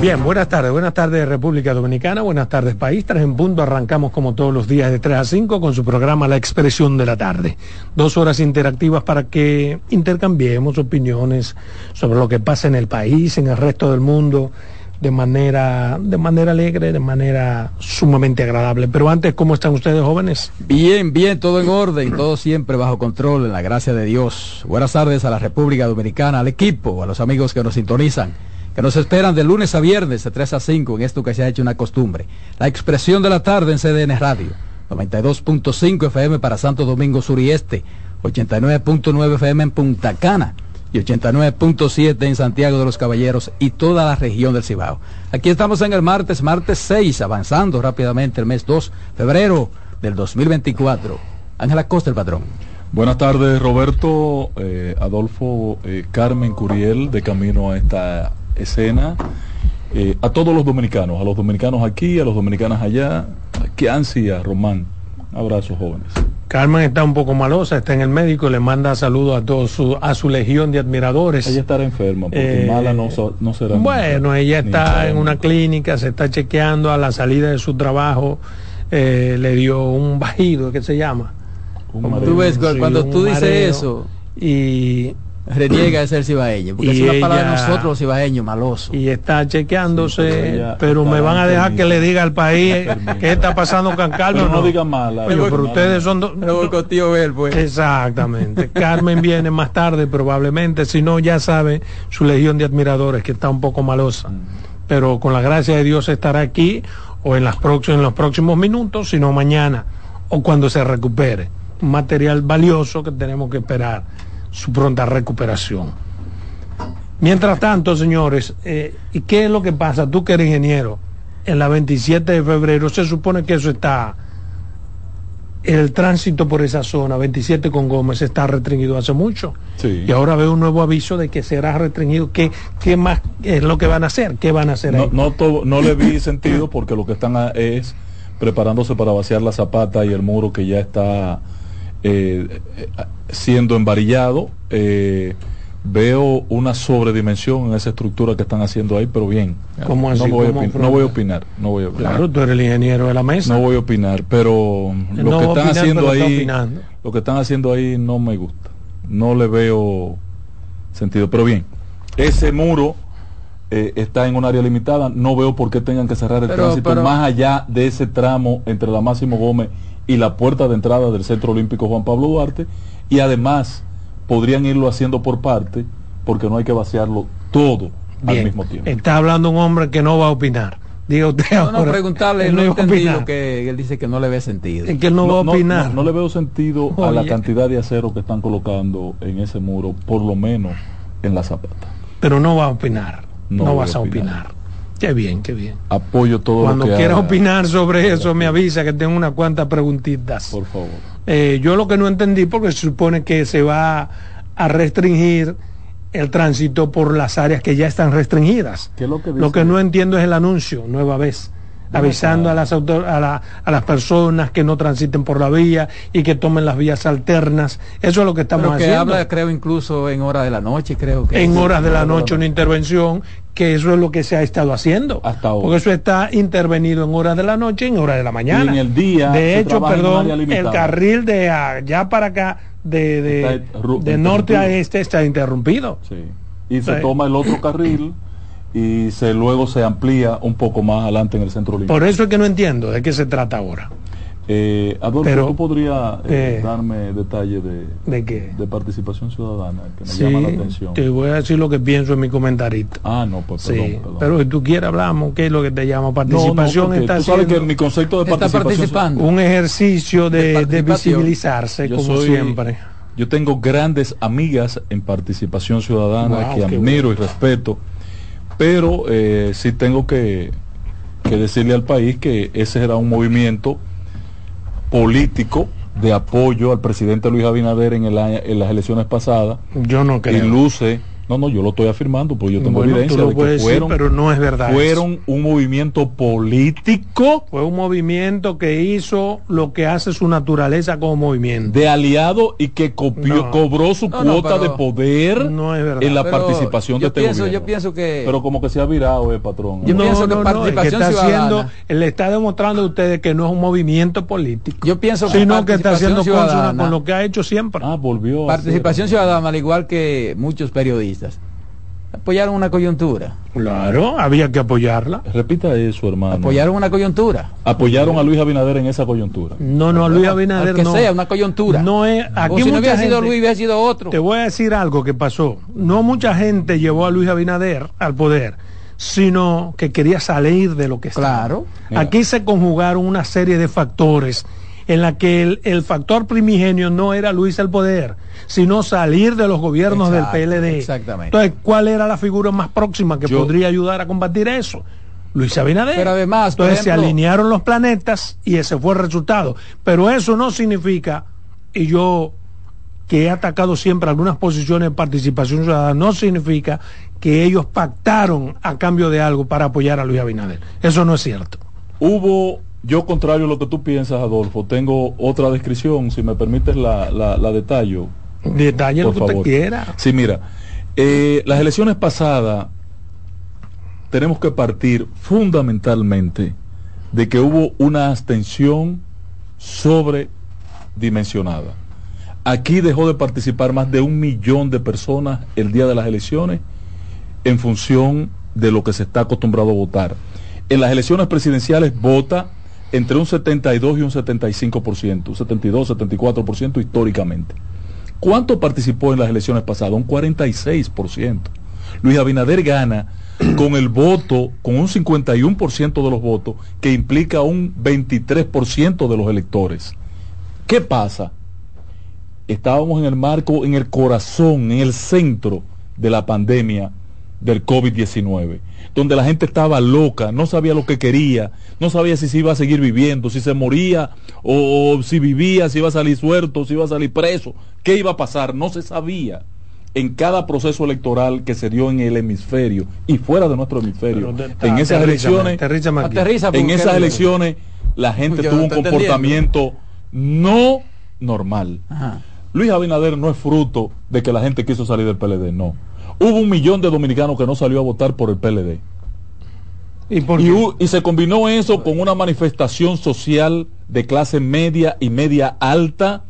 Bien, buenas tardes, buenas tardes República Dominicana, buenas tardes país. Tres en punto, arrancamos como todos los días de 3 a 5 con su programa La Expresión de la Tarde. Dos horas interactivas para que intercambiemos opiniones sobre lo que pasa en el país, en el resto del mundo, de manera, de manera alegre, de manera sumamente agradable. Pero antes, ¿cómo están ustedes jóvenes? Bien, bien, todo en orden, todo siempre bajo control, en la gracia de Dios. Buenas tardes a la República Dominicana, al equipo, a los amigos que nos sintonizan que nos esperan de lunes a viernes de 3 a 5 en esto que se ha hecho una costumbre. La expresión de la tarde en CDN Radio, 92.5 FM para Santo Domingo Sur y Este, 89.9 FM en Punta Cana y 89.7 en Santiago de los Caballeros y toda la región del Cibao. Aquí estamos en el martes, martes 6, avanzando rápidamente el mes 2, febrero del 2024. Ángela Costa, el patrón. Buenas tardes, Roberto, eh, Adolfo, eh, Carmen Curiel, de camino a esta escena eh, a todos los dominicanos, a los dominicanos aquí, a los dominicanos allá. Qué ansia, Román. Abrazo, jóvenes. Carmen está un poco malosa, está en el médico, le manda saludos a todos su, a su legión de admiradores. Ella estará enferma, porque eh, mala no, no, será. Bueno, ella está en una clínica, se está chequeando a la salida de su trabajo, eh, le dio un bajido, ¿qué se llama? tú ves, cuando tú dices eso, y reniega de ser cibaeño, porque es una palabra de nosotros los cibaeños, maloso. Y está chequeándose, pero, me van a dejar que le diga al país qué está pasando con Carmen. no, digan mala. Pero, ustedes son dos. pues. Exactamente. Carmen viene más tarde probablemente, si no ya sabe su legión de admiradores que está un poco malosa. Mm. Pero con la gracia de Dios estará aquí o en, las en los próximos minutos, sino mañana o cuando se recupere. Un material valioso que tenemos que esperar su pronta recuperación. Mientras tanto, señores, eh, ¿y qué es lo que pasa? Tú que eres ingeniero, en la 27 de febrero se supone que eso está, el tránsito por esa zona, 27 con Gómez, está restringido hace mucho. Y ahora veo un nuevo aviso de que será restringido. ¿Qué, qué más es lo que van a hacer? ¿Qué van a hacer no, No, no le vi sentido porque lo que están es preparándose para vaciar la zapata y el muro que ya está eh, siendo embarillado. Eh, veo una sobredimensión en esa estructura que están haciendo ahí, pero bien. No, voy a opinar, no voy a opinar. Claro, tú eres el ingeniero de la mesa. No voy a opinar, pero lo que están haciendo ahí, lo que están haciendo ahí no me gusta. No le veo sentido, pero bien. Ese muro eh, está en un área limitada, no veo por qué tengan que cerrar el tránsito más allá de ese tramo entre la Máximo Gómez y la puerta de entrada del Centro Olímpico Juan Pablo Duarte y además podrían irlo haciendo por parte porque no hay que vaciarlo todo al mismo tiempo. Está hablando un hombre que no va a opinar. Diga usted no, no, preguntarle, no, he que él dice que no le ve sentido. que él no, va a opinar. No, le veo sentido a la cantidad de acero que están colocando en ese muro, por lo menos en la zapata. Pero no va a opinar. No, vas a opinar. Qué bien, qué bien. Apoyo todo Cuando lo que quieras opinar sobre eso, me avisa que tengo unas cuantas preguntitas. Por favor. Eh, yo lo que no entendí, porque se supone que se va a restringir el tránsito por las áreas que ya están restringidas. lo, que lo que no entiendo es el anuncio, nueva vez avisando a las, a, a, las personas que no transiten por la vía y que tomen las vías alternas. Eso es lo que estamos Pero que haciendo. habla, creo, incluso en horas de la noche, creo que. En horas de la noche una intervención, que eso es lo que se ha estado haciendo. Hasta ahora. Porque eso está intervenido en horas de la noche y en horas de la mañana. Y en el día. De hecho, perdón, el carril de allá para acá, de, de, de norte a este, está interrumpido. Sí. Y se toma el otro carril y se luego se amplía un poco más adelante en el centro olímpico. Por eso es que no entiendo de qué se trata ahora. Eh, Adolfo, ¿tú podrías eh, eh, darme detalles de, de, qué? de participación ciudadana que me llama la atención? Te voy a decir lo que pienso en mi comentarito. Ah, no, pues perdón, Pero si tú quieres hablamos, ¿qué es lo que te llama participación? está tú sabes que mi concepto de participación un ejercicio de, de, visibilizarse, como siempre. Yo tengo grandes amigas en participación ciudadana que admiro y respeto pero eh, sí tengo que, decirle al país que ese era un movimiento político de apoyo al presidente Luis Abinader en, el en las elecciones pasadas. Yo no creo. Y luce No, no, yo lo estoy afirmando porque yo tengo evidencia de que fueron, pero no es verdad. Fueron un movimiento político. Fue un movimiento que hizo lo que hace su naturaleza como movimiento. De aliado y que copió, cobró su cuota de poder en la participación de este pienso, Yo pienso que... Pero como que se ha virado, eh, patrón. Yo pienso que participación está ciudadana... le está demostrando a ustedes que no es un movimiento político. Yo pienso que sino que está haciendo con lo que ha hecho siempre. Ah, volvió. Participación ciudadana, al igual que muchos periodistas apoyaron una coyuntura. Claro, había que apoyarla. Repita eso, hermano. Apoyaron una coyuntura. Apoyaron a Luis Abinader en esa coyuntura. No, no, a Luis Abinader que sea una coyuntura. No es, aquí si no hubiera sido Luis, hubiera sido otro. Te voy a decir algo que pasó. No mucha gente llevó a Luis Abinader al poder, sino que quería salir de lo que estaba. Claro. Aquí se conjugaron una serie de factores en la que el, el factor primigenio no era Luis al poder sino salir de los gobiernos del PLD. Exactamente. Entonces, ¿cuál era la figura más próxima que podría ayudar a combatir eso? Luis Abinader. Pero además, entonces se alinearon los planetas y ese fue el resultado. Pero eso no significa, y yo que he atacado siempre algunas posiciones de participación ciudadana, no significa que ellos pactaron a cambio de algo para apoyar a Luis Abinader. Eso no es cierto. Hubo, yo contrario a lo que tú piensas, Adolfo, tengo otra descripción, si me permites la, la, la detallo. Detalle lo que usted quiera. Sí, mira, eh, las elecciones pasadas tenemos que partir fundamentalmente de que hubo una abstención sobredimensionada. Aquí dejó de participar más de un millón de personas el día de las elecciones en función de lo que se está acostumbrado a votar. En las elecciones presidenciales vota entre un 72 y un 75%, un 72, 74% históricamente. ¿Cuánto participó en las elecciones pasadas? Un 46%. Luis Abinader gana con el voto, con un 51% de los votos, que implica un 23% de los electores. ¿Qué pasa? Estábamos en el marco, en el corazón, en el centro de la pandemia del COVID-19, donde la gente estaba loca, no sabía lo que quería, no sabía si se iba a seguir viviendo, si se moría o, si vivía, si iba a salir suelto, si iba a salir preso, qué iba a pasar, no se sabía. En cada proceso electoral que se dio en el hemisferio y fuera de nuestro hemisferio, en esas elecciones, en esas elecciones la gente tuvo un comportamiento no normal. Luis Abinader no es fruto de que la gente quiso salir del PLD, no Hubo un millón de dominicanos que no salió a votar por el PLD. ¿Y, se combinó eso con una manifestación social de clase media y media alta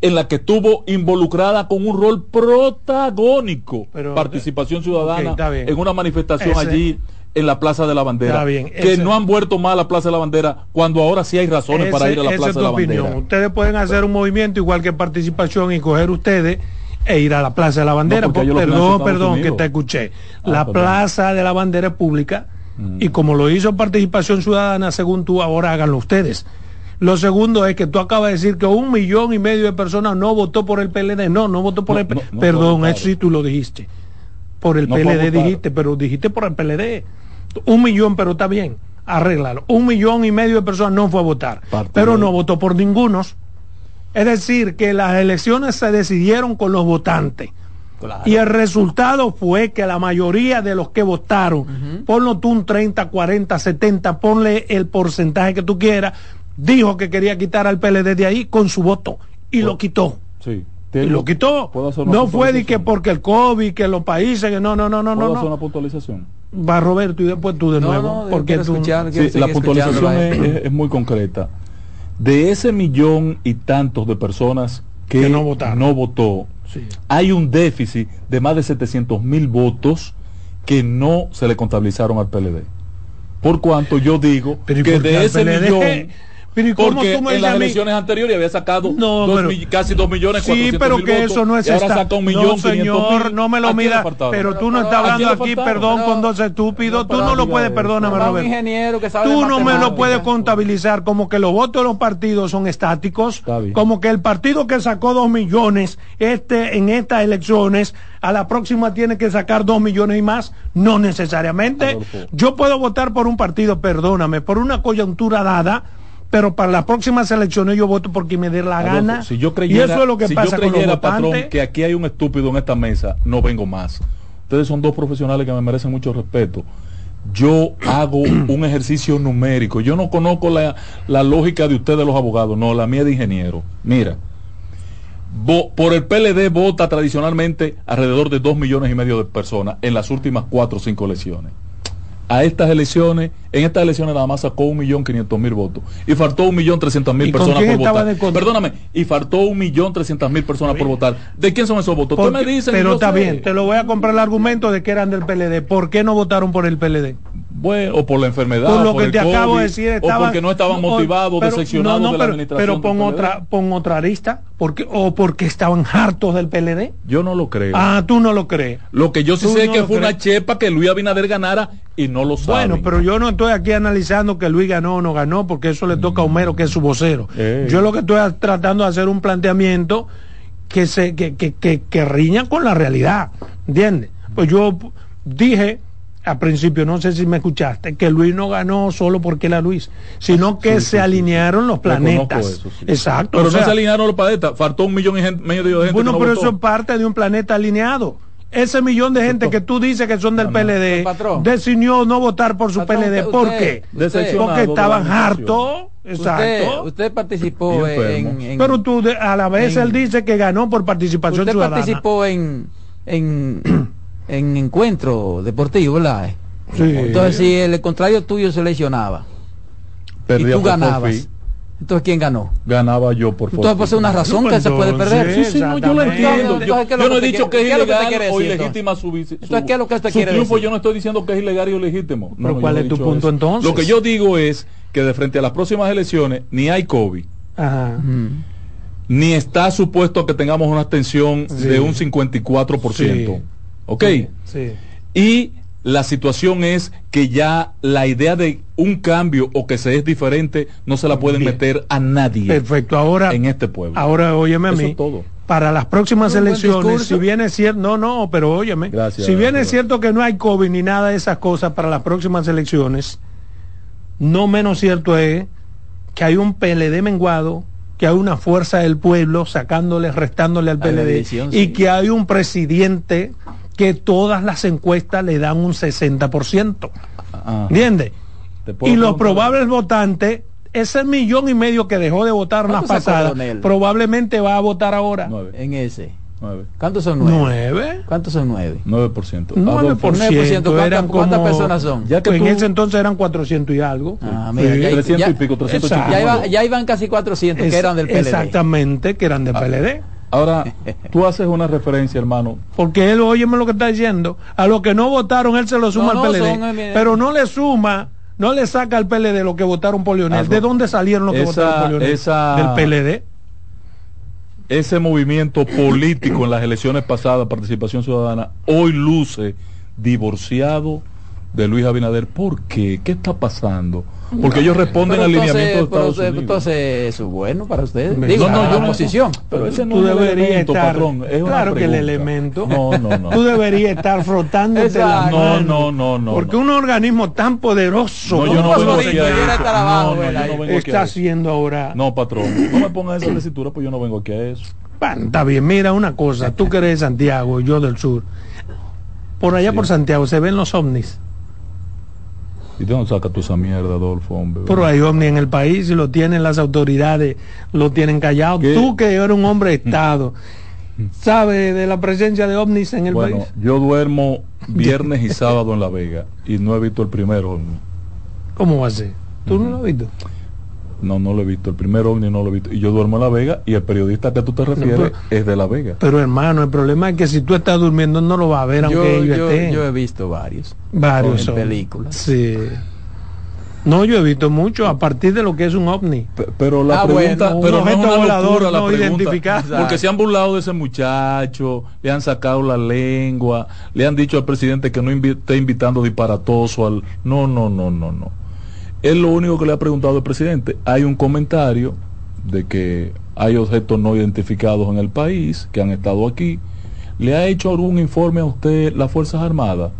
en la que estuvo involucrada con un rol protagónico, participación ciudadana en una manifestación allí en la Plaza de la Bandera, que no han vuelto mal a la Plaza de la Bandera cuando ahora sí hay razones para ir a la Plaza de la Bandera. Ustedes pueden hacer un movimiento igual que participación y coger ustedes e ir a la Plaza de la Bandera. perdón, perdón, que te escuché. Ah, la Plaza de la Bandera es pública mm. y como lo hizo Participación Ciudadana, según tú, ahora háganlo ustedes. Lo segundo es que tú acabas de decir que un millón y medio de personas no votó por el PLD. No, no votó por el PLD. perdón, eso sí tú lo dijiste. Por el PLD dijiste, pero dijiste por el PLD. Un millón, pero está bien. Arréglalo. Un millón y medio de personas no fue a votar. pero no votó por ningunos. Es decir, que las elecciones se decidieron con los votantes. Y el resultado fue que la mayoría de los que votaron, ponlo tú un 30, 40, 70, ponle el porcentaje que tú quieras, dijo que quería quitar al PLD de ahí con su voto y lo quitó. Sí. Y lo quitó. No fue de que porque el COVID, que los países, que no, no, no, no, no. hacer una puntualización? Va Roberto y después tú de nuevo. porque la puntualización es muy concreta de ese millón y tantos de personas que, no, votó, hay un déficit de más de 700 mil votos que no se le contabilizaron al PLD. Por cuanto yo digo que de ese millón porque en las elecciones anteriores había sacado casi dos millones Sí, pero que eso no es ahora un millón no, señor, no me lo midas. Pero tú no estás hablando aquí, perdón, con dos estúpidos. Tú no lo puedes, perdóname, Robert. Tú no me lo puedes contabilizar como que los votos de los partidos son estáticos. Como que el partido que sacó dos millones este en estas elecciones a la próxima tiene que sacar dos millones y más. No necesariamente. Yo puedo votar por un partido, perdóname, por una coyuntura dada pero para las próximas elecciones yo voto porque me dé la gana. Si yo creyera, y eso es lo que pasa con los patrón, que aquí hay un estúpido en esta mesa, no vengo más. ustedes son dos profesionales que me merecen mucho respeto. Yo hago un ejercicio numérico. Yo no conozco la, la lógica de ustedes los abogados, no, la mía de ingeniero. Mira, por el PLD vota tradicionalmente alrededor de dos millones y medio de personas en las últimas cuatro o cinco elecciones a estas elecciones, en estas elecciones nada más sacó un millón quinientos mil votos y faltó un millón trescientos mil personas por votar. Perdóname, y faltó un millón trescientas mil personas por votar. ¿De quién son esos votos? me pero está bien, te lo voy a comprar el argumento de que eran del PLD. ¿Por qué no votaron por el PLD? Bueno, o por la enfermedad, lo que te acabo de decir, o porque no estaban motivados, decepcionados de la administración. Pero pon otra, pon otra arista, porque, o porque estaban hartos del PLD. Yo no lo creo. Ah, tú no lo crees. Lo que yo sí sé es que fue una chepa que Luis Abinader ganara y no lo saben. Bueno, pero yo no estoy aquí analizando que Luis ganó o no ganó, porque eso le toca a Homero, que es su vocero. Yo lo que estoy tratando de hacer un planteamiento que se que, que, que, que riña con la realidad, ¿entiendes? Pues yo dije a principio, no sé si me escuchaste, que Luis no ganó solo porque era Luis, sino que se alinearon los planetas. Exacto. Pero no se alinearon los planetas, faltó un millón y medio de gente. Bueno, pero eso es parte de un planeta alineado. Ese millón de gente que tú dices que son del PLD decidió no votar por su PLD. ¿Por qué? Porque estaban hartos. Exacto. Usted, participó en, Pero tú, a la vez, él dice que ganó por participación usted participó en. en en encuentro deportivo, ¿verdad? Entonces, si el contrario tuyo se lesionaba y tú ganabas, entonces ¿quién ganó? Ganaba yo por Entonces, pues, una razón que se puede perder. Sí, sí, no, yo lo entiendo. Yo, no he dicho que es ilegal o ilegítima su, Entonces, ¿qué es lo que usted quiere decir? Yo no estoy diciendo que es ilegal y ilegítimo. ¿Pero cuál es tu punto entonces? Lo que yo digo es que de frente a las próximas elecciones ni hay COVID. Ajá. Ni está supuesto que tengamos una abstención de un 54%. ¿Ok? Sí. Y la situación es que ya la idea de un cambio o que se es diferente no se la pueden meter a nadie. Perfecto, ahora en este pueblo. Ahora óyeme a mí. Todo. Para las próximas elecciones, si viene cierto, no, no, pero óyeme, Gracias, si viene cierto que no hay COVID ni nada de esas cosas para las próximas elecciones, no menos cierto es que hay un PLD menguado, que hay una fuerza del pueblo sacándole, restándole al PLD y que hay un presidente que todas las encuestas le dan un 60%. ¿Entiendes? Y los probables votantes, ese millón y medio que dejó de votar las pasadas, probablemente va a votar ahora. En ese. ¿Cuántos son nueve? ¿Nueve? ¿Cuántos son nueve? 9%. 9%. eran ¿Cuántas personas son? Ya que en ese entonces eran 400 y algo. Ah, mira, 300 y pico, 300 ya, iban casi 400 que eran del PLD. Exactamente, que eran del PLD. Ahora, tú haces una referencia, hermano. Porque él, óyeme lo que está diciendo, a los que no votaron, él se lo suma al PLD. Eh, pero no le suma, no le saca al PLD lo que votaron por Lionel. ¿De dónde salieron los que votaron por Lionel? Del PLD. Ese movimiento político en las elecciones pasadas, participación ciudadana, hoy luce divorciado de Luis Abinader. ¿Por qué? ¿Qué está pasando? Porque ellos responden al lineamiento de Estados Unidos. Entonces, eso es bueno para ustedes. Digo, no, no, yo oposición. Pero ese no tú es deberías elemento, estar, patrón. Es claro que el elemento. No, no, no. Tú deberías estar frotándote la mano. No, no, no, Porque un organismo tan poderoso. No, yo no vengo aquí a eso. Está haciendo ahora. No, patrón. No me pongas esa tesitura, pues yo no vengo aquí a eso. Bueno, está bien, mira una cosa. Tú que eres de Santiago y yo del sur. Por allá por Santiago se ven los ovnis. ¿Y de dónde saca tú esa mierda, Adolfo? Hombre, Pero hay ovni en el país y lo tienen las autoridades, lo tienen callado. Tú que eres un hombre de Estado, ¿sabes de la presencia de ovnis en el bueno, país? Yo duermo viernes y sábado en La Vega y no he visto el primer ovni. ¿Cómo va a ser? ¿Tú no lo has visto? No, no lo he visto. El primer ovni no lo he visto. Y yo duermo en La Vega y el periodista que tú te refieres es de La Vega. Pero hermano, el problema es que si tú estás durmiendo no lo va a ver aunque yo, yo, Yo he visto varios. Varios. En películas. Sí. No, yo he visto mucho a partir de lo que es un ovni. pero la ah, pregunta, pero no es una volador la no identificado. Porque se han burlado de ese muchacho, le han sacado la lengua, le han dicho al presidente que no esté invitando disparatoso al... No, no, no, no, no. Él lo único que le ha preguntado al presidente, hay un comentario de que hay objetos no identificados en el país que han estado aquí. ¿Le ha hecho algún informe a usted las Fuerzas Armadas?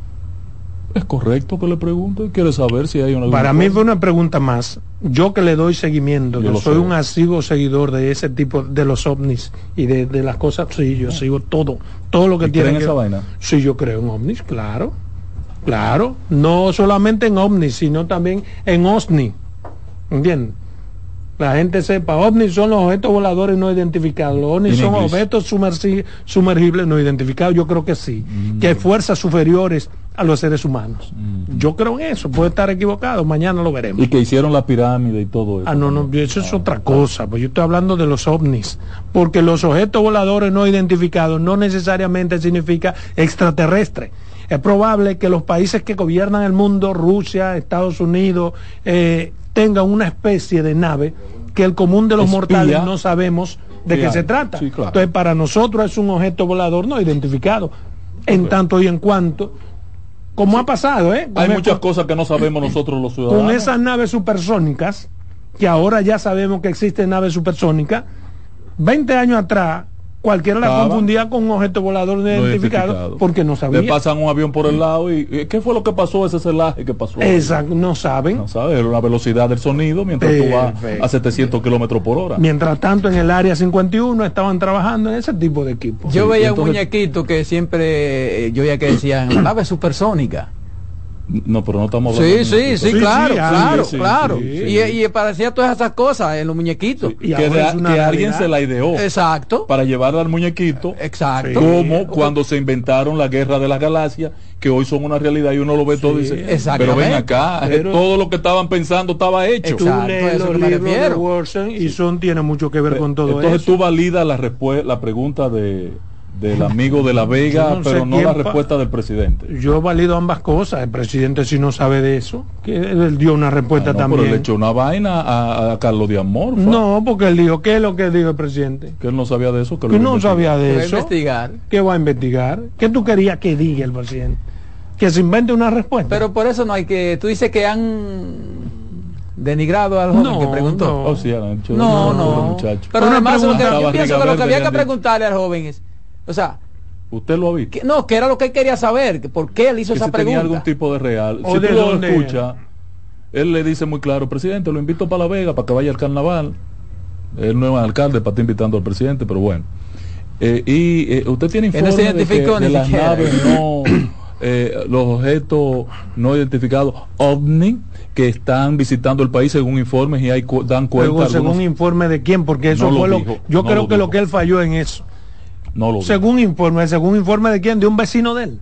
Es correcto que le pregunte, quiere saber si hay una... Para mí fue una pregunta más. Yo que le doy seguimiento, yo soy un asiduo seguidor de ese tipo de los ovnis y de, las cosas, sí, yo sigo todo, todo lo que tiene. esa vaina? Sí, yo creo en ovnis, claro, claro. No solamente en ovnis, sino también en OSNI. ¿Entiendes? la gente sepa, ovnis son los objetos voladores no identificados, los ovnis son objetos sumergibles no identificados, yo creo que sí, mm. que hay fuerzas superiores a los seres humanos. Mm. Yo creo en eso, puede estar equivocado, mañana lo veremos. Y que hicieron la pirámide y todo eso. Ah, no, no, eso es otra cosa, pues yo estoy hablando de los ovnis, porque los objetos voladores no identificados no necesariamente significa extraterrestre. Es probable que los países que gobiernan el mundo, Rusia, Estados Unidos, eh, tengan una especie de nave que el común de los mortales no sabemos de qué se trata. Entonces, para nosotros es un objeto volador no identificado, en tanto y en cuanto, como ha pasado, ¿eh? Hay muchas cosas que no sabemos nosotros los ciudadanos. Con esas naves supersónicas, que ahora ya sabemos que existen naves supersónicas, 20 años atrás cualquiera la confundía con un objeto volador no identificado, porque no sabía. Le pasan un avión por el lado y ¿qué fue lo que pasó ese celaje que pasó? Exacto, no saben. No saben, la velocidad del sonido mientras tú vas a 700 kilómetros por hora. Mientras tanto en el área 51 estaban trabajando en ese tipo de equipo. Yo veía un muñequito que siempre, eh, yo ya que decían, nave supersónica. No, pero no estamos hablando. Sí, sí, sí, claro, claro, claro. Y, y, parecía todas esas cosas en los muñequitos. Y que, alguien se la ideó. Exacto. Para llevarla al muñequito. Exacto. Como cuando se inventaron la guerra de las galaxias, que hoy son una realidad y uno lo ve todo y dice, pero ven acá, todo lo que estaban pensando estaba hecho. Exacto, los y son tiene mucho que ver con todo eso. Entonces tú validas la, la pregunta de del amigo de la Vega, pero no la respuesta del presidente. Yo valido ambas cosas. El presidente si no sabe de eso, que él dio una respuesta ah, también. Pero le echó una vaina a, Carlos de Amor. No, porque él dijo, ¿qué es lo que dijo el presidente? Que él no sabía de eso. Que, no sabía de eso. Va a investigar. ¿Qué va a investigar? ¿Qué tú querías que diga el presidente? Que se invente una respuesta. Pero por eso no hay que... Tú dices que han denigrado al joven que preguntó. No, oh, no, no, Pero además, que, yo pienso que lo que había que preguntarle al joven es o sea, ¿Usted lo ha visto? no, que era lo que él quería saber, por qué él hizo esa pregunta. tenía algún tipo de real. si tú lo escucha, él le dice muy claro, presidente, lo invito para La Vega para que vaya al carnaval. Él no es alcalde para estar invitando al presidente, pero bueno. Eh, y eh, usted tiene informes de, que, las naves no, eh, los objetos no identificados OVNI que están visitando el país según informes y hay dan cuenta. según informe de quién, porque eso fue lo, yo creo que lo que él falló en eso según informe, según informe de quién, de un vecino de él.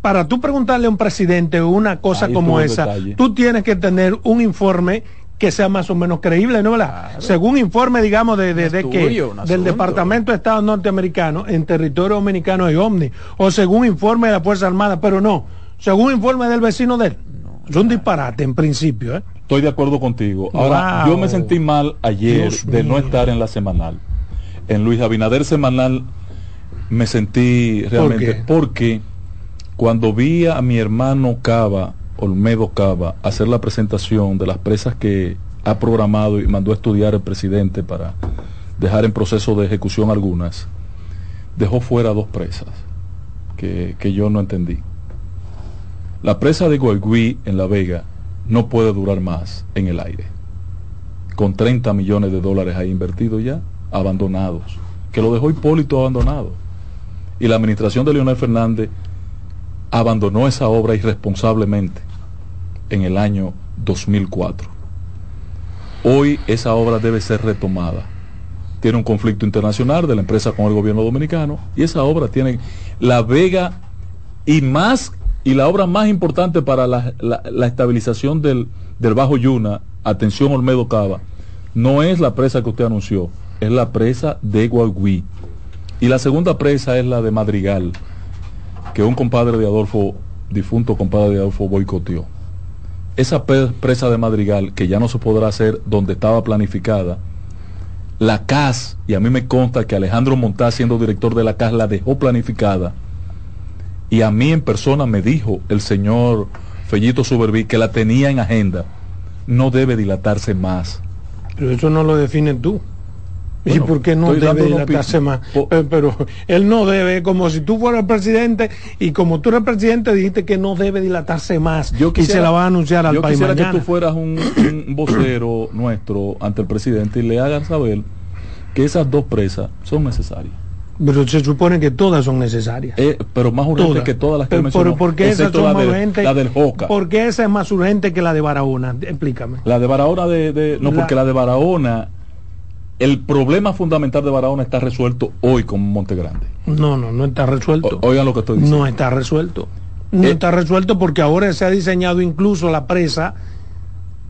Para tú preguntarle a un presidente una cosa como esa, tú tienes que tener un informe que sea más o menos creíble, ¿no? Según informe, digamos, de, de, que del Departamento de Estado norteamericano en territorio dominicano hay OVNI, o según informe de la Fuerza Armada, pero no, según informe del vecino de él. es un disparate en principio, ¿eh? Estoy de acuerdo contigo. Ahora, yo me sentí mal ayer de no estar en la semanal en Luis Abinader Semanal me sentí realmente porque cuando vi a mi hermano Cava, Olmedo Cava, hacer la presentación de las presas que ha programado y mandó a estudiar el presidente para dejar en proceso de ejecución algunas, dejó fuera dos presas que, que yo no entendí. La presa de Guayguí en La Vega no puede durar más en el aire. Con 30 millones de dólares ahí invertidos ya, abandonados, que lo dejó Hipólito abandonado. Y la administración de Leonel Fernández abandonó esa obra irresponsablemente en el año 2004. Hoy esa obra debe ser retomada. Tiene un conflicto internacional de la empresa con el gobierno dominicano y esa obra tiene La Vega y más y la obra más importante para la, estabilización del, del Bajo Yuna, atención Olmedo Cava, no es la presa que usted anunció, es la presa de Guagüí. Y la segunda presa es la de Madrigal, que un compadre de Adolfo, difunto compadre de Adolfo, boicoteó. Esa presa de Madrigal, que ya no se podrá hacer donde estaba planificada, la CAS, y a mí me consta que Alejandro Montaz, siendo director de la CAS, la dejó planificada. Y a mí en persona me dijo el señor Fellito Suberví que la tenía en agenda. No debe dilatarse más. Pero eso no lo defines tú. ¿Y por qué no debe dilatarse más? Eh, pero, él no debe, como si tú fueras el presidente y como tú eres presidente dijiste que no debe dilatarse más yo y se la va a anunciar al yo país quisiera que tú fueras un, vocero nuestro ante el presidente y le hagan saber que esas dos presas son necesarias. Pero se supone que todas son necesarias. Eh, pero más urgente que todas las que mencionó, ¿Por qué esas son más urgentes? La del Joca. ¿Por qué esa es más urgente que la de Barahona? Explícame. La de Barahona de... no, porque la de Barahona el problema fundamental de Barahona está resuelto hoy con Monte Grande. No, no, no está resuelto. oigan lo que estoy diciendo. No está resuelto. No eh, está resuelto porque ahora se ha diseñado incluso la presa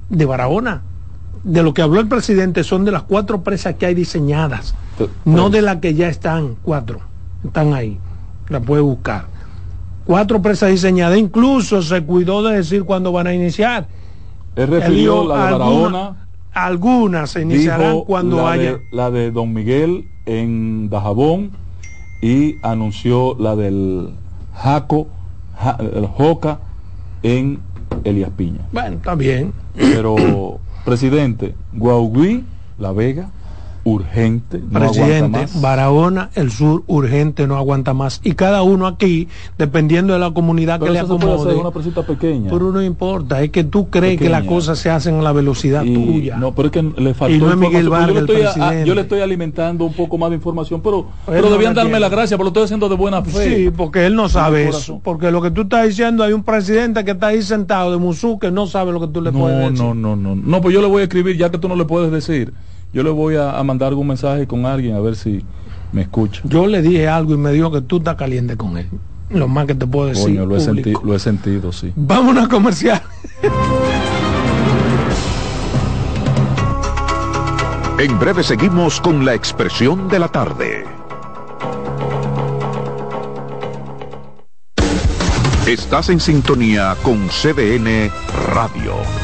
de Barahona. De lo que habló el presidente son de las cuatro presas que hay diseñadas, no de las que ya están, cuatro, están ahí, la puede buscar. Cuatro presas diseñadas, incluso se cuidó de decir cuándo van a iniciar. Él refirió la de Barahona algunas se iniciarán cuando la haya. la de Don Miguel en Dajabón y anunció la del Jaco, el Joca en Elias Piña. Bueno, está bien. Pero, presidente, Guaugui, La Vega, urgente. Presidente, Barahona, el sur urgente, no aguanta más. Y cada uno aquí, dependiendo de la comunidad que le acomode. una pequeña. Pero no importa, es que tú crees que las cosas se hacen a la velocidad tuya. No, pero es que le faltó. Y no es Miguel Vargas, yo, le estoy yo le estoy alimentando un poco más de información, pero, pero debían darme la gracia, pero lo estoy haciendo de buena fe. Sí, porque él no sabe eso. Porque lo que tú estás diciendo, hay un presidente que está ahí sentado de Musú que no sabe lo que tú le puedes decir. No, no, no, no. No, pues yo le voy a escribir, ya que tú no le puedes decir yo le voy a, mandar algún mensaje con alguien a ver si me escucha. Yo le dije algo y me dijo que tú estás caliente con él. Lo más que te puedo decir. lo, he lo he sentido, sí. Vámonos a comercial. En breve seguimos con la expresión de la tarde. Estás en sintonía con CDN Radio.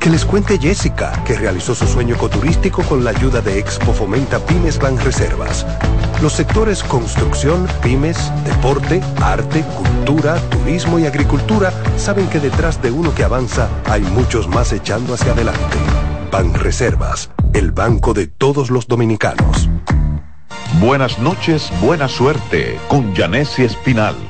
Que les cuente Jessica, que realizó su sueño ecoturístico con la ayuda de Expo Fomenta Pymes Ban Reservas. Los sectores construcción, pymes, deporte, arte, cultura, turismo y agricultura saben que detrás de uno que avanza hay muchos más echando hacia adelante. Ban Reservas, el banco de todos los dominicanos. Buenas noches, buena suerte con Janessi Espinal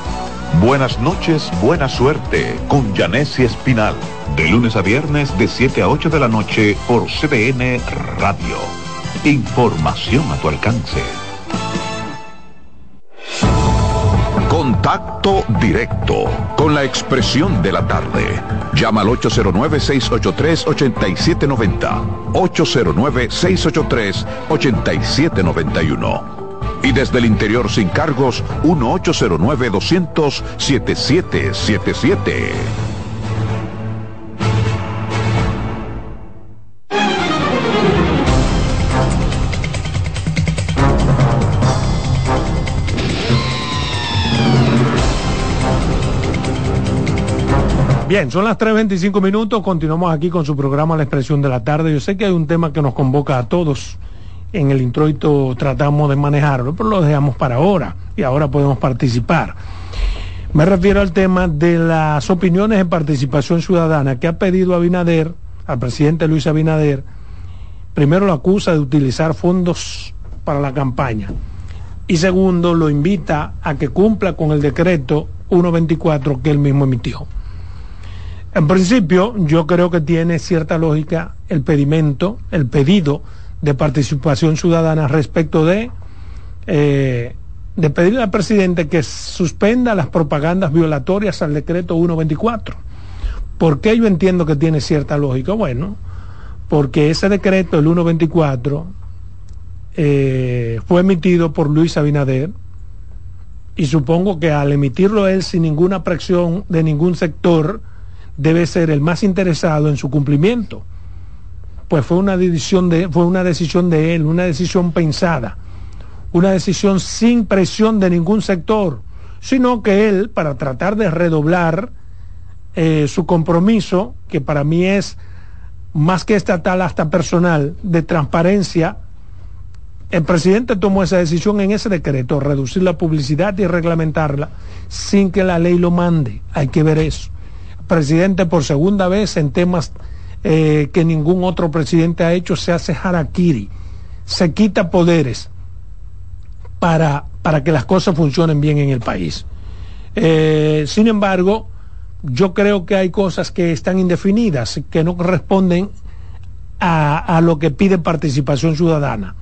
Buenas noches, buena suerte con Janessi Espinal. De lunes a viernes de 7 a 8 de la noche por CDN Radio. Información a tu alcance. Contacto directo con la expresión de la tarde. Llama al 809-683-8790. 809-683-8791 y desde el interior sin cargos 1809-200-7777. Bien, son las 3.25 minutos, continuamos aquí con su programa La Expresión de la Tarde. Yo sé que hay un tema que nos convoca a todos en el introito tratamos de manejarlo, pero lo dejamos para ahora y ahora podemos participar. Me refiero al tema de las opiniones de participación ciudadana que ha pedido Abinader, al presidente Luis Abinader, primero lo acusa de utilizar fondos para la campaña y segundo, lo invita a que cumpla con el decreto 124 que él mismo emitió. En principio, yo creo que tiene cierta lógica el pedimento, el pedido de participación ciudadana respecto de, eh, de pedirle al presidente que suspenda las propagandas violatorias al decreto 124. ¿Por qué yo entiendo que tiene cierta lógica? Bueno, porque ese decreto, el 124, eh, fue emitido por Luis Abinader y supongo que al emitirlo él sin ninguna presión de ningún sector, debe ser el más interesado en su cumplimiento. Pues fue una decisión de, fue una decisión de él, una decisión pensada, una decisión sin presión de ningún sector, sino que él, para tratar de redoblar eh, su compromiso, que para mí es más que estatal hasta personal, de transparencia, el presidente tomó esa decisión en ese decreto, reducir la publicidad y reglamentarla sin que la ley lo mande. Hay que ver eso presidente por segunda vez en temas eh, que ningún otro presidente ha hecho, se hace harakiri, se quita poderes para, para que las cosas funcionen bien en el país. Eh, sin embargo, yo creo que hay cosas que están indefinidas, que no corresponden a, a lo que pide participación ciudadana.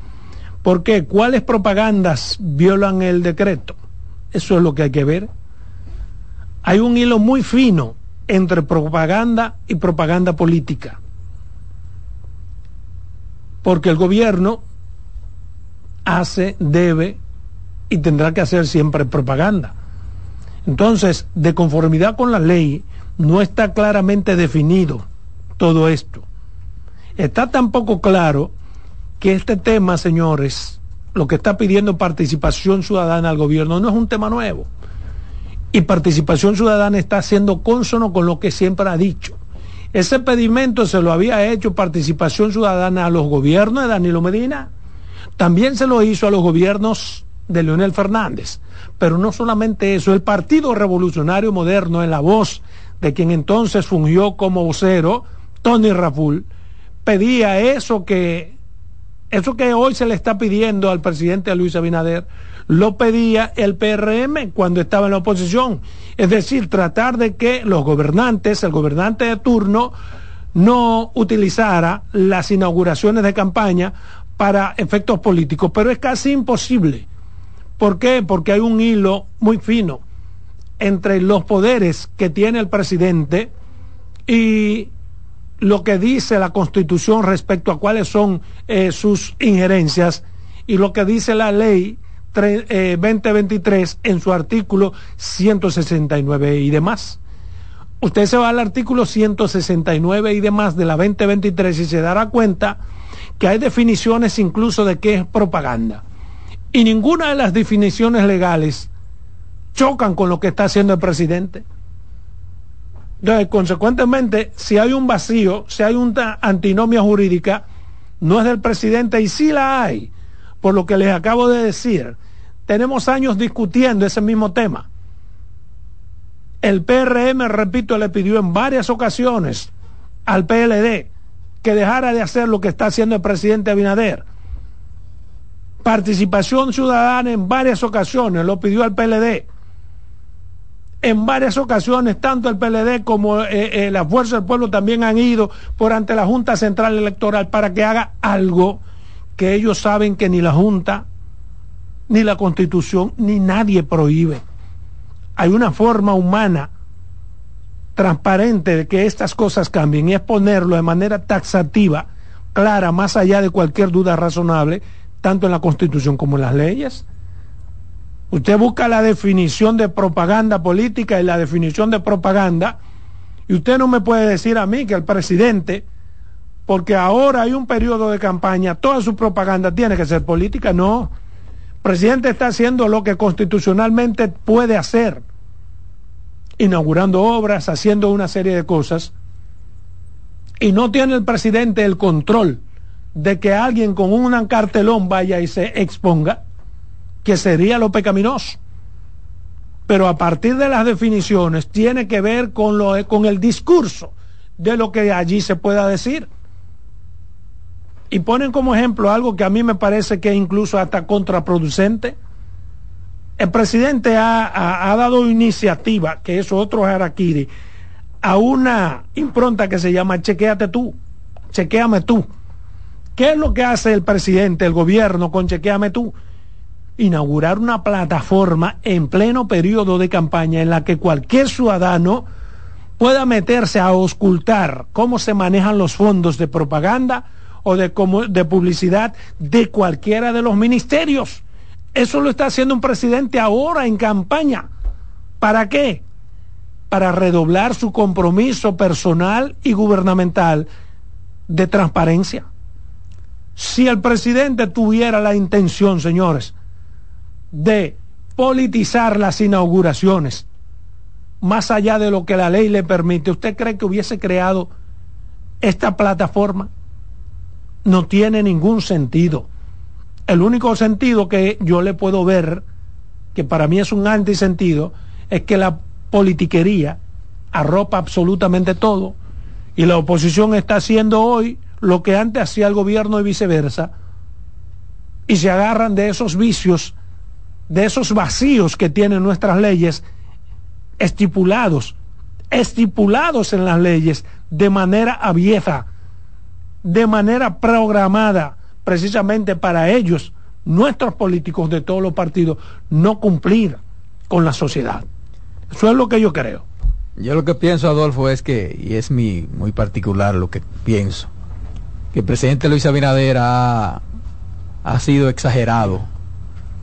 ¿Por qué? ¿Cuáles propagandas violan el decreto? Eso es lo que hay que ver. Hay un hilo muy fino entre propaganda y propaganda política. Porque el gobierno hace, debe y tendrá que hacer siempre propaganda. Entonces, de conformidad con la ley, no está claramente definido todo esto. Está tampoco claro que este tema, señores, lo que está pidiendo participación ciudadana al gobierno no es un tema nuevo y Participación Ciudadana está siendo consono con lo que siempre ha dicho. Ese pedimento se lo había hecho Participación Ciudadana a los gobiernos de Danilo Medina, también se lo hizo a los gobiernos de Leonel Fernández. Pero no solamente eso, el Partido Revolucionario Moderno, en la voz de quien entonces fungió como vocero, Tony Raful, pedía eso que, eso que hoy se le está pidiendo al presidente Luis Abinader, lo pedía el PRM cuando estaba en la oposición. Es decir, tratar de que los gobernantes, el gobernante de turno, no utilizara las inauguraciones de campaña para efectos políticos. Pero es casi imposible. ¿Por qué? Porque hay un hilo muy fino entre los poderes que tiene el presidente y lo que dice la constitución respecto a cuáles son eh, sus injerencias y lo que dice la ley 2023 eh, en su artículo 169 y demás. Usted se va al artículo 169 y demás de la 2023 y se dará cuenta que hay definiciones incluso de qué es propaganda. Y ninguna de las definiciones legales chocan con lo que está haciendo el presidente. Entonces, consecuentemente, si hay un vacío, si hay una antinomia jurídica, no es del presidente y sí la hay por lo que les acabo de decir. Tenemos años discutiendo ese mismo tema. El PRM, repito, le pidió en varias ocasiones al PLD que dejara de hacer lo que está haciendo el presidente Abinader. Participación ciudadana en varias ocasiones lo pidió al PLD. En varias ocasiones, tanto el PLD como eh, eh, la Fuerza del Pueblo también han ido por ante la Junta Central Electoral para que haga algo que ellos saben que ni la Junta, ni la Constitución, ni nadie prohíbe. Hay una forma humana transparente de que estas cosas cambien y es ponerlo de manera taxativa, clara, más allá de cualquier duda razonable, tanto en la Constitución como en las leyes. Usted busca la definición de propaganda política y la definición de propaganda, y usted no me puede decir a mí que el presidente porque ahora hay un periodo de campaña, toda su propaganda tiene que ser política, no. El presidente está haciendo lo que constitucionalmente puede hacer, inaugurando obras, haciendo una serie de cosas, y no tiene el presidente el control de que alguien con un cartelón vaya y se exponga, que sería lo pecaminoso. Pero a partir de las definiciones tiene que ver con, lo, con el discurso de lo que allí se pueda decir y ponen como ejemplo algo que a mí me parece que es incluso hasta contraproducente. El presidente ha, dado iniciativa, que es otro harakiri, a una impronta que se llama Chequéate tú, chequéame tú. ¿Qué es lo que hace el presidente, el gobierno con Chequéame tú? Inaugurar una plataforma en pleno periodo de campaña en la que cualquier ciudadano pueda meterse a ocultar cómo se manejan los fondos de propaganda o de, de publicidad de cualquiera de los ministerios. Eso lo está haciendo un presidente ahora en campaña. ¿Para qué? Para redoblar su compromiso personal y gubernamental de transparencia. Si el presidente tuviera la intención, señores, de politizar las inauguraciones, más allá de lo que la ley le permite, ¿usted cree que hubiese creado esta plataforma? No tiene ningún sentido. El único sentido que yo le puedo ver, que para mí es un antisentido, es que la politiquería arropa absolutamente todo y la oposición está haciendo hoy lo que antes hacía el gobierno y viceversa y se agarran de esos vicios, de esos vacíos que tienen nuestras leyes estipulados, estipulados en las leyes de manera abierta, de manera programada, precisamente para ellos, nuestros políticos de todos los partidos, no cumplir con la sociedad. Eso es lo que yo creo. Yo lo que pienso, Adolfo, es que, y es mi, muy particular lo que pienso, que el presidente Luis Abinader ha, ha sido exagerado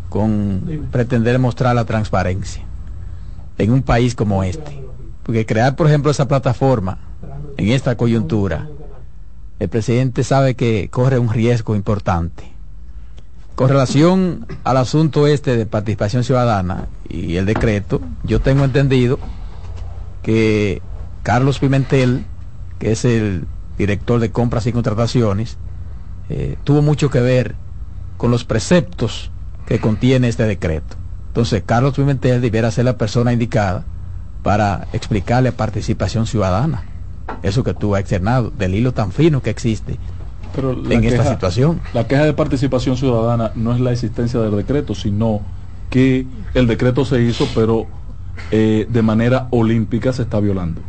con pretender mostrar la transparencia en un país como este. Porque crear, por ejemplo, esa plataforma en esta coyuntura, el presidente sabe que corre un riesgo importante. Con relación al asunto este de participación ciudadana y el decreto, yo tengo entendido que Carlos Pimentel, que es el director de compras y contrataciones, eh, tuvo mucho que ver con los preceptos que contiene este decreto. Entonces, Carlos Pimentel debiera ser la persona indicada para explicarle participación ciudadana. Eso que tú has externado, del hilo tan fino que existe en esta situación. La queja de participación ciudadana no es la existencia del decreto, sino que el decreto se hizo, pero eh, de manera olímpica se está violando.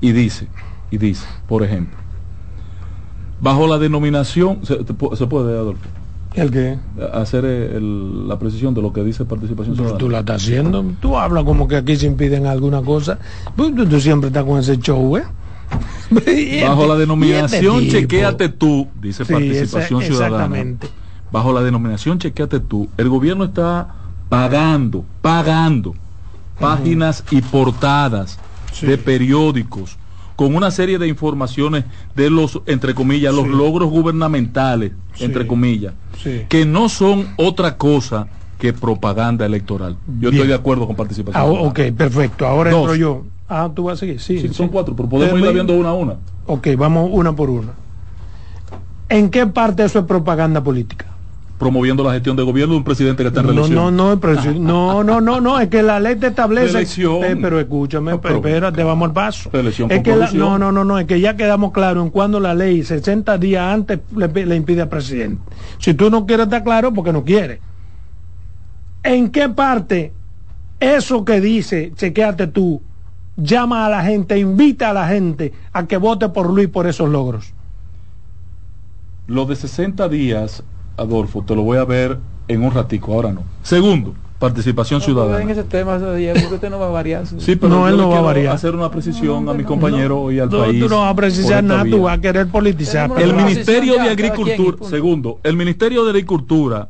Y dice, y dice, por ejemplo, bajo la denominación, se, se puede, Adolfo, ¿El qué? Hacer la precisión de lo que dice participación ciudadana. Tú la estás haciendo. Tú hablas como que aquí se impiden alguna cosa. Pues, tú, siempre estás con ese show, ¿eh? Bajo la denominación chequéate tú, dice participación ciudadana. Exactamente. Bajo la denominación chequéate tú, el gobierno está pagando, pagando páginas y portadas de periódicos con una serie de informaciones de los, entre comillas, los logros gubernamentales, entre comillas, que no son otra cosa que propaganda electoral. Yo estoy de acuerdo con participación. Ah, ok, perfecto. Ahora entro yo. Ah, tú vas a seguir. Sí, son cuatro, pero podemos ir viendo una a una. Ok, vamos una por una. ¿En qué parte eso es propaganda política? promoviendo la gestión de gobierno de un presidente que está en no, No, no, no, no, no, no, es que la ley te establece. pero escúchame, no, espérate, vamos al paso. Es que no, no, no, no, es que ya quedamos claros en cuando la ley 60 días antes le, impide al presidente. Si tú no quieres estar claro, porque no quieres. ¿En qué parte eso que dice, chequeate tú, llama a la gente, invita a la gente a que vote por Luis por esos logros? Lo de 60 días Adolfo, te lo voy a ver en un ratico, ahora no. Segundo, participación ciudadana. En ese tema, usted no va a variar. Sí, pero no, él no va a variar. hacer una precisión a mi compañero y al país. Tú no vas a precisar nada, tú vas a querer politizar. El Ministerio de Agricultura, segundo, el Ministerio de Agricultura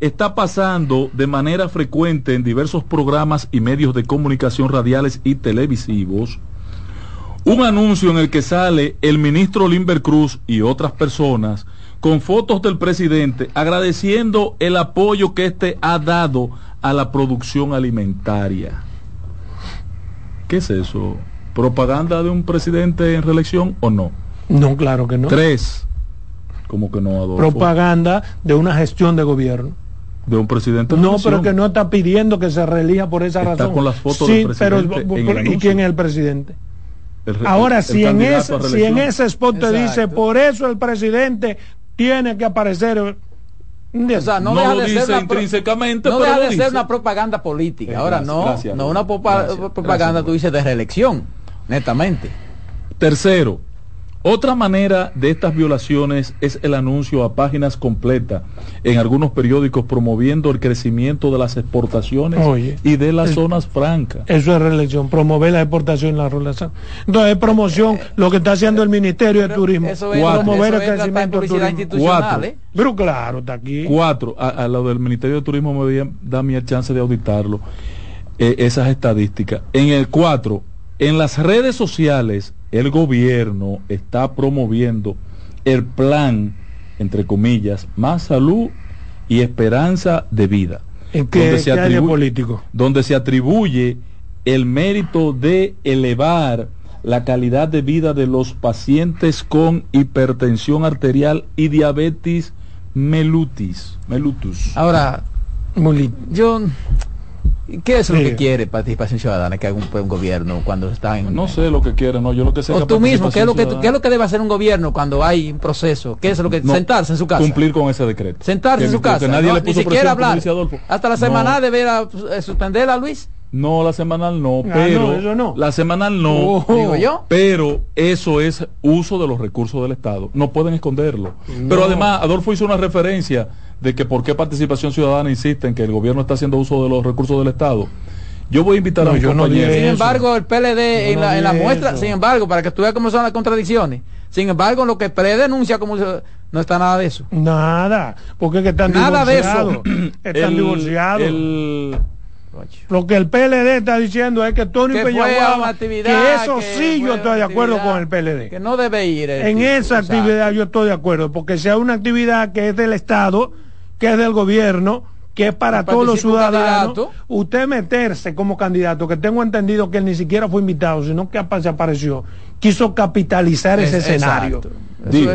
está pasando de manera frecuente en diversos programas y medios de comunicación radiales y televisivos un anuncio en el que sale el ministro Limber Cruz y otras personas con fotos del presidente agradeciendo el apoyo que éste ha dado a la producción alimentaria. ¿Qué es eso? ¿Propaganda de un presidente en reelección o no? No, claro que no. Tres. ¿Cómo que no, Adolfo? Propaganda de una gestión de gobierno. ¿De un presidente? No, pero que no está pidiendo que se reelija por esa está razón. con las fotos del presidente. Pero, ¿Y quién es el presidente? Ahora, si, en ese, si en ese spot te dice, por eso el presidente tiene que aparecer. O sea, no, deja de ser una intrínsecamente, no deja de ser una propaganda política. Ahora no, no una propaganda, tú dices, de reelección, netamente. Tercero, otra manera de estas violaciones es el anuncio a páginas completas en algunos periódicos promoviendo el crecimiento de las exportaciones y de las zonas francas. Eso es reelección, promover la exportación y la relación. Entonces es promoción, lo que está haciendo el Ministerio de Turismo. Eso es, promover el crecimiento institucional. ¿eh? Pero claro, está aquí. Cuatro, a, lo del Ministerio de Turismo me da mi chance de auditarlo, eh, esas estadísticas. En el cuatro, en las redes sociales el gobierno está promoviendo el plan, entre comillas, más salud y esperanza de vida. ¿En qué, donde se atribuye, político? Donde se atribuye el mérito de elevar la calidad de vida de los pacientes con hipertensión arterial y diabetes mellitus. Ahora, yo ¿Qué es lo que quiere participación ciudadana que haga un, gobierno cuando está en... No sé lo que quiere, no, yo lo que sé... O tú mismo, ¿qué es, lo que, ¿qué es lo que debe hacer un gobierno cuando hay un proceso? ¿Qué es lo que... sentarse en su casa. Cumplir con ese decreto. Sentarse en su casa. Nadie le puso ni siquiera hablar. Hasta la semana deberá eh, suspenderla, Luis. No, la semanal no, ah, pero no, la semanal no, oh. digo yo. Pero eso es uso de los recursos del Estado. No pueden esconderlo. Pero además, Adolfo hizo una referencia de que por qué participación ciudadana insiste en que el gobierno está haciendo uso de los recursos del Estado. Yo voy a invitar a mi compañero. Sin embargo, el PLD en, la, en la muestra, sin embargo, para que tú veas cómo son las contradicciones, sin embargo, lo que predenuncia como no está nada de eso. Nada, porque es que están nada de eso. están divorciados. Lo que el PLD está diciendo es que Tony Peñaguaba, que eso sí yo estoy de acuerdo con el PLD. Que no debe ir. En esa actividad yo estoy de acuerdo, porque sea una actividad que es del Estado, que es del gobierno, que es para todos los ciudadanos, usted meterse como candidato, que tengo entendido que él ni siquiera fue invitado, sino que apareció, quiso capitalizar ese escenario.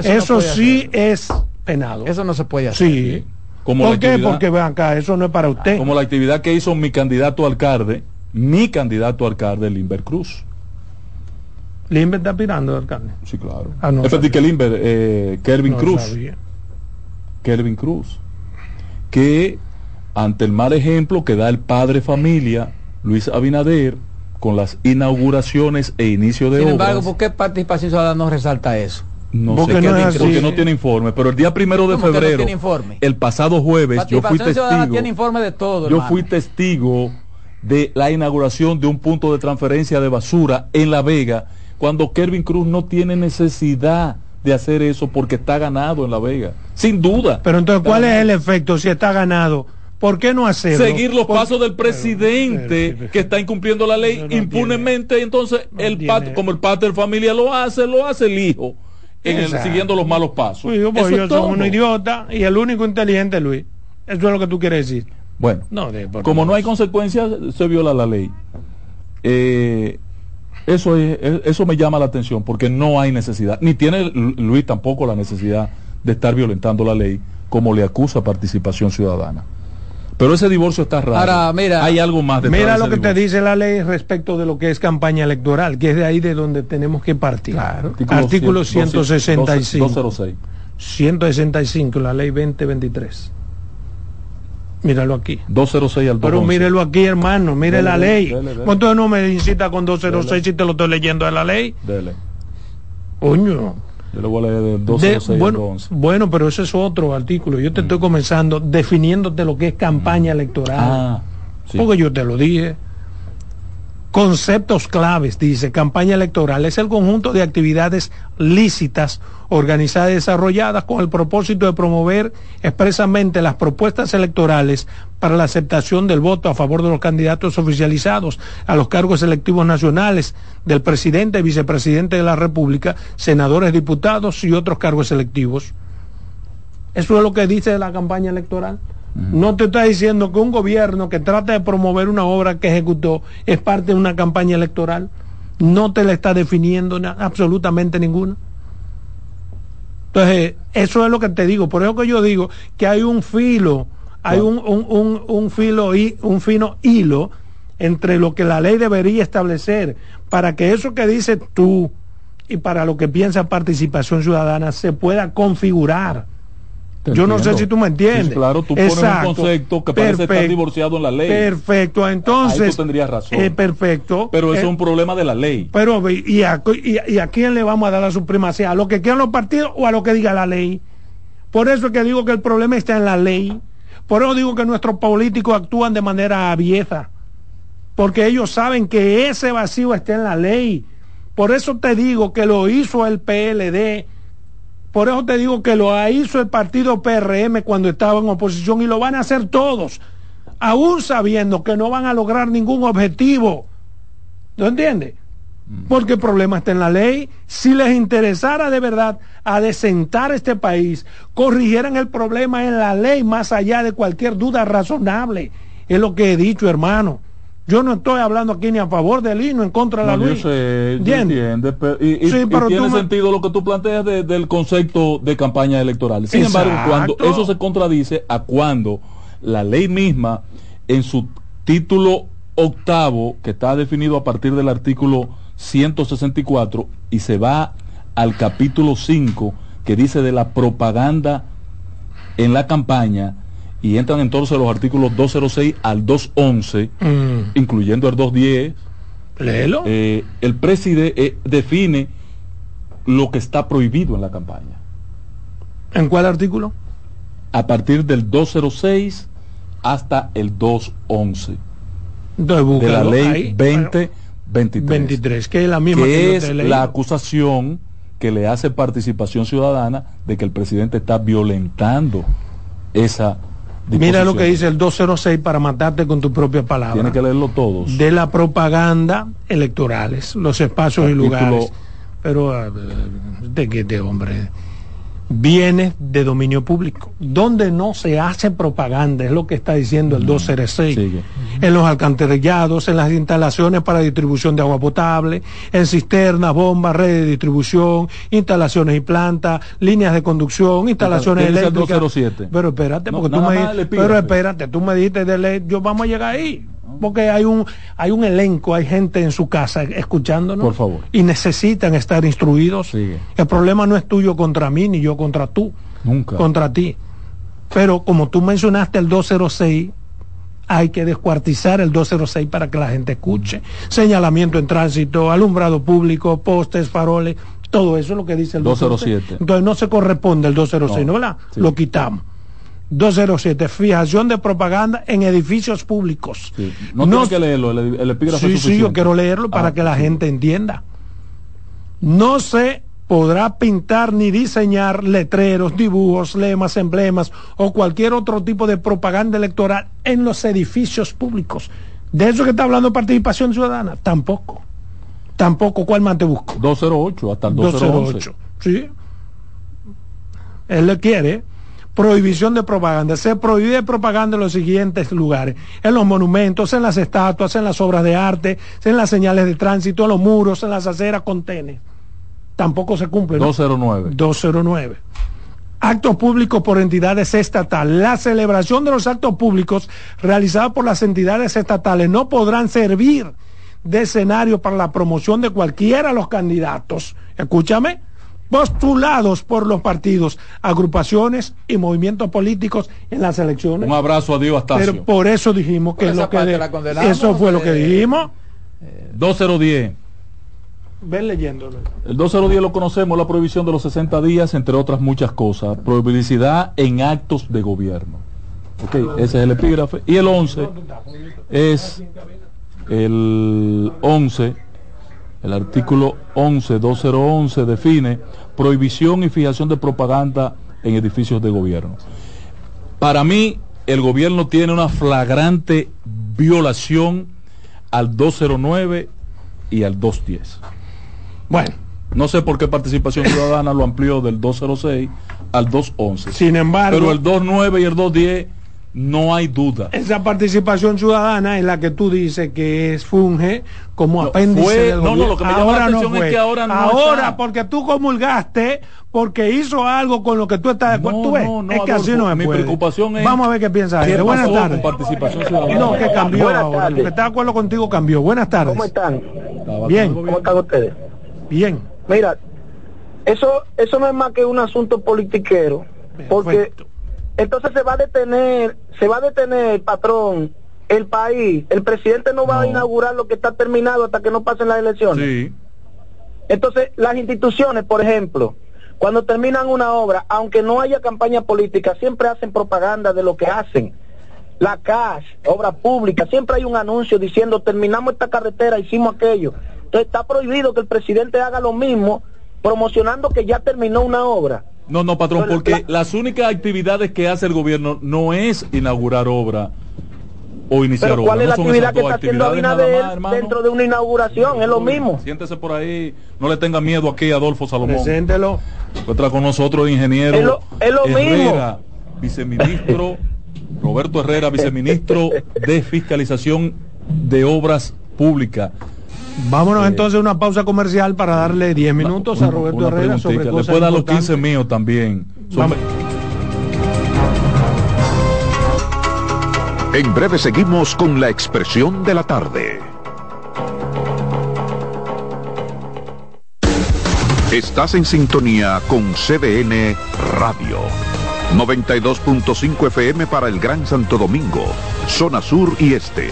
Eso, sí es penado. Eso no se puede hacer. Sí. ¿Por qué? Porque vean acá, eso no es para usted. Como la actividad que hizo mi candidato alcalde, mi candidato alcalde, Limber Cruz. ¿Limber está aspirando de alcalde? Sí, claro. Ah, no que Limber, eh, Kelvin Cruz. Kelvin Cruz. Que ante el mal ejemplo que da el padre familia, Luis Abinader, con las inauguraciones e inicio de Sin embargo, ¿por qué Participación Ciudadana no resalta eso? No sé, no porque no tiene informe, pero el día primero de febrero, el pasado jueves, yo fui testigo. Tiene informe de todo, yo fui testigo de la inauguración de un punto de transferencia de basura en La Vega, cuando Kervin Cruz no tiene necesidad de hacer eso porque está ganado en La Vega, sin duda. Pero entonces, ¿cuál es el efecto si está ganado? ¿Por qué no hacerlo? Seguir los pasos del presidente que está incumpliendo la ley impunemente. entonces, el como el padre de familia lo hace, lo hace el hijo, siguiendo los malos pasos. Pues yo, soy un idiota y el único inteligente Luis. Eso es lo que tú quieres decir. Bueno, como no hay consecuencias, se viola la ley. Eh, eso, es, eso me llama la atención porque no hay necesidad, ni tiene Luis tampoco la necesidad de estar violentando la ley como le acusa participación ciudadana. Pero ese divorcio está raro. Ahora, mira, hay algo más de Mira lo que te dice la ley respecto de lo que es campaña electoral, que es de ahí de donde tenemos que partir. Artículo, 165. 206. 165, la ley 2023. Míralo aquí. 206 al Pero mírelo aquí, hermano, mire la ley. Entonces no me incita con 206 si te lo estoy leyendo de la ley. Dele. Coño. Yo le voy a leer de bueno, bueno, pero ese es otro artículo. Yo te estoy mm. comenzando definiéndote lo que es campaña mm. electoral. Ah, Porque yo te lo dije. Conceptos claves, dice, campaña electoral es el conjunto de actividades lícitas organizadas y desarrolladas con el propósito de promover expresamente las propuestas electorales para la aceptación del voto a favor de los candidatos oficializados a los cargos electivos nacionales del presidente y vicepresidente de la República, senadores, diputados y otros cargos electivos. Eso es lo que dice la campaña electoral. No te está diciendo que un gobierno que trata de promover una obra que ejecutó es parte de una campaña electoral. No te la está definiendo absolutamente ninguna. Entonces, eso es lo que te digo. Por eso que yo digo que hay un filo, hay un, un, un, filo y un fino hilo entre lo que la ley debería establecer para que eso que dices tú y para lo que piensa participación ciudadana se pueda configurar Yo no sé si tú me entiendes. claro, tú pones un concepto que parece estar divorciado en la ley. Perfecto, entonces. Ahí tú tendrías razón. Eh, perfecto. Pero eso es un problema de la ley. Pero, ¿y a, y, a quién le vamos a dar la supremacía? ¿A lo que quieran los partidos o a lo que diga la ley? Por eso es que digo que el problema está en la ley. Por eso digo que nuestros políticos actúan de manera avieza. Porque ellos saben que ese vacío está en la ley. Por eso te digo que lo hizo el PLD por eso te digo que lo hizo el partido PRM cuando estaba en oposición y lo van a hacer todos, aún sabiendo que no van a lograr ningún objetivo. ¿No entiendes? Mm. Porque el problema está en la ley. Si les interesara de verdad adecentar este país, corrigieran el problema en la ley más allá de cualquier duda razonable. Es lo que he dicho, hermano. Yo no estoy hablando aquí ni a favor del ni en contra de la no, Yo sé, pero, y, tiene sentido lo que tú planteas del concepto de campaña electoral. Sin embargo, cuando eso se contradice a cuando la ley misma, en su título octavo, que está definido a partir del artículo 164, y se va al capítulo 5, que dice de la propaganda en la campaña, y entran entonces los artículos 206 al 211, mm. incluyendo el 210. Léelo. Eh, el presidente eh, define lo que está prohibido en la campaña. ¿En cuál artículo? A partir del 206 hasta el 211. de la ley 2023. 23, que es la misma que, es la acusación que le hace participación ciudadana de que el presidente está violentando esa Mira lo que dice el 206 para matarte con tu propia palabra. Tiene que leerlo todos. De la propaganda electorales, los espacios y lugares. Pero, ¿de qué de hombre? Bienes de dominio público, donde no se hace propaganda, es lo que está diciendo el 206, mm. en los alcantarillados, en las instalaciones para distribución de agua potable, en cisternas, bombas, redes de distribución, instalaciones y plantas, líneas de conducción, instalaciones eléctricas. Pero espérate, porque tú me, pero espérate, tú me dijiste de ley, yo vamos a llegar ahí porque hay un hay un elenco, hay gente en su casa escuchándonos. Por favor. Y necesitan estar instruidos. El problema no es tuyo contra mí ni yo contra tú. Nunca. Contra ti. Pero como tú mencionaste el 206, hay que descuartizar el 206 para que la gente escuche. Señalamiento en tránsito, alumbrado público, postes, faroles, todo eso es lo que dice el 207. Entonces no se corresponde el 206, ¿no, verdad? Lo quitamos. 207, fijación de propaganda en edificios públicos. No, no que leerlo, el, epígrafe Sí, sí, yo quiero leerlo para ah, que la gente entienda. No se podrá pintar ni diseñar letreros, dibujos, lemas, emblemas o cualquier otro tipo de propaganda electoral en los edificios públicos. De eso que está hablando participación ciudadana, tampoco. Tampoco, ¿cuál más te busco? 208, hasta el 208. sí. Él le quiere prohibición de propaganda. Se prohíbe propaganda en los siguientes lugares, en los monumentos, en las estatuas, en las obras de arte, en las señales de tránsito, en los muros, en las aceras, contenes. Tampoco se cumple. 209. 209. Actos públicos por entidades estatales. La celebración de los actos públicos realizados por las entidades estatales no podrán servir de escenario para la promoción de cualquiera de los candidatos. Escúchame postulados por los partidos, agrupaciones y movimientos políticos en las elecciones. Un abrazo a Dios hasta Pero por eso dijimos que, lo que eso fue lo que eh, dijimos. 2010. Ven leyéndolo. El 2010 lo conocemos, la prohibición de los 60 días, entre otras muchas cosas. Prohibibilidad en actos de gobierno. Ok, ese es el epígrafe. Y el 11 es el 11 el artículo 11, 2011 define prohibición y fijación de propaganda en edificios de gobierno. Para mí, el gobierno tiene una flagrante violación al 209 y al 210. Bueno, no sé por qué participación ciudadana lo amplió del 206 al 211. Sin embargo, pero el 29 y el 210 no hay duda. Esa participación ciudadana es la que tú dices que es funge como apéndice No, no, lo que me llama la atención es que ahora no Ahora, porque tú comulgaste, porque hizo algo con lo que tú estás de acuerdo. No, no, no, es que así no es. Mi preocupación es... Vamos a ver qué piensa. Buenas tardes. participación ciudadana? No, que cambió ahora. Lo que está de acuerdo contigo cambió. Buenas tardes. ¿Cómo están? Bien. ¿Cómo están ustedes? Bien. Mira, eso, eso no es más que un asunto politiquero. Porque entonces se va a detener, se va a detener, patrón, el país. El presidente no va a inaugurar lo que está terminado hasta que no pasen las elecciones. Sí. Entonces, las instituciones, por ejemplo, cuando terminan una obra, aunque no haya campaña política, siempre hacen propaganda de lo que hacen. La CAS, obra pública, siempre hay un anuncio diciendo terminamos esta carretera, hicimos aquello. Entonces está prohibido que el presidente haga lo mismo promocionando que ya terminó una obra. No, no, patrón, porque las únicas actividades que hace el gobierno no es inaugurar obra o iniciar Pero ¿Cuál es la actividad que está haciendo Abinader dentro de una inauguración? Es lo mismo. Siéntese por ahí, no le tenga miedo aquí a Adolfo Salomón. Preséntelo. Encuentra con nosotros el ingeniero es lo, Herrera, viceministro, Roberto Herrera, viceministro de Fiscalización de Obras Públicas. Vámonos eh, entonces a una pausa comercial para darle 10 minutos a Roberto Herrera sobre cosas Después dar los 15 míos también. En breve seguimos con la expresión de la tarde. Estás en sintonía con CDN Radio. 92.5 FM para el Gran Santo Domingo, zona sur y este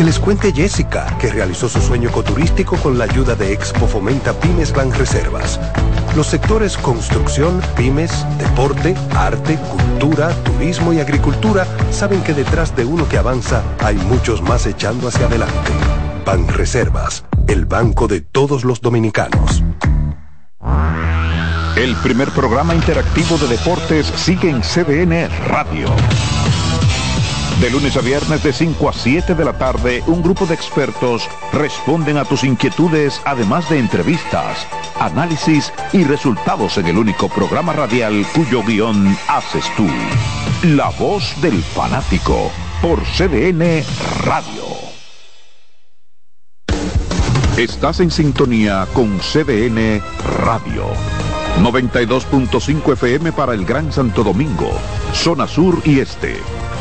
Que les cuente Jessica, que realizó su sueño ecoturístico con la ayuda de Expo Fomenta Pymes Reservas. Los sectores construcción, pymes, deporte, arte, cultura, turismo y agricultura saben que detrás de uno que avanza hay muchos más echando hacia adelante. Reservas, el banco de todos los dominicanos. El primer programa interactivo de deportes sigue en CDN Radio. De lunes a viernes de 5 a 7 de la tarde, un grupo de expertos responden a tus inquietudes, además de entrevistas, análisis y resultados en el único programa radial cuyo guion haces tú. La voz del fanático por CDN Radio. Estás en sintonía con CDN Radio. 92.5 FM para el Gran Santo Domingo, zona sur y este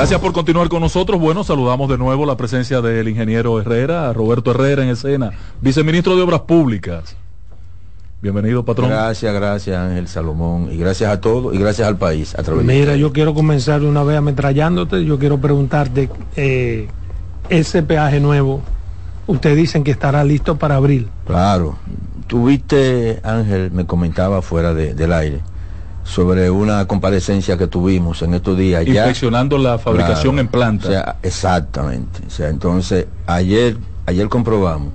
Gracias por continuar con nosotros. Bueno, saludamos de nuevo la presencia del ingeniero Herrera, Roberto Herrera en escena, viceministro de Obras Públicas. Bienvenido, patrón. Gracias, gracias, Ángel Salomón. Y gracias a todos y gracias al país. A Mira, yo quiero comenzar una vez ametrallándote. Yo quiero preguntarte, eh, ese peaje nuevo, ustedes dicen que estará listo para abril. Claro. Tuviste, Ángel, me comentaba fuera del aire, sobre una comparecencia que tuvimos en estos días. Inspeccionando la fabricación en planta. exactamente. O sea, entonces, ayer, ayer comprobamos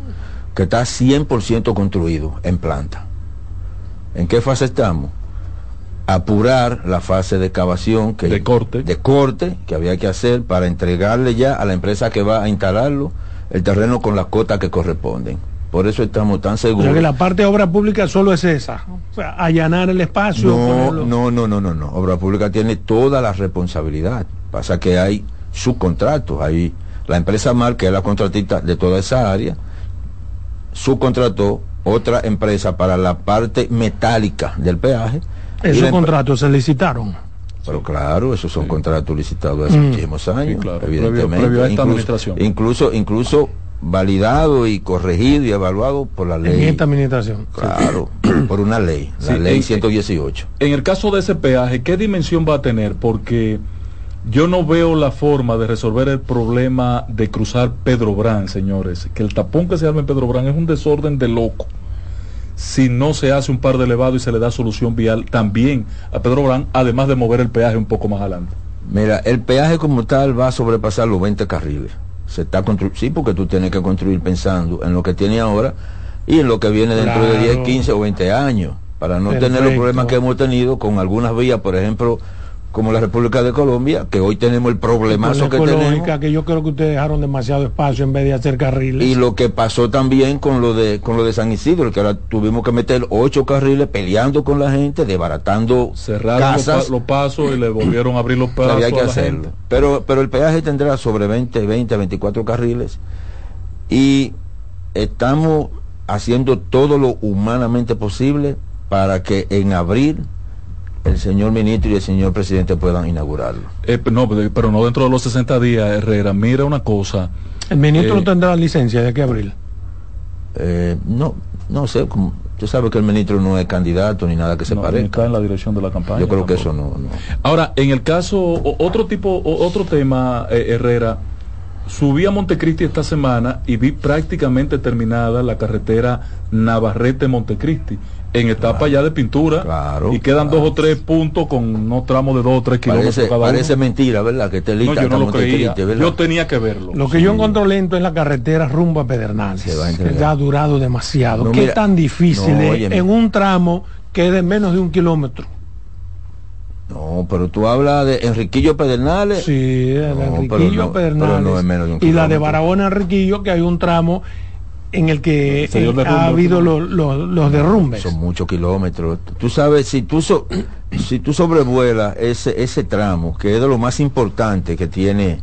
que está 100% construido en planta. ¿En qué fase estamos? apurar la fase de excavación que de corte de corte que había que hacer para entregarle ya a la empresa que va a instalarlo el terreno con las cotas que corresponden por eso estamos tan seguros. que la parte de obra pública solo es esa, o sea, allanar el espacio. No, no, no, no, no, no. Obra pública tiene toda la responsabilidad. Pasa que hay subcontratos, hay la empresa Mar, que es la contratista de toda esa área, subcontrató otra empresa para la parte metálica del peaje. Esos contratos se licitaron. Pero claro, esos son contratos licitados hace mm. muchísimos años, evidentemente. incluso, incluso validado y corregido y evaluado por la ley. En esta administración. Claro, por una ley, la ley 118. En el caso de ese peaje, ¿qué dimensión va a tener? Porque yo no veo la forma de resolver el problema de cruzar Pedro Brán, señores. Que el tapón que se arma en Pedro Brán es un desorden de loco. Si no se hace un par de elevado y se le da solución vial también a Pedro Brán, además de mover el peaje un poco más adelante. Mira, el peaje como tal va a sobrepasar los 20 carriles se está construyendo, sí, porque tú tienes que construir pensando en lo que tiene ahora y en lo que viene dentro de 10, 15 o 20 años, para no tener los problemas que hemos tenido con algunas vías, por ejemplo, como la República de Colombia, que hoy tenemos el problemazo que tenemos. que yo creo que ustedes dejaron demasiado espacio en vez de hacer carriles. Y lo que pasó también con lo de con lo de San Isidro, que ahora tuvimos que meter ocho carriles peleando con la gente, desbaratando Cerraron los, pasos y le volvieron a abrir los pasos. Había que hacerlo. Pero, pero el peaje tendrá sobre 20, 20, 24 carriles y estamos haciendo todo lo humanamente posible para que en abril el señor ministro y el señor presidente puedan inaugurarlo. Eh, no, pero no dentro de los 60 días, Herrera. Mira una cosa. ¿El ministro no eh, tendrá licencia de qué abril? Eh, no, no sé. Como, usted sabe que el ministro no es candidato ni nada que se parezca. Está en la dirección de la campaña. Yo creo que eso no, Ahora, en el caso, otro tipo, otro tema, Herrera. Subí a Montecristi esta semana y vi prácticamente terminada la carretera Navarrete-Montecristi en etapa ya de pintura claro, y quedan dos o tres puntos con unos tramos de dos o tres kilómetros parece, cada Parece mentira, ¿verdad? Que te no, yo no lo creía. Yo tenía que verlo. Lo que yo encuentro lento es la carretera rumbo a Pedernales. que ha durado demasiado. ¿Qué tan difícil es en un tramo que es de menos de un kilómetro? No, pero tú hablas de Enriquillo Pedernales. Sí, de Enriquillo Pedernales. y la de Barahona Enriquillo, que hay un tramo en el que eh, ha habido los, derrumbes. Son muchos kilómetros. Tú sabes, si tú, si tú sobrevuelas ese, ese tramo, que es de lo más importante que tiene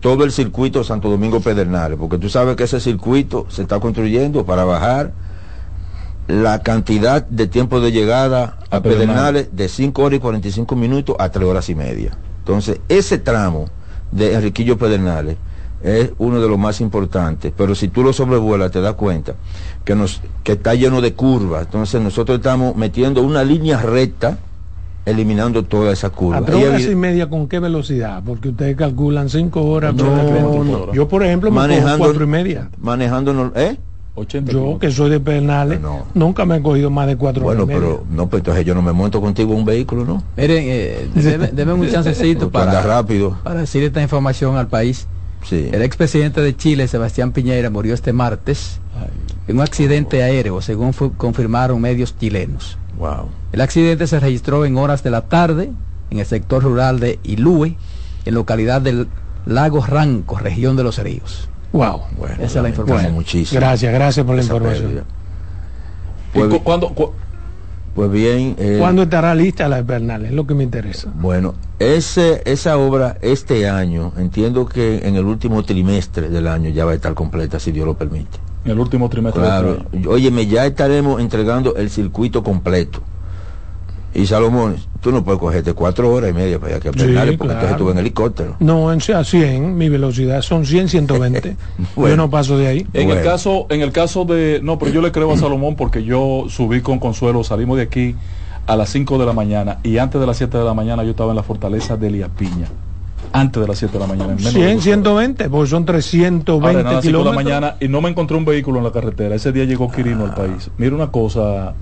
todo el circuito Santo Domingo Pedernales, porque tú sabes que ese circuito se está construyendo para bajar la cantidad de tiempo de llegada a, Pedernales de 5 horas y 45 minutos a 3 horas y media. Entonces, ese tramo de Enriquillo Pedernales es uno de los más importantes, pero si tú lo sobrevuelas te das cuenta que, nos, que está lleno de curvas, entonces nosotros estamos metiendo una línea recta eliminando toda esa curva. ¿A tres horas y media con qué velocidad? Porque ustedes calculan cinco horas. Yo, por ejemplo, me manejando cuatro y media. Manejando, ¿eh? yo que soy de Pernales, nunca me he cogido más de cuatro Bueno, pero no, pues entonces yo no me monto contigo un vehículo, ¿no? Miren, eh, deme, un chancecito para, rápido. para decir esta información al país. El expresidente de Chile, Sebastián Piñera, murió este martes en un accidente aéreo, según confirmaron medios chilenos. Wow. El accidente se registró en horas de la tarde en el sector rural de Ilue, en localidad del Lago Ranco, región de los Ríos. Wow. Bueno, Esa es la información. muchísimo. Gracias, gracias por la información. Pues, ¿Cuándo, pues bien. Eh, ¿Cuándo estará lista la Bernal? Es lo que me interesa. Bueno, ese, esa obra este año, entiendo que en el último trimestre del año ya va a estar completa, si Dios lo permite. En el último trimestre. Claro. Óyeme, ya estaremos entregando el circuito completo. Y Salomón, tú no puedes cogerte cuatro horas y media para allá que porque claro. tú en helicóptero. No, en a 100, mi velocidad son 100, 120. yo no paso de ahí. En el caso, en el caso de, no, pero yo le creo a Salomón porque yo subí con Consuelo, salimos de aquí a las 5 de la mañana y antes de las 7 de la mañana yo estaba en la fortaleza de Liapiña. Antes de las 7 de la mañana. 100, 120, porque son 320 kilómetros. de la mañana y no me encontré un vehículo en la carretera. Ese día llegó Quirino al país. Mira una cosa,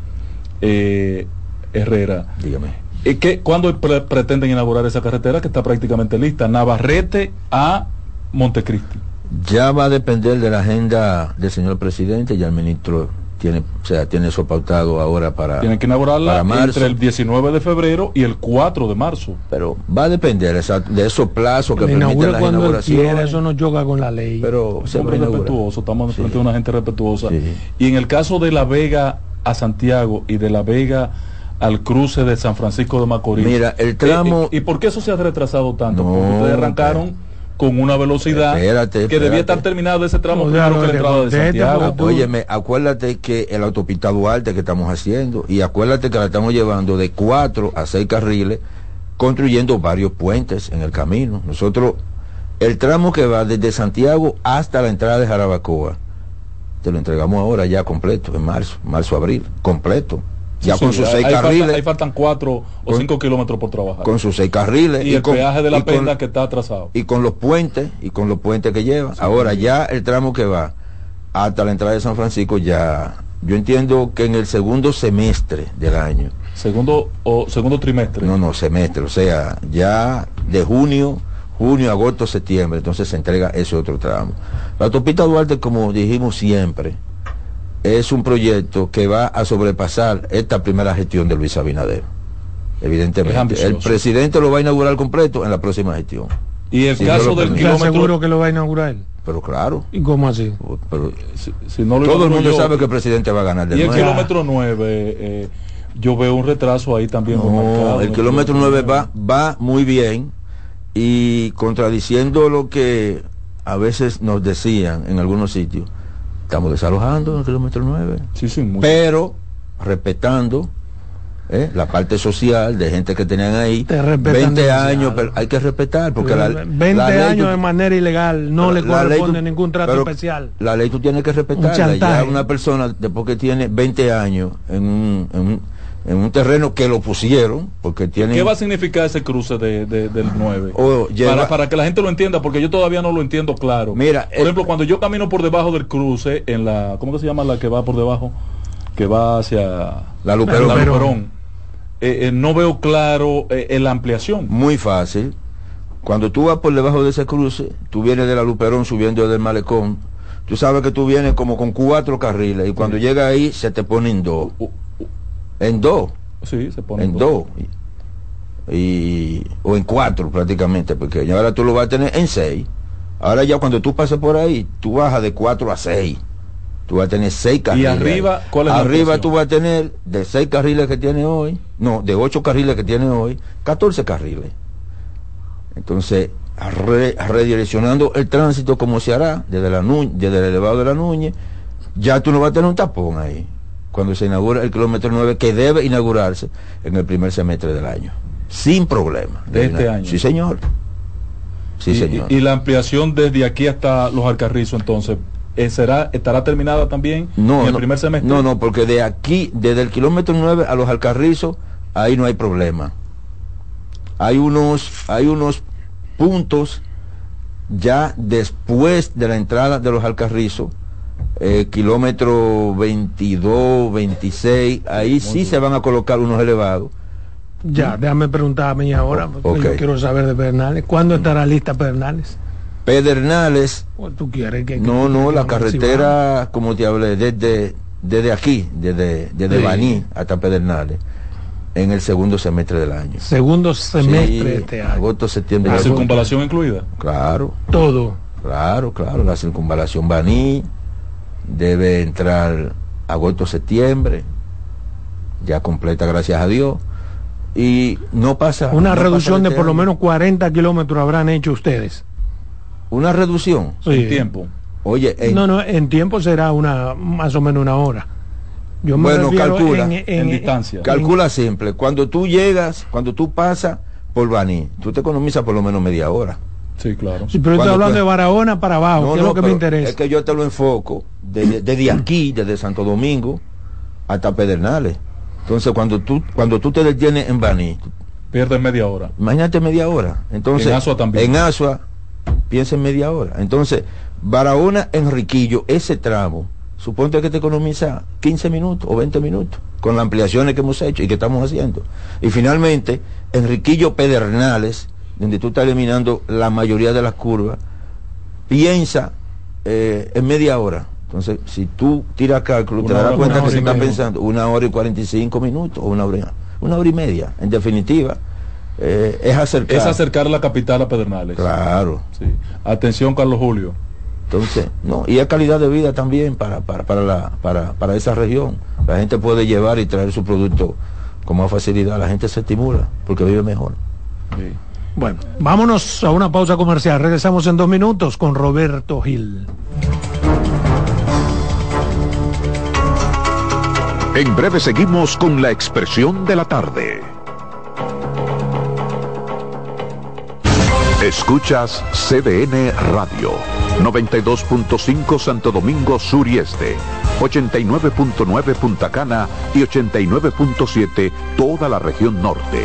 eh, Herrera. Dígame. ¿Qué, ¿Cuándo pretenden inaugurar esa carretera que está prácticamente lista? Navarrete a Montecristi. Ya va a depender de la agenda del señor presidente y el ministro tiene, o sea, tiene eso pautado ahora para. Tienen que inaugurarla entre el 19 de febrero y el 4 de marzo. Pero va a depender de esos plazos que permiten la inauguración. eso no choca con la ley. Pero siempre respetuoso, estamos frente a una gente respetuosa. Y en el caso de La Vega a Santiago y de La Vega al cruce de San Francisco de Macorís. Mira, el tramo. Eh, eh, ¿Y, por qué eso se ha retrasado tanto? Porque ustedes arrancaron con una velocidad que debía estar terminado ese tramo primero que la entrada de Santiago. Óyeme, acuérdate que el autopista Duarte que estamos haciendo, y acuérdate que la estamos llevando de cuatro a seis carriles, construyendo varios puentes en el camino. Nosotros, el tramo que va desde Santiago hasta la entrada de Jarabacoa, te lo entregamos ahora ya completo, en marzo, marzo-abril, completo ya con sus seis carriles. ahí faltan cuatro o cinco kilómetros por trabajar. Con sus seis carriles. Y, el peaje de la penda que está atrasado. Y con los puentes, y con los puentes que lleva. Ahora ya el tramo que va hasta la entrada de San Francisco ya, yo entiendo que en el segundo semestre del año. Segundo o segundo trimestre. No, no, semestre, o sea, ya de junio, junio, agosto, septiembre, entonces se entrega ese otro tramo. La autopista Duarte, como dijimos siempre, es un proyecto que va a sobrepasar esta primera gestión de Luis Abinader. Evidentemente. El presidente lo va a inaugurar completo en la próxima gestión. Y el caso del kilómetro... seguro que lo va a inaugurar? Pero claro. ¿Y cómo así? todo el mundo sabe que el presidente va a ganar de Y el kilómetro 9, eh, yo veo un retraso ahí también. el kilómetro 9 va, va muy bien y contradiciendo lo que a veces nos decían en algunos sitios estamos desalojando en el kilómetro 9. Sí, sí, Pero respetando ¿eh? la parte social de gente que tenían ahí 20 años, pero hay que respetar porque la, 20 años de manera ilegal no le corresponde ningún trato especial. La ley tú tienes que respetarla. Ya una persona después que tiene 20 años en un en un terreno que lo pusieron, porque tiene ¿Qué va a significar ese cruce de, del 9? para, para, que la gente lo entienda, porque yo todavía no lo entiendo claro. Mira, por ejemplo, cuando yo camino por debajo del cruce, en la, ¿cómo que se llama la que va por debajo? Que va hacia la Luperón. Eh, eh, no veo claro eh, la ampliación. Muy fácil. Cuando tú vas por debajo de ese cruce, tú vienes de la Luperón subiendo del malecón, tú sabes que tú vienes como con cuatro carriles y cuando llega ahí se te ponen dos en dos. Sí, se pone en dos. Y, o en cuatro prácticamente, porque ahora tú lo vas a tener en seis. Ahora ya cuando tú pases por ahí, tú bajas de cuatro a seis. Tú vas a tener seis carriles. ¿Y arriba cuál es Arriba tú vas a tener de seis carriles que tiene hoy, no, de ocho carriles que tiene hoy, 14 carriles. Entonces, redireccionando el tránsito como se hará desde, la desde el elevado de la Núñez, ya tú no vas a tener un tapón ahí cuando se inaugura el kilómetro 9, que debe inaugurarse en el primer semestre del año, sin problema. De este año. Sí, señor. Sí, y, señor. Y, la ampliación desde aquí hasta los Alcarrizos, entonces, eh, será estará terminada también no, en el primer semestre? No, no, porque de aquí, desde el kilómetro 9 a los Alcarrizos, ahí no hay problema. Hay unos, hay unos puntos ya después de la entrada de los Alcarrizos, eh, kilómetro 22, 26, ahí sí se van a colocar unos elevados. Ya, déjame preguntarme ahora, porque yo quiero saber de Pedernales. ¿Cuándo estará lista Pedernales? Pedernales. ¿Tú quieres que, no, no, la carretera, como te hablé, desde, desde aquí, desde, desde Baní hasta Pedernales, en el segundo semestre del año. Segundo semestre de este año. Agosto, septiembre. ¿La circunvalación incluida? Claro. Todo. Claro, claro, la circunvalación Baní, debe entrar agosto, septiembre, ya completa, gracias a Dios. Y no pasa. Una reducción de por lo menos 40 kilómetros habrán hecho ustedes. Una reducción. En tiempo. Oye, no, no, en tiempo será una más o menos una hora. Yo bueno, calcula en, distancia. Calcula simple. Cuando tú llegas, cuando tú pasas por Baní, tú te economizas por lo menos media hora. Sí, claro. Sí, pero estoy hablando de Barahona para abajo, que es lo que me interesa. Es que yo te lo enfoco desde, aquí, desde Santo Domingo hasta Pedernales. Entonces, cuando tú cuando tú te detienes en Baní, pierdes media hora. Imagínate media hora. Entonces, en Asua también. En Asua, piensa en media hora. Entonces, Barahona, Enriquillo, ese tramo, suponte que te economiza 15 minutos o 20 minutos con las ampliaciones que hemos hecho y que estamos haciendo. Y finalmente, Enriquillo Pedernales, donde tú estás eliminando la mayoría de las curvas, piensa eh, en media hora Entonces, si tú tiras cálculo, te das cuenta que se está pensando una hora y 45 minutos o una hora, una hora y media. En definitiva, eh, es acercar. Es acercar la capital a Pedernales. Claro. Sí. Atención, Carlos Julio. Entonces, no, y es calidad de vida también para, para, para, la, para, para esa región. La gente puede llevar y traer su producto con más facilidad. La gente se estimula porque vive mejor. Bueno, vámonos a una pausa comercial. Regresamos en dos minutos con Roberto Gil. En breve seguimos con la expresión de la tarde. Escuchas CDN Radio, 92.5 Santo Domingo Sur y Este, 89.9 Punta Cana y 89.7 toda la región norte.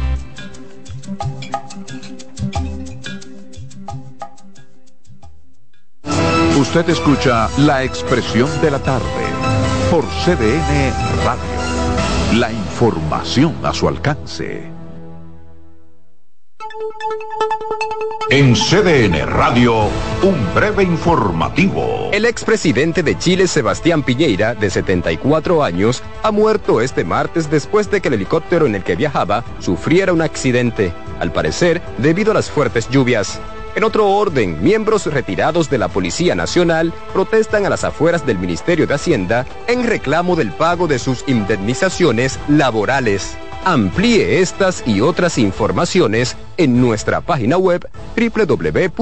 Usted escucha la expresión de la tarde por CDN Radio. La información a su alcance. En CDN Radio, un breve informativo. El expresidente de Chile, Sebastián Piñeira, de 74 años, ha muerto este martes después de que el helicóptero en el que viajaba sufriera un accidente, al parecer debido a las fuertes lluvias. En otro orden, miembros retirados de la Policía Nacional protestan a las afueras del Ministerio de Hacienda en reclamo del pago de sus indemnizaciones laborales. Amplíe estas y otras informaciones en nuestra página web www.cdn.com.do.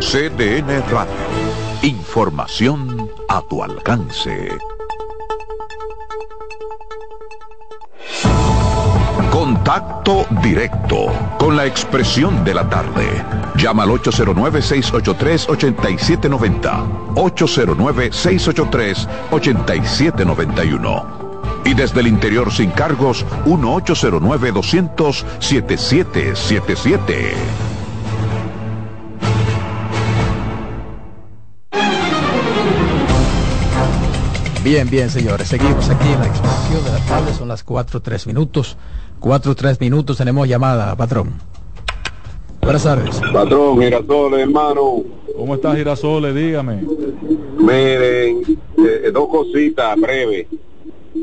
CDN Radio. Información a tu alcance. Contacto directo con la expresión de la tarde. Llama al 809-683-8790. 809-683-8791. Y desde el interior sin cargos, 1-809-200-7777. Bien, bien, señores. Seguimos aquí en la expresión de la tarde. Son las 4, 3 minutos. Cuatro, tres minutos, tenemos llamada, patrón. Buenas tardes. Patrón, Girasoles, hermano. ¿Cómo estás, Girasoles? Dígame. Miren, eh, dos cositas breves.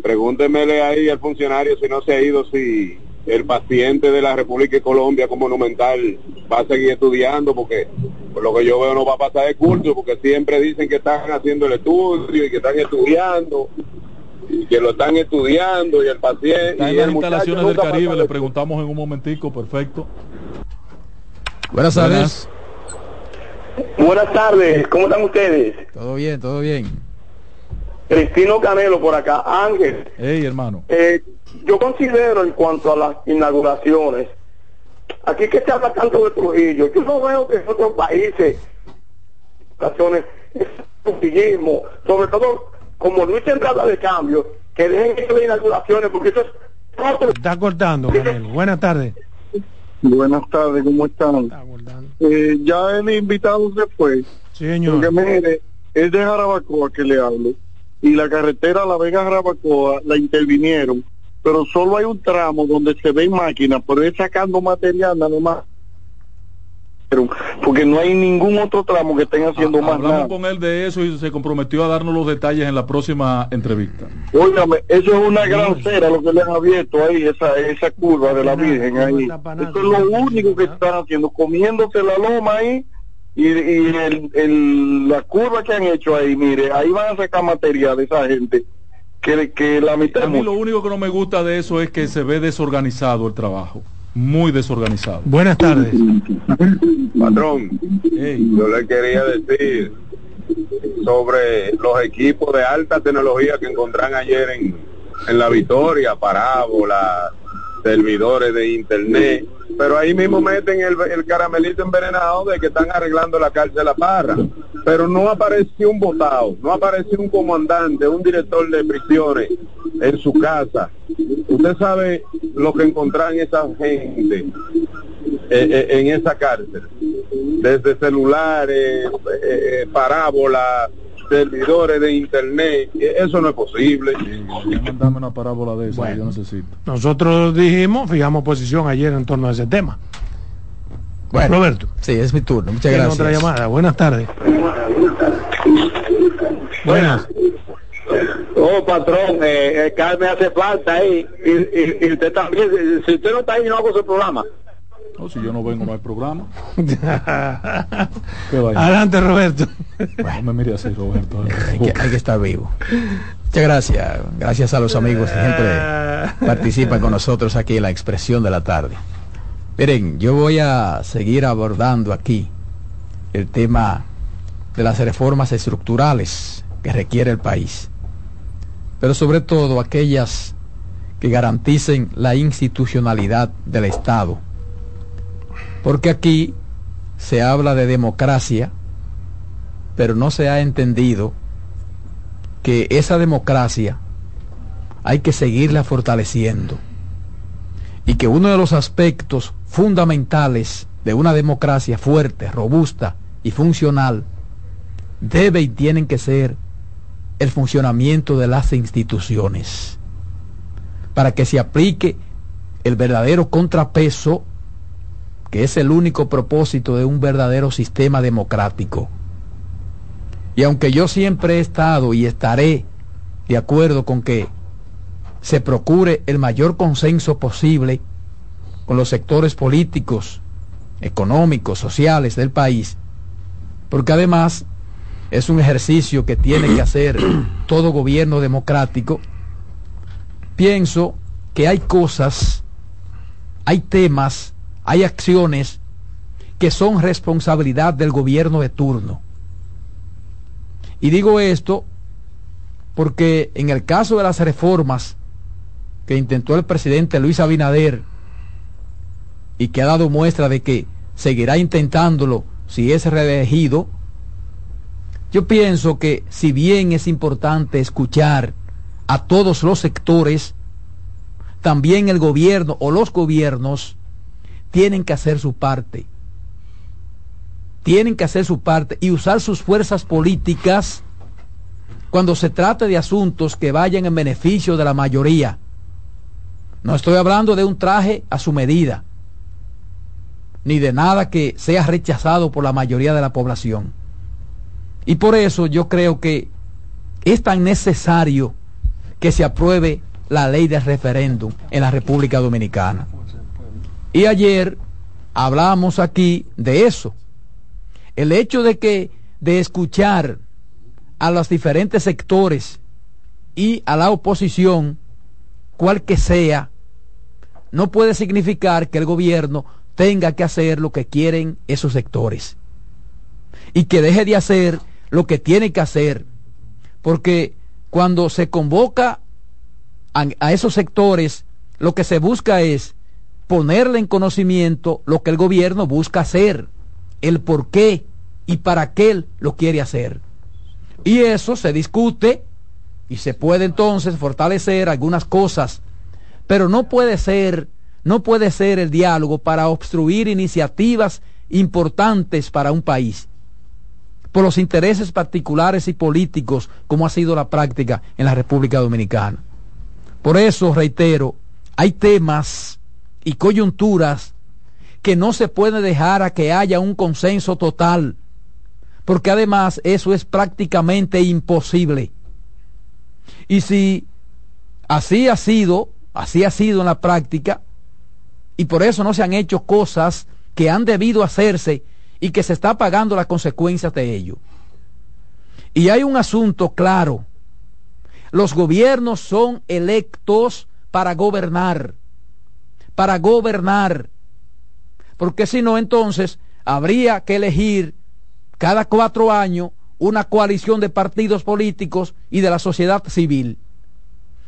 Pregúntemele ahí al funcionario si no se ha ido, si el paciente de la República de Colombia como monumental va a seguir estudiando, porque por lo que yo veo no va a pasar de curso, porque siempre dicen que están haciendo el estudio y que están estudiando que lo están estudiando y el paciente. y en las instalaciones del Caribe, le preguntamos en un momentico, perfecto. Buenas tardes. Buenas tardes, ¿cómo están ustedes? Todo bien, todo bien. Cristino Canelo por acá, Ángel. Hey, hermano. Eh, yo considero en cuanto a las inauguraciones, aquí que se habla tanto de Trujillo, yo no veo que en otros países, es trujillismo, sobre todo como Luis entrada de cambio, que dejen estas inauguraciones, porque eso es... Está cortando, Buenas tardes. Buenas tardes, ¿cómo están? Eh, ya el invitado se fue. Sí, señor. Porque mire, es de Jarabacoa que le hablo. Y la carretera La Vega Jarabacoa la intervinieron. Pero solo hay un tramo donde se ven máquinas, pero es sacando material nada más porque no hay ningún otro tramo que estén haciendo más Hablamos con él de eso y se comprometió a darnos los detalles en la próxima entrevista. Óigame, eso es una gran cera lo que le han abierto ahí, esa, esa curva de la Virgen ahí. Eso es lo único que están haciendo, comiéndose la loma ahí y, y el, la curva que han hecho ahí, mire, ahí van a sacar material de esa gente. Que, que la mitad... A mí lo único que no me gusta de eso es que se ve desorganizado el trabajo muy desorganizado. Buenas tardes. Patrón, yo le quería decir sobre los equipos de alta tecnología que encontrarán ayer en, en la Victoria, parábolas, servidores de internet, pero ahí mismo meten el, el caramelito envenenado de que están arreglando la cárcel La Parra. Pero no apareció un votado, no apareció un comandante, un director de prisiones en su casa. Usted sabe lo que encontraron esa gente eh, eh, en esa cárcel, desde celulares, eh, parábolas, servidores de internet, eso no es posible. Mandame una parábola de eso, yo necesito. Nosotros dijimos, fijamos posición ayer en torno a ese tema. Bueno, Roberto. Sí, es mi turno. Muchas gracias. otra llamada. Buenas tardes. Buenas. Oh, patrón, eh, eh Carmen hace falta ahí. Y, y, usted también, si usted no está ahí, no hago su programa. No, si yo no vengo, no hay programa. Adelante, Roberto. No me mire así, Roberto. Hay que, hay que, estar vivo. Muchas gracias. Gracias a los amigos que siempre participan con nosotros aquí en la expresión de la tarde. Miren, yo voy a seguir abordando aquí el tema de las reformas estructurales que requiere el país, pero sobre todo aquellas que garanticen la institucionalidad del Estado. Porque aquí se habla de democracia, pero no se ha entendido que esa democracia hay que seguirla fortaleciendo y que uno de los aspectos fundamentales de una democracia fuerte, robusta y funcional debe y tienen que ser el funcionamiento de las instituciones para que se aplique el verdadero contrapeso que es el único propósito de un verdadero sistema democrático. Y aunque yo siempre he estado y estaré de acuerdo con que se procure el mayor consenso posible con los sectores políticos, económicos, sociales del país, porque además es un ejercicio que tiene que hacer todo gobierno democrático, pienso que hay cosas, hay temas, hay acciones que son responsabilidad del gobierno de turno. Y digo esto porque en el caso de las reformas que intentó el presidente Luis Abinader y que ha dado muestra de que seguirá intentándolo si es reelegido, yo pienso que si bien es importante escuchar a todos los sectores, también el gobierno o los gobiernos tienen que hacer su parte. Tienen que hacer su parte y usar sus fuerzas políticas cuando se trate de asuntos que vayan en beneficio de la mayoría. No estoy hablando de un traje a su medida ni de nada que sea rechazado por la mayoría de la población. Y por eso yo creo que es tan necesario que se apruebe la ley de referéndum en la República Dominicana. Y ayer hablamos aquí de eso. El hecho de que de escuchar a los diferentes sectores y a la oposición, cual que sea, no puede significar que el gobierno tenga que hacer lo que quieren esos sectores y que deje de hacer lo que tiene que hacer, porque cuando se convoca a, esos sectores, lo que se busca es ponerle en conocimiento lo que el gobierno busca hacer, el por qué y para qué lo quiere hacer. Y eso se discute y se puede entonces fortalecer algunas cosas, pero no puede ser no puede ser el diálogo para obstruir iniciativas importantes para un país por los intereses particulares y políticos como ha sido la práctica en la República Dominicana. Por eso, reitero, hay temas y coyunturas que no se puede dejar a que haya un consenso total, porque además eso es prácticamente imposible. Y si así ha sido, así ha sido en la práctica, y por eso no se han hecho cosas que han debido hacerse y que se está pagando las consecuencias de ello. Y hay un asunto claro. Los gobiernos son electos para gobernar, para gobernar. Porque si no, entonces habría que elegir cada cuatro años una coalición de partidos políticos y de la sociedad civil.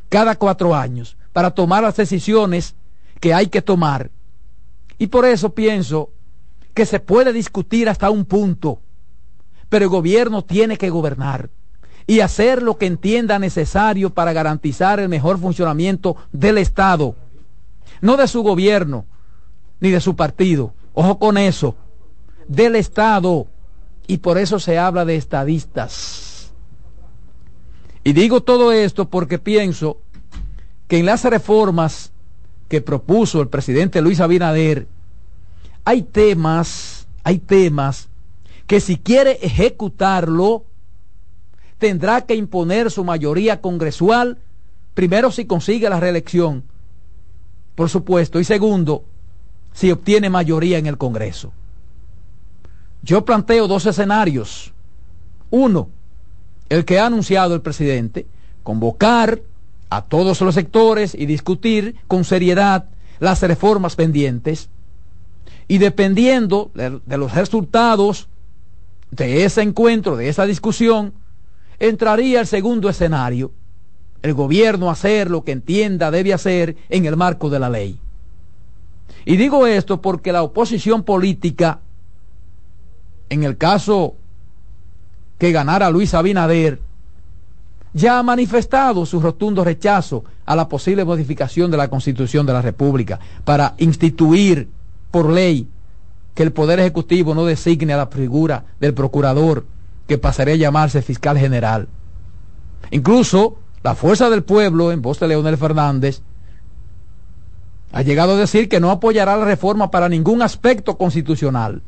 Cada cuatro años, para tomar las decisiones que hay que tomar. Y por eso pienso que se puede discutir hasta un punto, pero el gobierno tiene que gobernar y hacer lo que entienda necesario para garantizar el mejor funcionamiento del Estado, no de su gobierno ni de su partido. Ojo con eso, del Estado. Y por eso se habla de estadistas. Y digo todo esto porque pienso que en las reformas que propuso el presidente Luis Abinader, hay temas, hay temas que si quiere ejecutarlo, tendrá que imponer su mayoría congresual, primero si consigue la reelección, por supuesto, y segundo, si obtiene mayoría en el Congreso. Yo planteo dos escenarios. Uno, el que ha anunciado el presidente, convocar a todos los sectores y discutir con seriedad las reformas pendientes y dependiendo de, los resultados de ese encuentro, de esa discusión, entraría el segundo escenario, el gobierno hacer lo que entienda debe hacer en el marco de la ley. Y digo esto porque la oposición política, en el caso que ganara Luis Abinader, ya ha manifestado su rotundo rechazo a la posible modificación de la Constitución de la República para instituir por ley que el Poder Ejecutivo no designe a la figura del procurador que pasaría a llamarse fiscal general. Incluso la Fuerza del Pueblo, en voz de Leonel Fernández, ha llegado a decir que no apoyará la reforma para ningún aspecto constitucional.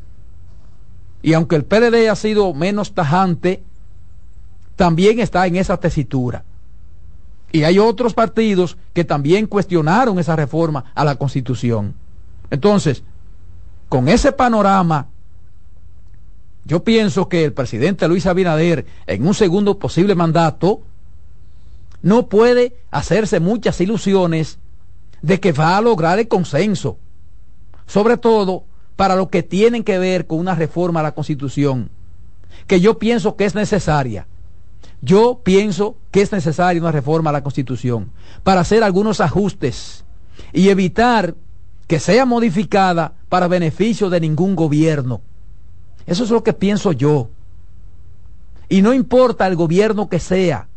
Y aunque el PLD ha sido menos tajante, también está en esa tesitura. Y hay otros partidos que también cuestionaron esa reforma a la Constitución. Entonces, con ese panorama yo pienso que el presidente Luis Abinader, en un segundo posible mandato, no puede hacerse muchas ilusiones de que va a lograr el consenso, sobre todo para lo que tienen que ver con una reforma a la Constitución, que yo pienso que es necesaria. Yo pienso que es necesaria una reforma a la Constitución para hacer algunos ajustes y evitar que sea modificada para beneficio de ningún gobierno. Eso es lo que pienso yo. Y no importa el gobierno que sea,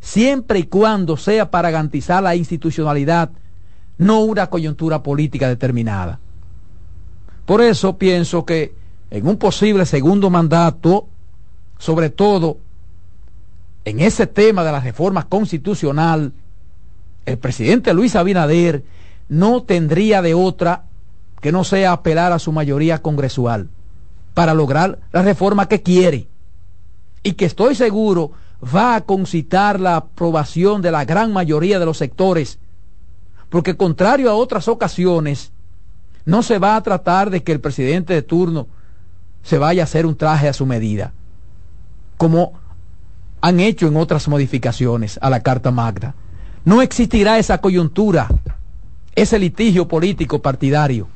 siempre y cuando sea para garantizar la institucionalidad, no una coyuntura política determinada. Por eso pienso que en un posible segundo mandato, sobre todo en ese tema de la reforma constitucional, el presidente Luis Abinader no tendría de otra que no sea apelar a su mayoría congresual para lograr la reforma que quiere. Y que estoy seguro va a concitar la aprobación de la gran mayoría de los sectores, porque contrario a otras ocasiones, no se va a tratar de que el presidente de turno se vaya a hacer un traje a su medida, como han hecho en otras modificaciones a la Carta Magna. No existirá esa coyuntura, ese litigio político partidario.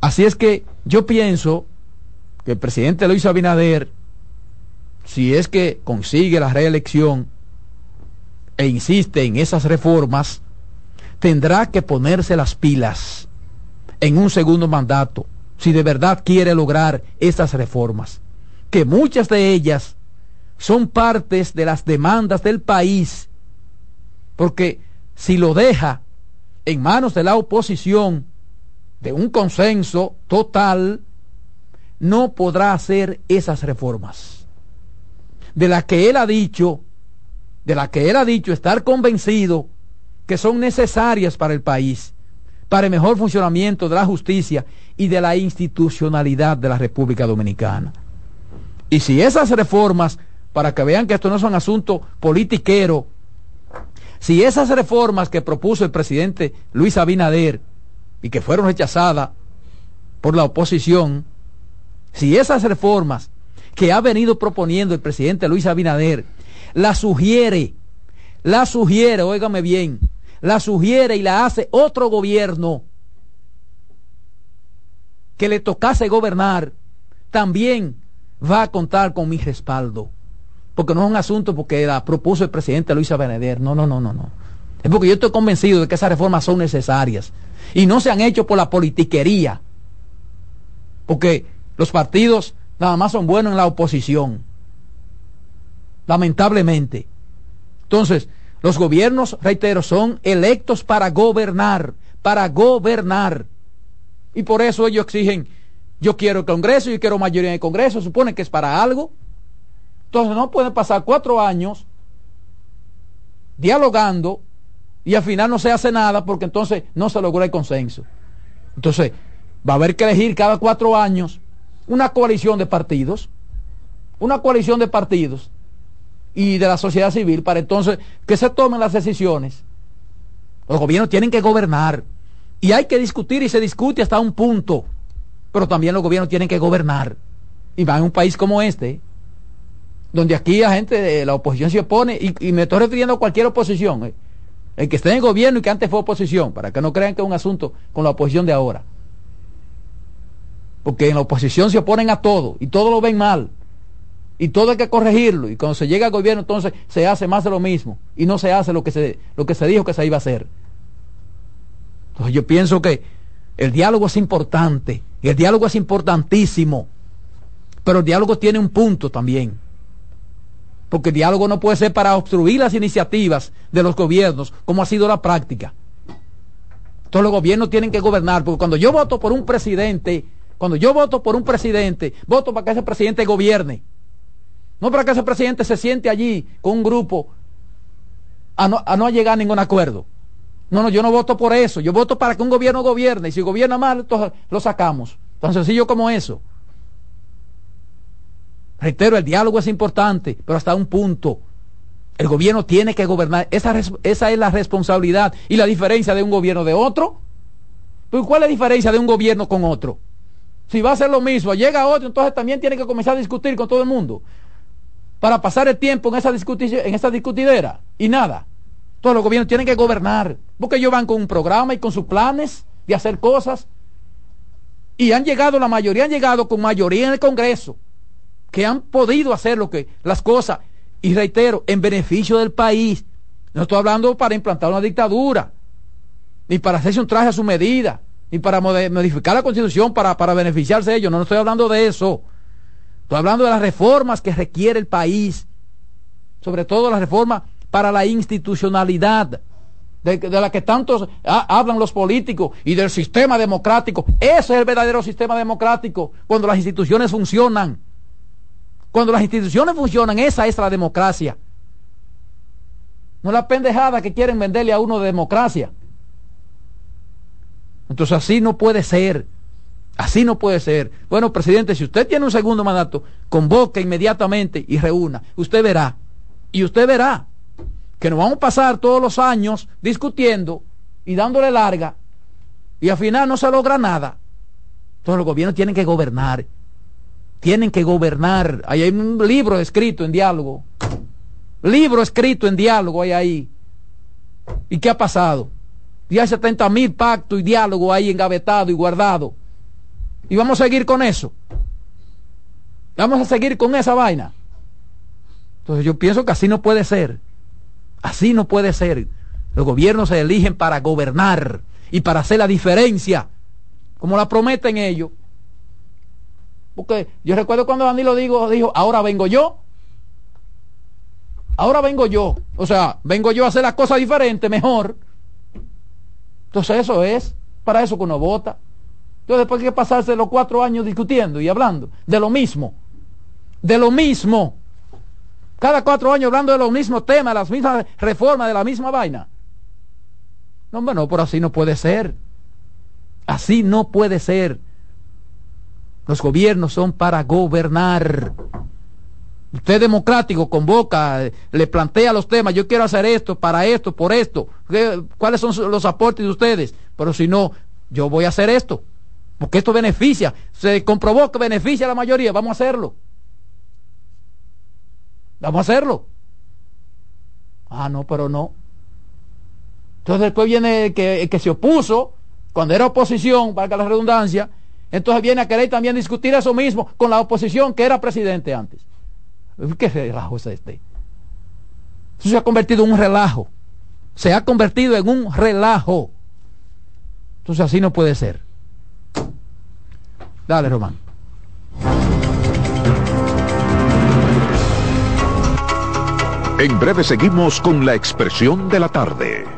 Así es que yo pienso que el presidente Luis Abinader, si es que consigue la reelección e insiste en esas reformas, tendrá que ponerse las pilas en un segundo mandato si de verdad quiere lograr esas reformas, que muchas de ellas son partes de las demandas del país, porque si lo deja en manos de la oposición, de un consenso total, no podrá hacer esas reformas. De las que él ha dicho, de las que él ha dicho estar convencido que son necesarias para el país, para el mejor funcionamiento de la justicia y de la institucionalidad de la República Dominicana. Y si esas reformas, para que vean que esto no es un asunto politiquero, si esas reformas que propuso el presidente Luis Abinader y que fueron rechazadas por la oposición, si esas reformas que ha venido proponiendo el presidente Luis Abinader la sugiere, la sugiere, óigame bien, la sugiere y la hace otro gobierno que le tocase gobernar, también va a contar con mi respaldo. Porque no es un asunto porque la propuso el presidente Luis Abinader. No, no, no, no, no. Es porque yo estoy convencido de que esas reformas son necesarias y no se han hecho por la politiquería. Porque los partidos nada más son buenos en la oposición. Lamentablemente. Entonces, los gobiernos, reitero, son electos para gobernar, para gobernar. Y por eso ellos exigen, yo quiero el Congreso, yo quiero mayoría en el Congreso, supone que es para algo. Entonces no pueden pasar cuatro años dialogando y al final no se hace nada porque entonces no se logró el consenso. Entonces, va a haber que elegir cada cuatro años una coalición de partidos, una coalición de partidos y de la sociedad civil para entonces que se tomen las decisiones. Los gobiernos tienen que gobernar y hay que discutir y se discute hasta un punto, pero también los gobiernos tienen que gobernar. Y va en un país como este, donde aquí la gente de la oposición se opone, y, me estoy refiriendo a cualquier oposición, eh, el que esté en el gobierno y que antes fue oposición, para que no crean que es un asunto con la oposición de ahora. Porque en la oposición se oponen a todo y todo lo ven mal. Y todo hay que corregirlo. Y cuando se llega al gobierno, entonces se hace más de lo mismo. Y no se hace lo que se, lo que se dijo que se iba a hacer. Entonces yo pienso que el diálogo es importante. Y el diálogo es importantísimo. Pero el diálogo tiene un punto también. Porque el diálogo no puede ser para obstruir las iniciativas de los gobiernos, como ha sido la práctica. Entonces los gobiernos tienen que gobernar. Porque cuando yo voto por un presidente, cuando yo voto por un presidente, voto para que ese presidente gobierne. No para que ese presidente se siente allí con un grupo a no, a no llegar a ningún acuerdo. No, no, yo no voto por eso. Yo voto para que un gobierno gobierne. Y si gobierna mal, entonces lo sacamos. Tan sencillo como eso. Reitero, el diálogo es importante, pero hasta un punto. El gobierno tiene que gobernar. Esa, es la responsabilidad y la diferencia de un gobierno de otro. ¿Cuál es la diferencia de un gobierno con otro? Si va a ser lo mismo, llega otro, entonces también tiene que comenzar a discutir con todo el mundo para pasar el tiempo en esa, en esa discutidera y nada. Todos los gobiernos tienen que gobernar, porque ellos van con un programa y con sus planes de hacer cosas. Y han llegado, la mayoría han llegado con mayoría en el Congreso, que han podido hacer lo que, las cosas, y reitero, en beneficio del país. No estoy hablando para implantar una dictadura, ni para hacerse un traje a su medida, ni para modificar la constitución para, para beneficiarse de ellos. No, estoy hablando de eso. Estoy hablando de las reformas que requiere el país, sobre todo las reformas para la institucionalidad, de, la que tantos hablan los políticos y del sistema democrático. Ese es el verdadero sistema democrático, cuando las instituciones funcionan. Cuando las instituciones funcionan, esa es la democracia. No la pendejada que quieren venderle a uno de democracia. Entonces así no puede ser. Así no puede ser. Bueno, presidente, si usted tiene un segundo mandato, convoque inmediatamente y reúna. Usted verá. Y usted verá que nos vamos a pasar todos los años discutiendo y dándole larga y al final no se logra nada. Entonces los gobiernos tienen que gobernar. Tienen que gobernar. Ahí hay un libro escrito en diálogo. Libro escrito en diálogo hay ahí. ¿Y qué ha pasado? Y hay 70 mil pactos y diálogo ahí engavetado y guardado. Y vamos a seguir con eso. Vamos a seguir con esa vaina. Entonces yo pienso que así no puede ser. Así no puede ser. Los gobiernos se eligen para gobernar y para hacer la diferencia, como la prometen ellos. Porque yo recuerdo cuando Danilo dijo, dijo, ahora vengo yo. Ahora vengo yo. O sea, vengo yo a hacer las cosas diferentes, mejor. Entonces eso es, para eso que uno vota. Entonces después hay que pasarse los cuatro años discutiendo y hablando de lo mismo. De lo mismo. Cada cuatro años hablando de los mismos temas, las mismas reformas, de la misma vaina. No, bueno, por así no puede ser. Así no puede ser. Los gobiernos son para gobernar. Usted democrático convoca, le plantea los temas, yo quiero hacer esto, para esto, por esto. ¿Cuáles son los aportes de ustedes? Pero si no, yo voy a hacer esto. Porque esto beneficia, se comprobó que beneficia a la mayoría, vamos a hacerlo. Vamos a hacerlo. Ah, no, pero no. Entonces después viene el que, que se opuso, cuando era oposición, valga la redundancia, entonces viene a querer también discutir eso mismo con la oposición que era presidente antes. ¿Qué relajo es este? Eso se ha convertido en un relajo. Se ha convertido en un relajo. Entonces así no puede ser. Dale, Román. En breve seguimos con la expresión de la tarde.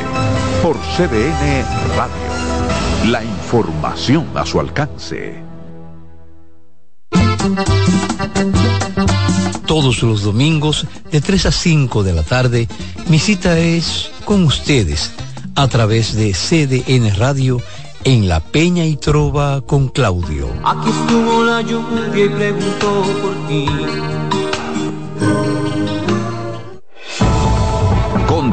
por CDN Radio. La información a su alcance. Todos los domingos de 3 a 5 de la tarde, mi cita es con ustedes a través de CDN Radio en La Peña y Trova con Claudio. Aquí estuvo la lluvia y preguntó por ti.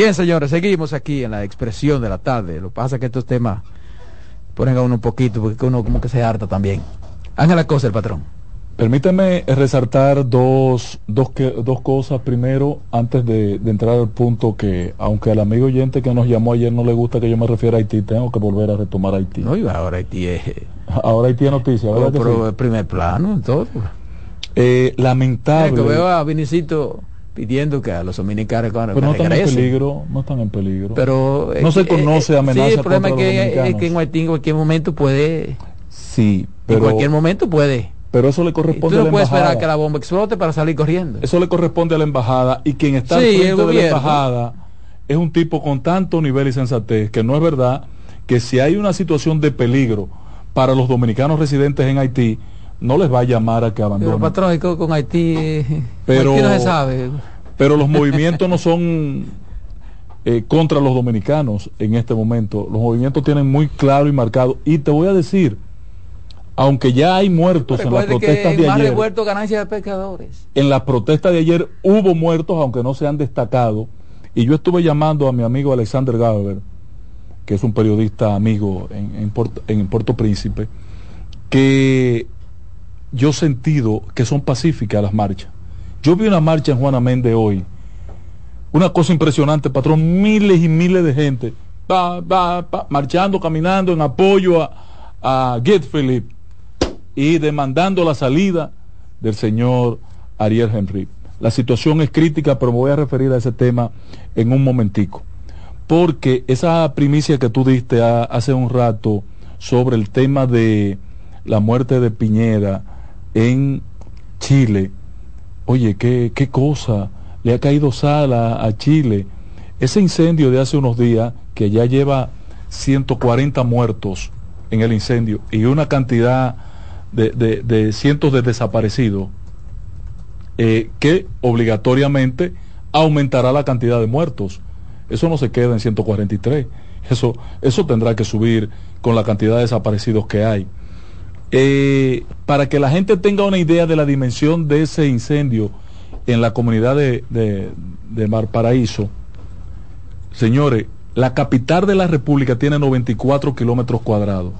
Bien, señores, seguimos aquí en la expresión de la tarde. Lo que pasa es que estos temas ponen a uno un poquito, porque uno como que se harta también. Ángela Cosa, el patrón. Permíteme resaltar dos, dos, que, dos cosas. Primero, antes de, entrar al punto que, aunque al amigo oyente que nos llamó ayer no le gusta que yo me refiera a Haití, tengo que volver a retomar Haití. No, ahora Haití es... Ahora Haití es noticia, ¿verdad? pero el primer plano, todo. Eh, lamentable. que veo a Vinicito pidiendo que a los dominicanos pero no están en peligro no están en peligro pero no se conoce amenaza sí, el problema es que, que en Haití en cualquier momento puede sí pero en cualquier momento puede pero eso le corresponde tú no a la puedes embajada. esperar que la bomba explote para salir corriendo eso le corresponde a la embajada y quien está sí, al frente de la embajada es un tipo con tanto nivel y sensatez que no es verdad que si hay una situación de peligro para los dominicanos residentes en Haití no les va a llamar a que abandonen. Pero patrón, con Haití, pero, Haití no se sabe. Pero los movimientos no son eh, contra los dominicanos en este momento. Los movimientos tienen muy claro y marcado. Y te voy a decir, aunque ya hay muertos en las protestas de ayer. ganancia de pescadores. En las protestas de ayer hubo muertos, aunque no se han destacado. Y yo estuve llamando a mi amigo Alexander Gaber, que es un periodista amigo en, en, Puerto, en Puerto Príncipe, que yo he sentido que son pacíficas las marchas. Yo vi una marcha en Juana Méndez hoy. Una cosa impresionante, patrón. Miles y miles de gente va, va, marchando, caminando en apoyo a, a Philip y demandando la salida del señor Ariel Henry. La situación es crítica, pero me voy a referir a ese tema en un momentico. Porque esa primicia que tú diste hace un rato sobre el tema de la muerte de Piñera en Chile, oye, qué, qué cosa, le ha caído sal a, Chile. Ese incendio de hace unos días, que ya lleva 140 muertos en el incendio y una cantidad de, cientos de desaparecidos, eh, que obligatoriamente aumentará la cantidad de muertos. Eso no se queda en 143. Eso, eso tendrá que subir con la cantidad de desaparecidos que hay. Eh, para que la gente tenga una idea de la dimensión de ese incendio en la comunidad de, de, de Paraíso señores, la capital de la República tiene 94 kilómetros cuadrados.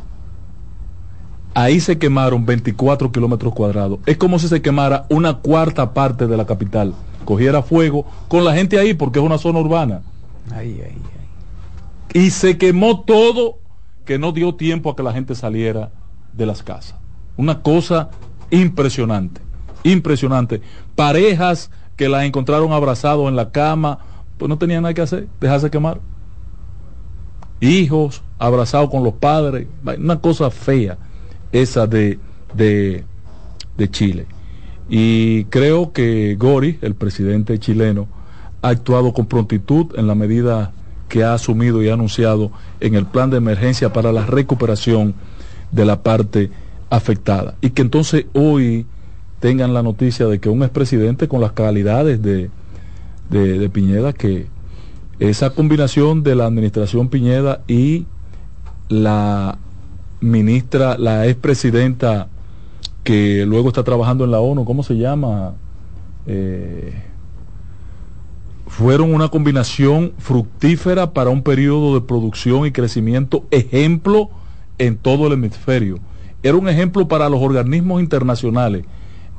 Ahí se quemaron 24 kilómetros cuadrados. Es como si se quemara una cuarta parte de la capital. Cogiera fuego con la gente ahí porque es una zona urbana. Y se quemó todo que no dio tiempo a que la gente saliera de las casas. Una cosa impresionante, impresionante. Parejas que las encontraron abrazados en la cama, pues no tenían nada que hacer, dejarse quemar. Hijos abrazados con los padres, una cosa fea esa de, de, de Chile. Y creo que Gori, el presidente chileno, ha actuado con prontitud en la medida que ha asumido y ha anunciado en el plan de emergencia para la recuperación de la parte afectada. Y que entonces hoy tengan la noticia de que un expresidente con las calidades de, de, Piñeda, que esa combinación de la administración Piñeda y la ministra, la expresidenta que luego está trabajando en la ONU, ¿cómo se llama? Eh, fueron una combinación fructífera para un periodo de producción y crecimiento ejemplo en todo el hemisferio. Era un ejemplo para los organismos internacionales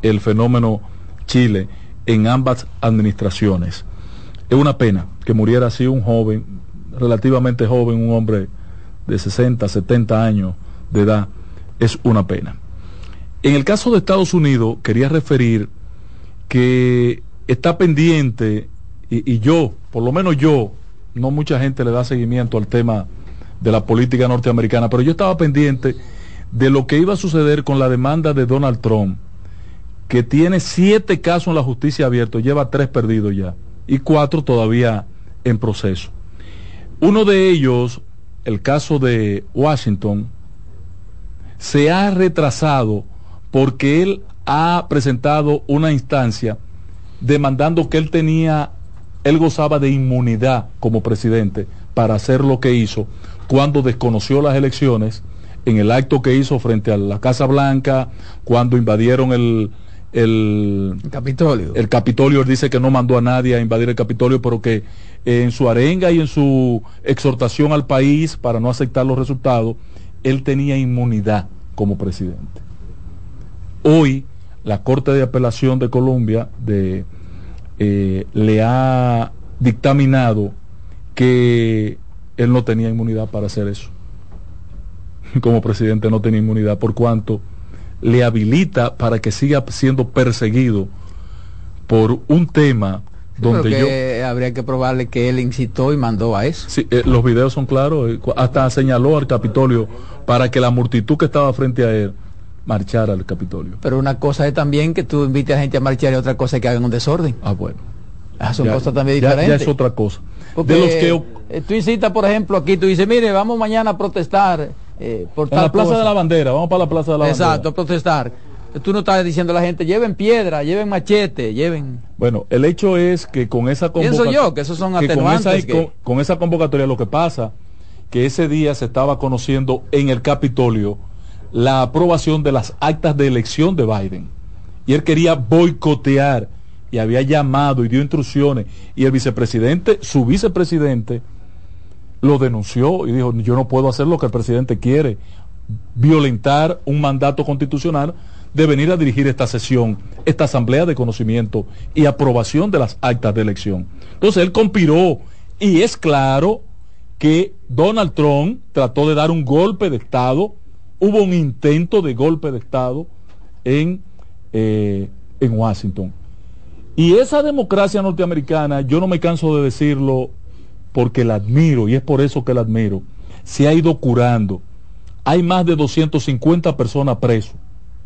el fenómeno Chile en ambas administraciones. Es una pena que muriera así un joven, relativamente joven, un hombre de 60, 70 años de edad. Es una pena. En el caso de Estados Unidos, quería referir que está pendiente, y, yo, por lo menos yo, no mucha gente le da seguimiento al tema de la política norteamericana, pero yo estaba pendiente de lo que iba a suceder con la demanda de Donald Trump, que tiene siete casos en la justicia abiertos, lleva tres perdidos ya, y cuatro todavía en proceso. Uno de ellos, el caso de Washington, se ha retrasado porque él ha presentado una instancia demandando que él tenía, él gozaba de inmunidad como presidente para hacer lo que hizo cuando desconoció las elecciones en el acto que hizo frente a la Casa Blanca, cuando invadieron el, el, Capitolio. El Capitolio dice que no mandó a nadie a invadir el Capitolio, pero que en su arenga y en su exhortación al país para no aceptar los resultados, él tenía inmunidad como presidente. Hoy la Corte de Apelación de Colombia de, eh, le ha dictaminado que él no tenía inmunidad para hacer eso. Como presidente no tenía inmunidad por cuanto le habilita para que siga siendo perseguido por un tema donde yo habría que probarle que él incitó y mandó a eso. Sí, eh, los videos son claros, eh, hasta señaló al Capitolio para que la multitud que estaba frente a él marchar al Capitolio. Pero una cosa es también que tú invites a gente a marchar y otra cosa es que hagan un desorden. Ah, bueno. Ah, son cosas también diferentes. Ya, es otra cosa. De los que... Eh, tú incitas, por ejemplo, aquí, tú dices, mire, vamos mañana a protestar eh, por en la Plaza de la Bandera, vamos para la Plaza de la Bandera. Exacto, a protestar. Tú no estás diciendo a la gente, lleven piedra, lleven machete, lleven... Bueno, el hecho es que con esa convocatoria... Pienso yo, que esos son atenuantes. Con esa, con esa convocatoria lo que pasa, que ese día se estaba conociendo en el Capitolio la aprobación de las actas de elección de Biden. Y él quería boicotear y había llamado y dio instrucciones. Y el vicepresidente, su vicepresidente, lo denunció y dijo, yo no puedo hacer lo que el presidente quiere, violentar un mandato constitucional de venir a dirigir esta sesión, esta asamblea de conocimiento y aprobación de las actas de elección. Entonces él conspiró y es claro que Donald Trump trató de dar un golpe de Estado hubo un intento de golpe de Estado en, eh, en Washington. Y esa democracia norteamericana, yo no me canso de decirlo porque la admiro, y es por eso que la admiro, se ha ido curando. Hay más de 250 personas presos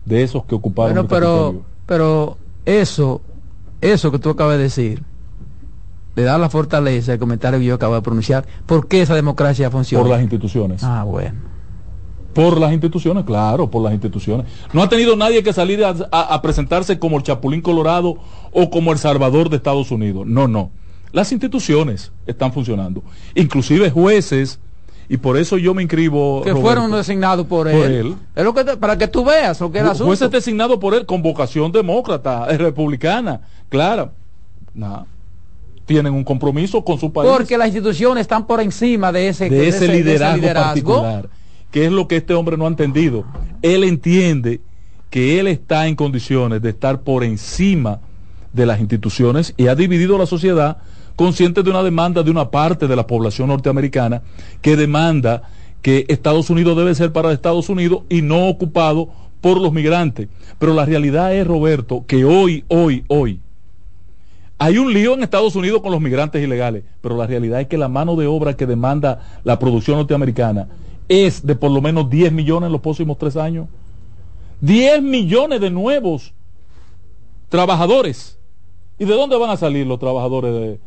de esos que ocuparon bueno, pero, pero eso, eso que tú acabas de decir, le da la fortaleza el comentario que yo acabo de pronunciar. ¿Por qué esa democracia funciona? Por las instituciones. Ah, bueno. Por las instituciones, claro, por las instituciones. No ha tenido nadie que salir a, presentarse como el Chapulín Colorado o como el Salvador de Estados Unidos. No, no. Las instituciones están funcionando. Inclusive jueces, y por eso yo me inscribo. Que fueron designados por, él. Es lo que para que tú veas lo que es el asunto. Jueces designados por él con vocación demócrata, republicana, clara. Nada tienen un compromiso con su país. Porque las instituciones están por encima de ese, de ese, liderazgo, particular, que es lo que este hombre no ha entendido. Él entiende que él está en condiciones de estar por encima de las instituciones y ha dividido la sociedad consciente de una demanda de una parte de la población norteamericana que demanda que Estados Unidos debe ser para Estados Unidos y no ocupado por los migrantes. Pero la realidad es, Roberto, que hoy, hoy, hoy, hay un lío en Estados Unidos con los migrantes ilegales, pero la realidad es que la mano de obra que demanda la producción norteamericana es de por lo menos 10 millones en los próximos tres años. 10 millones de nuevos trabajadores. ¿Y de dónde van a salir los trabajadores de...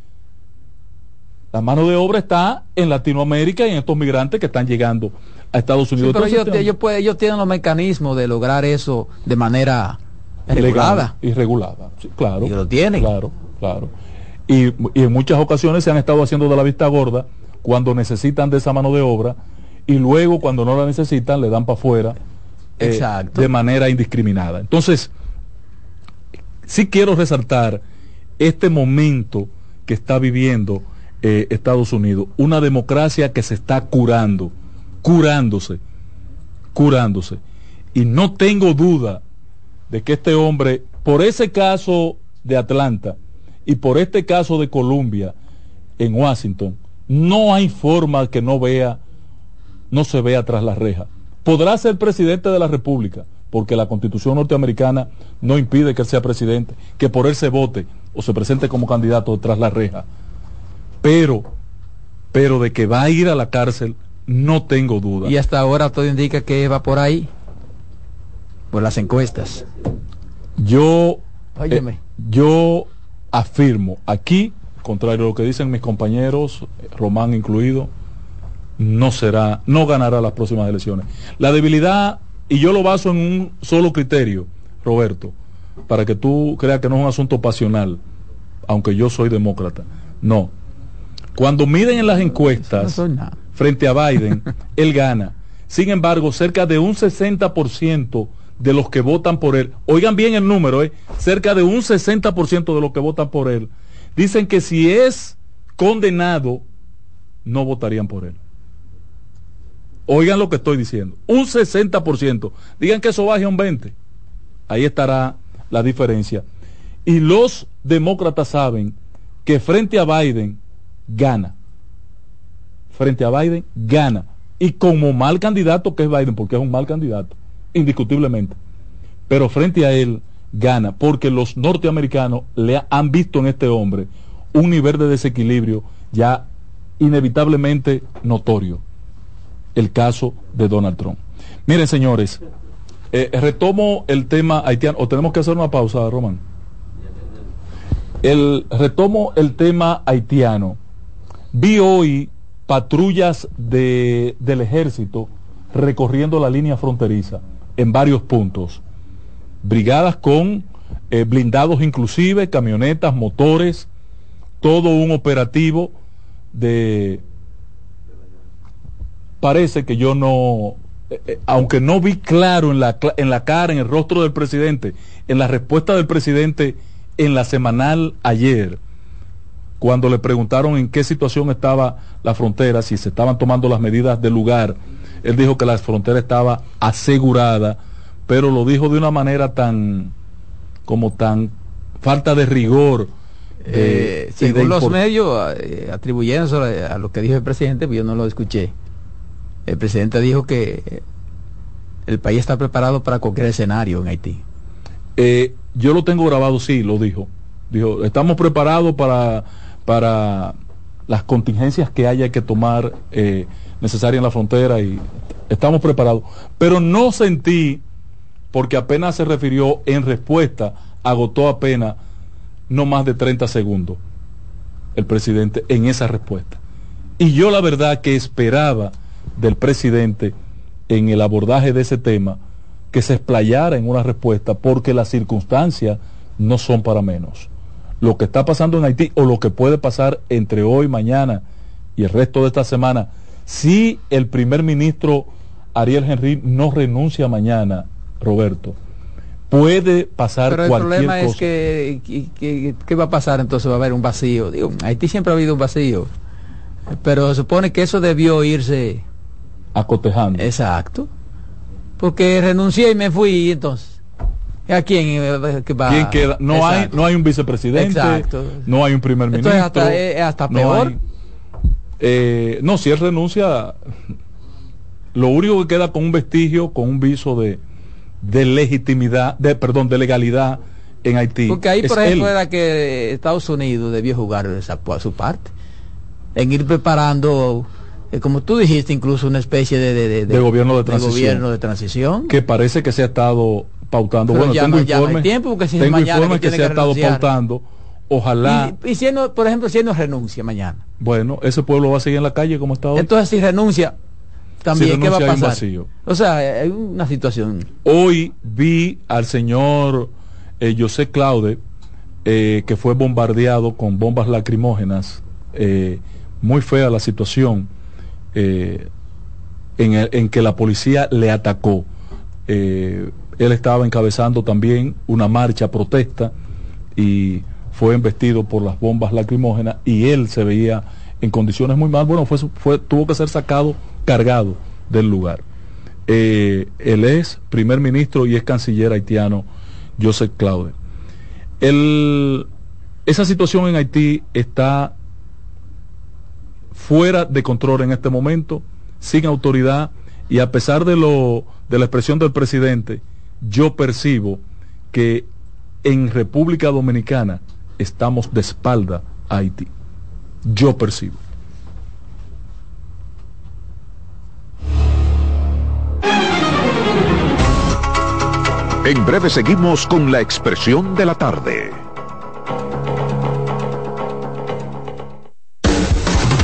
La mano de obra está en Latinoamérica y en estos migrantes que están llegando a Estados Unidos. pero ellos, tienen los mecanismos de lograr eso de manera regulada. Y regulada, claro. Y lo tienen. Claro. Claro. Y, en muchas ocasiones se han estado haciendo de la vista gorda cuando necesitan de esa mano de obra y luego cuando no la necesitan le dan para afuera eh, de manera indiscriminada. Entonces, sí quiero resaltar este momento que está viviendo eh, Estados Unidos, una democracia que se está curando, curándose, curándose. Y no tengo duda de que este hombre, por ese caso de Atlanta, y por este caso de Columbia en Washington, no hay forma que no vea, no se vea tras la reja. Podrá ser presidente de la República, porque la constitución norteamericana no impide que él sea presidente, que por él se vote o se presente como candidato tras la reja. Pero, pero de que va a ir a la cárcel, no tengo duda. Y hasta ahora todo indica que va por ahí, por las encuestas. Yo, eh, yo afirmo aquí, contrario a lo que dicen mis compañeros, Román incluido, no será, no ganará las próximas elecciones. La debilidad, y yo lo baso en un solo criterio, Roberto, para que tú creas que no es un asunto pasional, aunque yo soy demócrata. No. Cuando miden en las encuestas frente a Biden, él gana. Sin embargo, cerca de un 60% de los que votan por él, oigan bien el número, ¿eh? cerca de un 60% de los que votan por él, dicen que si es condenado, no votarían por él. Oigan lo que estoy diciendo. Un 60%. Digan que eso baje a un 20%. Ahí estará la diferencia. Y los demócratas saben que frente a Biden gana. Frente a Biden gana. Y como mal candidato que es Biden, porque es un mal candidato indiscutiblemente. Pero frente a él gana, porque los norteamericanos le han visto en este hombre un nivel de desequilibrio ya inevitablemente notorio. El caso de Donald Trump. Miren, señores, eh, retomo el tema haitiano, o tenemos que hacer una pausa, Román. El, retomo el tema haitiano. Vi hoy patrullas de, del ejército recorriendo la línea fronteriza en varios puntos. Brigadas con eh, blindados inclusive, camionetas, motores, todo un operativo de... Parece que yo no, eh, eh, aunque no vi claro en la, en la cara, en el rostro del presidente, en la respuesta del presidente en la semanal ayer, cuando le preguntaron en qué situación estaba la frontera, si se estaban tomando las medidas del lugar, él dijo que la frontera estaba asegurada, pero lo dijo de una manera tan, como tan falta de rigor. Eh, según los medios, eh, atribuyendo a, lo que dijo el presidente, pues yo no lo escuché. El presidente dijo que el país está preparado para cualquier escenario en Haití. Eh, yo lo tengo grabado, sí, lo dijo. Dijo, estamos preparados para, para las contingencias que haya que tomar eh, necesaria en la frontera y estamos preparados. Pero no sentí, porque apenas se refirió en respuesta, agotó apenas no más de 30 segundos el presidente en esa respuesta. Y yo la verdad que esperaba del presidente en el abordaje de ese tema que se explayara en una respuesta porque las circunstancias no son para menos. Lo que está pasando en Haití o lo que puede pasar entre hoy, mañana y el resto de esta semana, si el primer ministro Ariel Henry no renuncia mañana, Roberto, puede pasar Pero el problema es que, ¿qué va a pasar? Entonces va a haber un vacío. Digo, Haití siempre ha habido un vacío. Pero se supone que eso debió irse acotejando. Exacto. Porque renuncié y me fui entonces. ¿A quién, eh, va? queda? No hay, no hay un vicepresidente, Exacto. no hay un primer ministro. Es hasta, es hasta peor. Eh, no, si él renuncia, lo único que queda con un vestigio, con un viso de, de legitimidad, de perdón, de legalidad en Haití. Porque ahí, por ejemplo, era que Estados Unidos debió jugar esa, su parte, en ir preparando, eh, como tú dijiste, incluso una especie de, de, gobierno de transición. gobierno de transición. Que parece que se ha estado pautando. bueno, tengo informes, tiempo porque si tengo informes que, se ha estado pautando. Ojalá. Y, si por ejemplo, si él no renuncia mañana. Bueno, ese pueblo va a seguir en la calle como está hoy. Entonces, si renuncia, también, ¿qué va a pasar? O sea, hay una situación. Hoy vi al señor eh, José Claude, eh, que fue bombardeado con bombas lacrimógenas. Eh, muy fea la situación en, en, que la policía le atacó. él estaba encabezando también una marcha protesta y fue embestido por las bombas lacrimógenas y él se veía en condiciones muy mal. Bueno, fue, fue, tuvo que ser sacado cargado del lugar. Eh, él es primer ministro y es canciller haitiano Joseph Claude. esa situación en Haití está fuera de control en este momento, sin autoridad, y a pesar de, lo, de la expresión del presidente, yo percibo que en República Dominicana estamos de espalda a Haití. Yo percibo. En breve seguimos con la expresión de la tarde.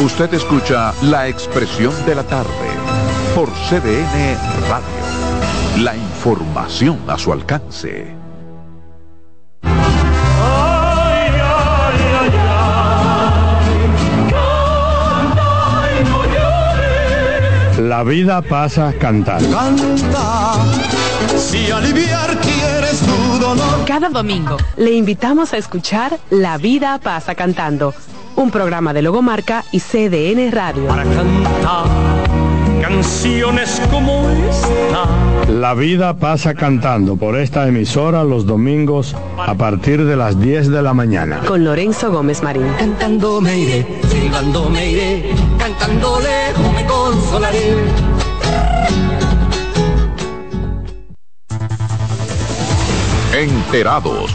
Usted escucha la expresión de la tarde por CDN Radio. La información a su alcance. La vida pasa cantando. Canta si aliviar quieres tu dolor. Cada domingo le invitamos a escuchar La vida pasa cantando, un programa de Logomarca y CDN Radio. Para cantar canciones como esta. La vida pasa cantando por esta emisora los domingos a partir de las 10 de la mañana. Con Lorenzo Gómez Marín. Cantando me iré, silbando me iré, cantando lejos me consolaré. Enterados,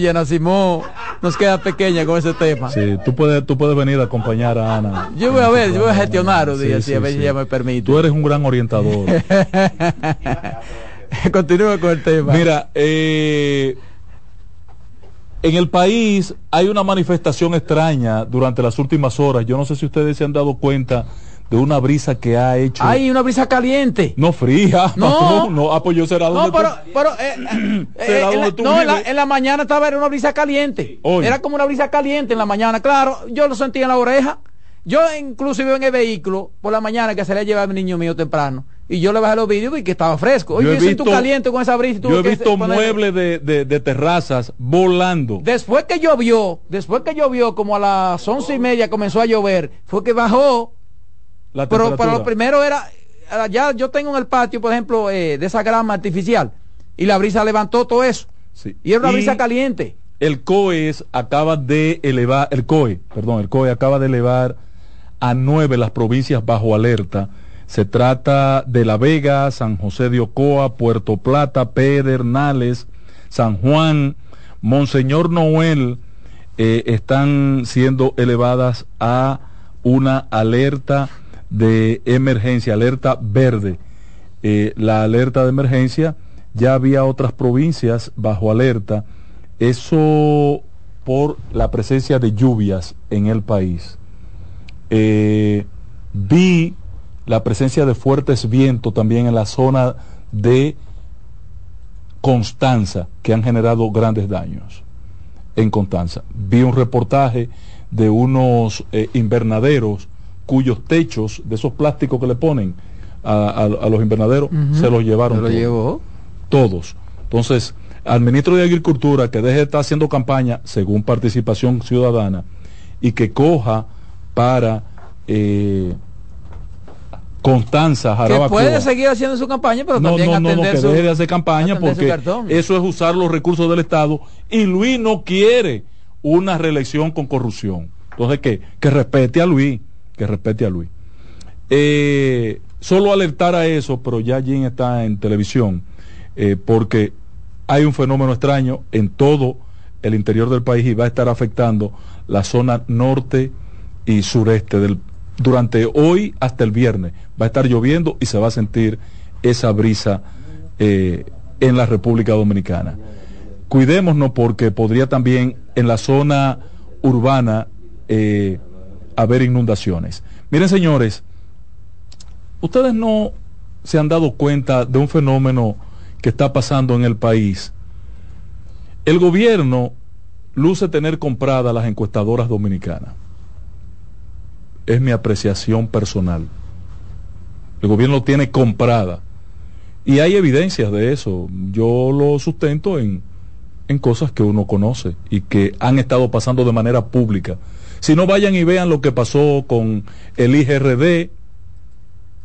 Oye, Nacimó nos queda pequeña con ese tema. Sí, tú puedes, tú puedes venir a acompañar a Ana. Yo voy a ver, yo voy a gestionar un día, si a ver si ella me permite. Tú eres un gran orientador. Continúa con el tema. Mira, eh, en el país hay una manifestación extraña durante las últimas horas. Yo no sé si ustedes se han dado cuenta de una brisa que ha hecho. Hay una brisa caliente. No fría. No, no, ah, pues yo será donde No, pero, pero eh, eh, eh en, la, no, en, la, mañana estaba era una brisa caliente. Era como una brisa caliente en la mañana, claro. Yo lo sentí en la oreja. Yo inclusive en el vehículo por la mañana que se le lleva a mi niño mío temprano y yo le bajé los vídeos y que estaba fresco. Oye, yo he visto, caliente con esa brisa. Yo he visto muebles de, de, terrazas volando. Después que llovió, después que llovió, como a las once y media comenzó a llover, fue que bajó pero para lo primero era, ya yo tengo en el patio, por ejemplo, eh, de esa grama artificial, y la brisa levantó todo eso. Y era una brisa caliente. El COE acaba de elevar, el COE, perdón, el COE acaba de elevar a nueve las provincias bajo alerta. Se trata de La Vega, San José de Ocoa, Puerto Plata, Pedernales, San Juan, Monseñor Noel, eh, están siendo elevadas a una alerta de emergencia, alerta verde. Eh, la alerta de emergencia, ya había otras provincias bajo alerta, eso por la presencia de lluvias en el país. Eh, vi la presencia de fuertes vientos también en la zona de Constanza, que han generado grandes daños en Constanza. Vi un reportaje de unos eh, invernaderos cuyos techos de esos plásticos que le ponen a, los invernaderos se los llevaron. ¿Se lo llevó? Todos. Entonces, al ministro de Agricultura que deje de estar haciendo campaña según participación ciudadana y que coja para eh, Constanza Que puede seguir haciendo su campaña, pero no, también no, no, no, que deje de hacer campaña porque eso es usar los recursos del Estado y Luis no quiere una reelección con corrupción. Entonces, que, que respete a Luis que respete a Luis. Eh, solo alertar a eso, pero ya Jim está en televisión, eh, porque hay un fenómeno extraño en todo el interior del país y va a estar afectando la zona norte y sureste del, durante hoy hasta el viernes. Va a estar lloviendo y se va a sentir esa brisa eh, en la República Dominicana. Cuidémonos porque podría también en la zona urbana haber inundaciones. Miren, señores, ustedes no se han dado cuenta de un fenómeno que está pasando en el país. El gobierno luce tener compradas las encuestadoras dominicanas. Es mi apreciación personal. El gobierno tiene comprada. Y hay evidencias de eso. Yo lo sustento en, en cosas que uno conoce y que han estado pasando de manera pública si no, vayan y vean lo que pasó con el IGRD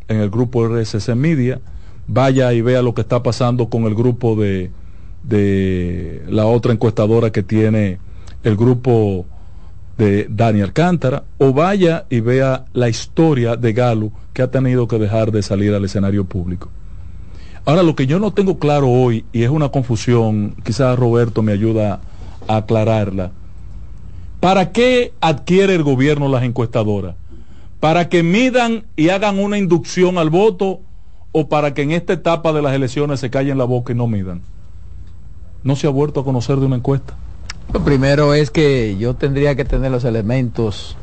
en el grupo RSC Media. Vaya y vea lo que está pasando con el grupo de, de la otra encuestadora que tiene el grupo de Daniel Cántara, o vaya y vea la historia de Galo que ha tenido que dejar de salir al escenario público. Ahora, lo que yo no tengo claro hoy, y es una confusión, quizás Roberto me ayuda a aclararla, ¿Para qué adquiere el gobierno las encuestadoras? ¿Para que midan y hagan una inducción al voto o para que en esta etapa de las elecciones se callen la boca y no midan? ¿No se ha vuelto a conocer de una encuesta? Lo primero es que yo tendría que tener los elementos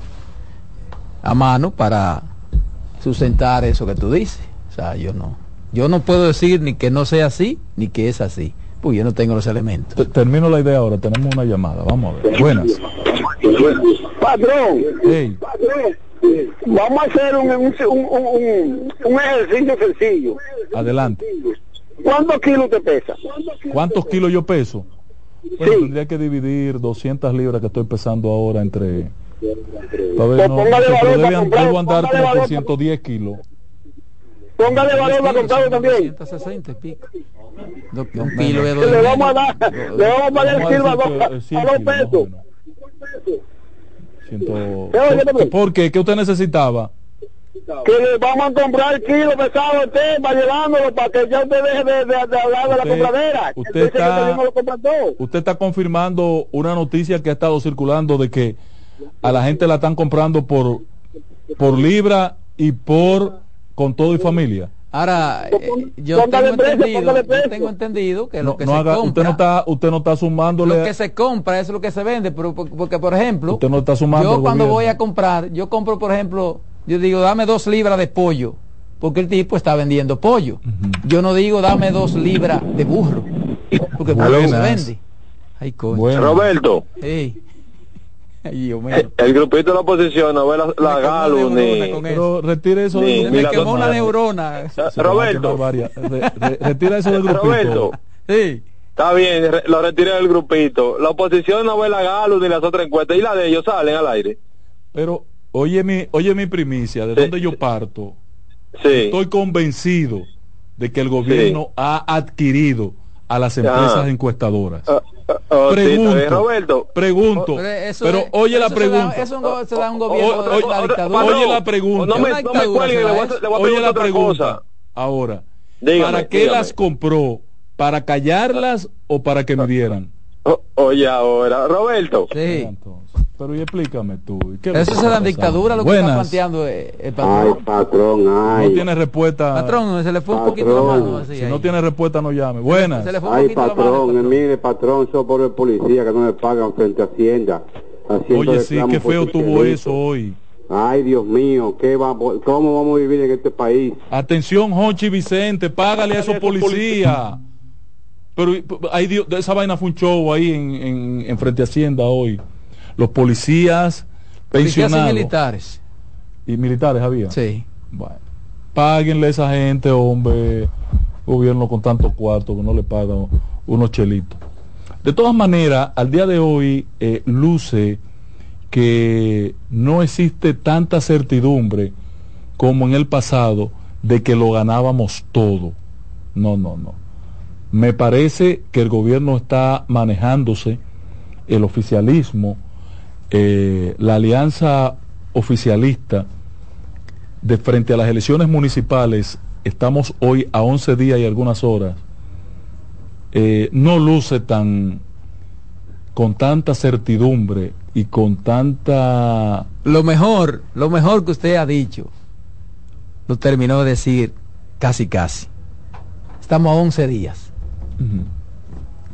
a mano para sustentar eso que tú dices. O sea, yo no, yo no puedo decir ni que no sea así, ni que es así. Pues yo no tengo los elementos. Termino la idea ahora, tenemos una llamada, vamos a ver. Buenas. Patrón, vamos a hacer un, un, un, ejercicio sencillo. Adelante. ¿Cuántos kilos te pesa? ¿Cuántos kilos yo peso? Bueno, tendría que dividir 200 libras que estoy pesando ahora entre... Todavía no, debo andar como por 110 kilos. Póngale valor para comprarlo también. 160 y pico. Un kilo de Le vamos a dar, le vamos a pagar el kilo a dos pesos. ¿Por qué? ¿Qué usted necesitaba? que le vamos a comprar el kilo pesado de tema llevándolo para que ya usted deje de, de, hablar de la compradera. Usted está, usted está confirmando una noticia que ha estado circulando de que a la gente la están comprando por por libra y por con todo y familia. Ahora, eh, yo, tengo entendido, yo tengo entendido que lo que se compra... Usted no está, usted no está sumándole... Lo que se compra es lo que se vende, pero porque, por ejemplo... Usted no está sumando Yo cuando voy a comprar, yo compro, por ejemplo, yo digo, dame dos libras de pollo, porque el tipo está vendiendo pollo. Yo no digo, dame dos libras de burro, porque pollo se vende. Ay, coño. Roberto. Sí. El, grupito de la oposición no ve la, la Galo ni... Pero retire eso ni, me quemó una neurona. Roberto. retira eso del grupito. Roberto. Sí. Está bien, lo retiré del grupito. La oposición no ve la Galo ni las otras encuestas. Y la de ellos salen al aire. Pero, oye mi, oye mi primicia, de dónde yo parto. Sí. Estoy convencido de que el gobierno ha adquirido a las empresas encuestadoras. Ah, pregunto, Roberto. Pregunto, pero oye la pregunta. eso da un gobierno de la dictadura. Oye la pregunta. No me, no me cuelgue, le voy a, le voy a oye la pregunta. Ahora, ¿para qué las compró? ¿Para callarlas o para que midieran? oye ahora, Roberto. Sí. Pero y explícame tú. Eso es la dictadura lo que está planteando eh, el patrón. Ay, patrón, ay. No tiene respuesta. Patrón, se le fue un poquito la mano. si no tiene respuesta, no llame. Buenas. ay, patrón, patrón, mire, patrón, soy por el policía que no me pagan frente a Hacienda. Oye, sí, qué feo tuvo eso hoy. Ay, Dios mío, ¿qué va, ¿cómo vamos a vivir en este país? Atención, Hochi Vicente, págale a esos policías. Pero ay, esa vaina fue un show ahí en, en, en frente a Hacienda hoy los policías pensionados. y militares. ¿Y militares había? Sí. Bueno, páguenle a esa gente, hombre, gobierno con tantos cuartos que no le pagan unos chelitos. De todas maneras, al día de hoy eh, luce que no existe tanta certidumbre como en el pasado de que lo ganábamos todo. No, no, no. Me parece que el gobierno está manejándose, el oficialismo, eh, la alianza oficialista de frente a las elecciones municipales, estamos hoy a 11 días y algunas horas, eh, no luce tan con tanta certidumbre y con tanta... Lo mejor, lo mejor que usted ha dicho, lo terminó de decir casi casi. Estamos a 11 días.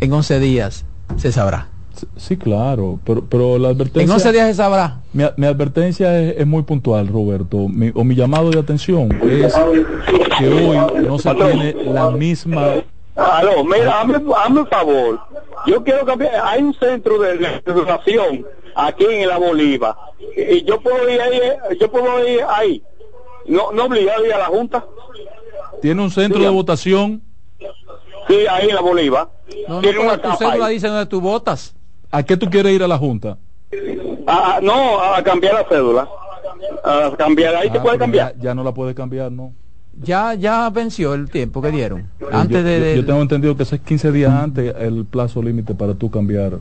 En 11 días se sabrá. Sí, claro, pero, pero la advertencia... En 11 días se sabrá. Mi, mi advertencia es, muy puntual, Roberto, mi, o mi llamado de atención es que hoy no se tiene la misma... Aló, mira, hazme, hazme un favor. Yo quiero cambiar. Hay un centro de educación aquí en la Bolívar. Y yo puedo ir ahí, yo puedo ir ahí. No, no obligado a ir a la Junta. ¿Tiene un centro de votación? Sí, ahí en la Bolívar. No, Tiene una tu cédula dice donde tú votas. ¿A qué tú quieres ir a la Junta? Ah, no, a cambiar la cédula. A cambiar, ahí te ah, puede cambiar. Ya, no la puede cambiar, ¿no? Ya, ya venció el tiempo que dieron. Antes yo, de, yo, tengo entendido que es 15 días antes el plazo límite para tú cambiar.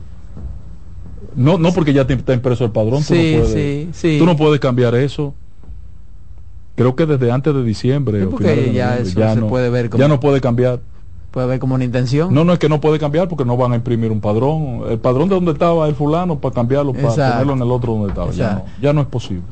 No, no porque ya te, está impreso el padrón. Sí, tú no puedes, sí, sí. Tú no puedes cambiar eso. Creo que desde antes de diciembre. porque ya, eso se puede ver como... Ya no puede cambiar puede haber como una intención. No, no es que no puede cambiar porque no van a imprimir un padrón. El padrón de donde estaba el fulano para cambiarlo, para ponerlo en el otro donde estaba. Ya no, es posible.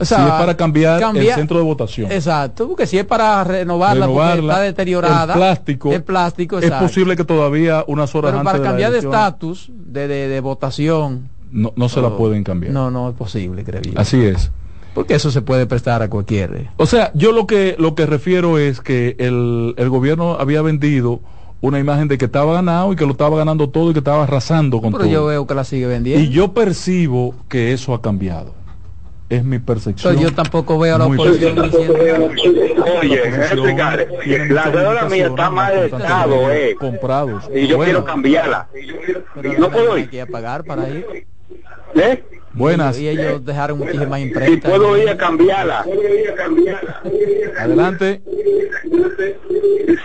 si es para cambiar el centro de votación. Exacto, porque si es para renovarla, porque está deteriorada. El plástico. El plástico, Es posible que todavía unas horas Pero para cambiar de estatus, de, de, votación. No, no se la pueden cambiar. No, no es posible, creo yo. Así es. Porque eso se puede prestar a cualquier. O sea, yo lo que lo que refiero es que el, el gobierno había vendido una imagen de que estaba ganado y que lo estaba ganando todo y que estaba arrasando con todo. Pero yo veo que la sigue vendiendo. Y yo percibo que eso ha cambiado. Es mi percepción. Pero yo tampoco veo a la oposición diciendo. Oye, la deuda mía está mal estado, eh. Comprados. Y yo quiero cambiarla. no puedo ir. Hay que pagar para ir. ¿Eh? Buenas. Y ellos dejaron muchísimas imprenta. Y puedo ir a cambiarla. Adelante.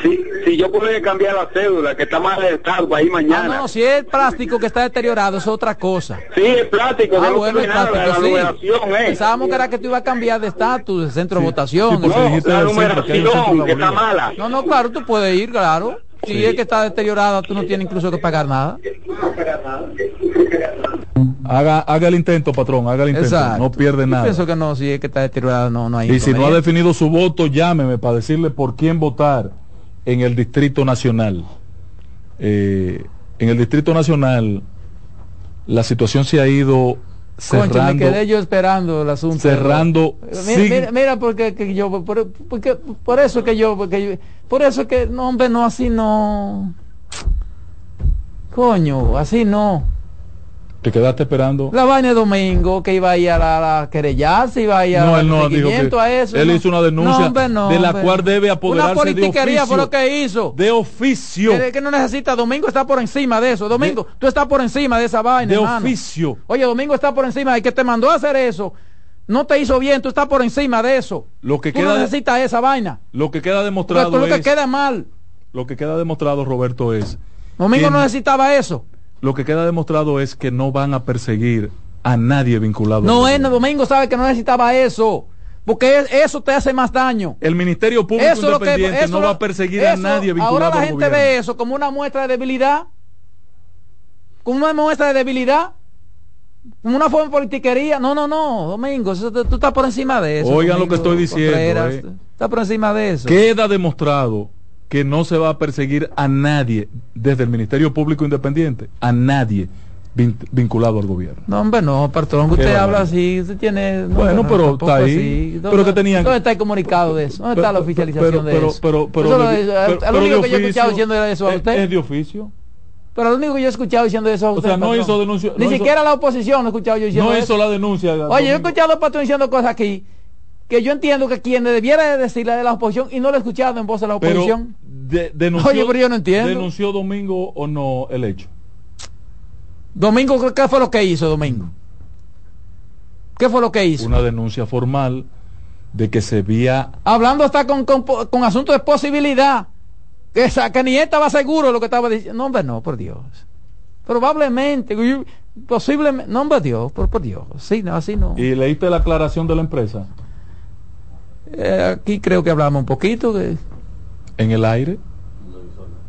Si, si yo puedo ir a cambiar la cédula, que está mal estado ahí mañana. Ah, no, si es plástico que está deteriorado, es otra cosa. Sí, es plástico. Ah, no bueno, plástico, la sí. eh. Pensábamos que era que tú ibas a cambiar de estatus, de centro de votación. Sí, la centro, que numeración, está mala. No, no, claro, tú puedes ir, claro. Si es que está deteriorada, tú no tienes incluso que pagar nada. Haga, haga el intento, patrón, haga el intento. Exacto. No pierde Yo nada. Pienso que no, si es que está deteriorada, no, no hay Y si no ha definido su voto, llámeme para decirle por quién votar en el Distrito Nacional. Eh, en el Distrito Nacional, la situación se ha ido Concho, me cerrando. quedé yo esperando el asunto. cerrando Mira, mira, mira, porque que yo, por, porque, por eso que yo, porque yo- por eso que, no, hombre, no, así no. Coño, así no. Te quedaste esperando. La vaina de domingo, que iba a ir a la, la querellarse, iba a ir a No, él no dijo que a eso. él ¿no? hizo una denuncia No, de la cual debe apoderarse Una politiquería fue lo que hizo. De oficio. Que, que no necesita, Domingo está por encima de eso. Domingo, tú estás por encima de esa vaina. De hermano. oficio. Oye, Domingo está por encima de que te mandó a hacer eso. No te hizo bien, tú estás por encima de eso. Lo que tú queda no necesitas esa vaina. Lo que queda demostrado tú lo que queda mal. lo que queda demostrado, Roberto, es Domingo no necesitaba eso. Lo que queda demostrado es que no van a perseguir a nadie vinculado. No gobierno. Domingo sabe que no necesitaba eso. Porque es- eso te hace más daño. El Ministerio Público Eso es lo que- Independiente eso no lo- va a perseguir a nadie vinculado Ahora la al gente gobierno. ve eso como una muestra de debilidad. Como una muestra de debilidad. Como una forma de politiquería. No, no, no, Domingo, eso tú estás por encima de eso. Oigan lo que estoy diciendo, eh. Estás por encima de eso. Queda demostrado que no se va a perseguir a nadie desde el Ministerio Público Independiente, a nadie vin- vinculado al gobierno. No, hombre, no, patrón, usted habla así, usted tiene... no, Bueno, no, pero está ahí. Pero ¿Dónde- que tenían- ¿Dónde está el comunicado de eso? ¿Dónde está la oficialización pero- de pero- eso? pero- pero Eso lo- de- pero- lo único que yo he escuchado diciendo era eso a es- usted. Es de oficio. Pero lo único que yo he escuchado diciendo eso a O usted. sea, no patrón. hizo denuncia. Ni no hizo- siquiera la oposición he escuchado yo diciendo No eso. hizo la denuncia. Oye, yo he escuchado a patrón diciendo cosas aquí que yo entiendo que quien debiera de decirle de la oposición y no lo he escuchado en voz de la Pero oposición. de- denunció, Oye, pero yo no entiendo. ¿Denunció Domingo o no el hecho? Domingo, ¿qué fue lo que hizo Domingo? ¿Qué fue lo que hizo? Una denuncia formal de que se vía Hablando hasta con, con, con asuntos de posibilidad. Que, esa- que ni él estaba seguro de lo que estaba diciendo. No, hombre, no, por Dios. Probablemente, posiblemente. No, hombre, Dios, por, por Dios. Sí, no, así no. y leíste la aclaración de la empresa Eh, aquí creo que hablamos un poquito de... en el aire.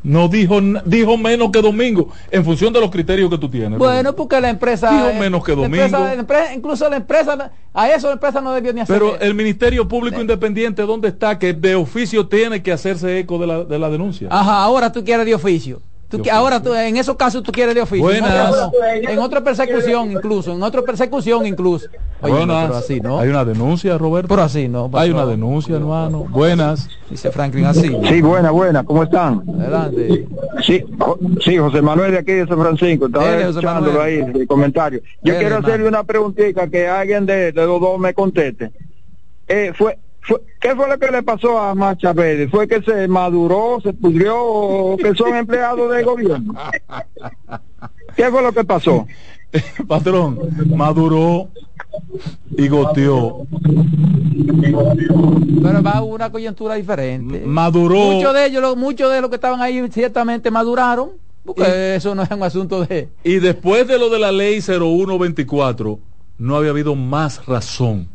No dijo dijo menos que Domingo en función de los criterios que tú tienes. Bueno, porque la empresa... Dijo eh, menos que la Domingo. empresa- la empresa- incluso la empresa, a eso la empresa no debió ni hacer. Pero el Ministerio Público Independiente, ¿dónde está? Que de oficio tiene que hacerse eco de la, de la denuncia. Ajá, ahora tú quieres de oficio. Tú ahora tú, en esos casos tú quieres de oficio. Buenas. En otra, no. En otra persecución incluso, en otra persecución incluso. Oye, no, Buenas. pero así no. Hay una denuncia, Roberto. Pero así no. Hay una denuncia, hermano. Buenas. Dice Franklin así. Sí, buena, buena, ¿cómo están? Adelante. Sí, sí, José Manuel de aquí de San Francisco, estaba Dele, José escuchándolo ahí, el comentario. Yo quiero hermano. hacerle una preguntita que alguien de, de los dos me conteste. Eh, fue, fue, ¿Qué fue lo que le pasó a Marcha Verde? ¿Fue que se maduró, se pudrió o que son empleados del gobierno? ¿Qué fue lo que pasó? Patrón, maduró y goteó. Pero va a una coyuntura diferente. Maduró. Muchos de ellos, lo- muchos de los que estaban ahí ciertamente maduraron. Porque eso no es un asunto de... Y después de lo de la ley 0124, no había habido más razón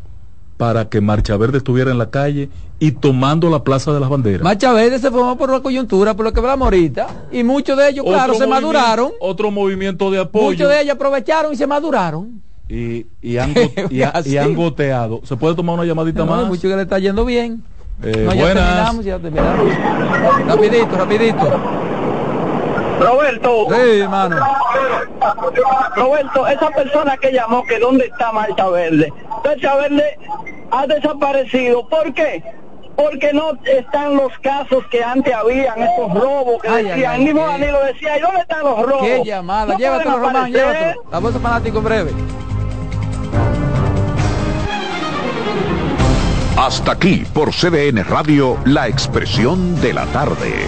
para que Marcha Verde estuviera en la calle y tomando la Plaza de las Banderas. Marcha Verde se formó por la coyuntura, por lo que hablamos ahorita. Y muchos de ellos, claro, se maduraron. Otro movimiento de apoyo. Muchos de ellos aprovecharon y se maduraron. y, y han, y, ha- y Así. han goteado. ¿Se puede tomar una llamadita No, más? mucho que le está yendo bien. Eh, No, ya buenas. terminamos, ya terminamos. Rapidito, rapidito. Roberto, Sí, hermano. Roberto, esa persona que llamó que dónde está Marcha Verde. Marcha Verde ha desaparecido. ¿Por qué? Porque no están los casos que antes habían, estos robos que Ay, decían. ay, el mismo Danilo decía, ¿y dónde están los robos? Qué llamada. No llévatelo, Román, llévatelo. La voz de fanático breve. Hasta aquí por CDN Radio, la expresión de la tarde.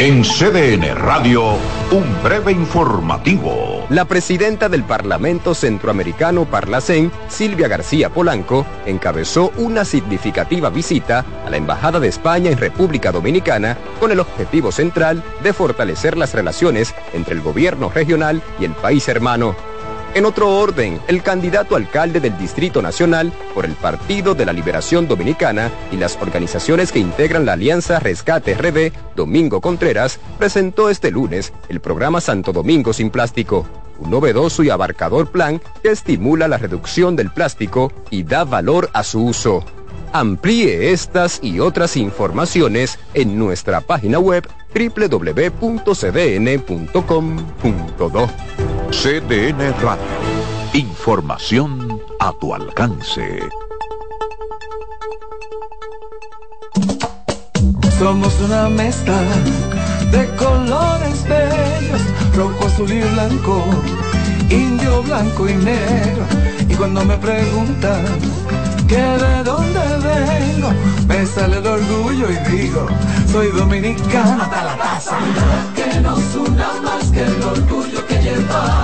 En CDN Radio, un breve informativo. La presidenta del Parlamento Centroamericano Parlacén, Silvia García Polanco, encabezó una significativa visita a la Embajada de España en República Dominicana con el objetivo central de fortalecer las relaciones entre el gobierno regional y el país hermano. En otro orden, el candidato alcalde del Distrito Nacional por el Partido de la Liberación Dominicana y las organizaciones que integran la Alianza Rescate RD, Domingo Contreras, presentó este lunes el programa Santo Domingo sin Plástico, un novedoso y abarcador plan que estimula la reducción del plástico y da valor a su uso. Amplíe estas y otras informaciones en nuestra página web www.cdn.com.do. CDN Radio. Información a tu alcance. Somos una mezcla de colores bellos, rojo, azul y blanco, indio, blanco y negro. Y cuando me preguntan que de dónde vengo, me sale el orgullo y digo, soy dominicano hasta la taza. Que nos una más que el orgullo que llevamos, tomando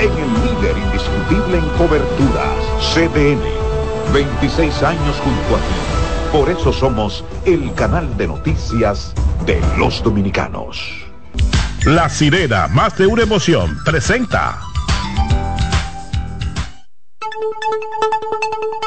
en el líder indiscutible en coberturas, CDN. 26 años junto a ti. Por eso somos el canal de noticias de los dominicanos. La sirena, más de una emoción, presenta.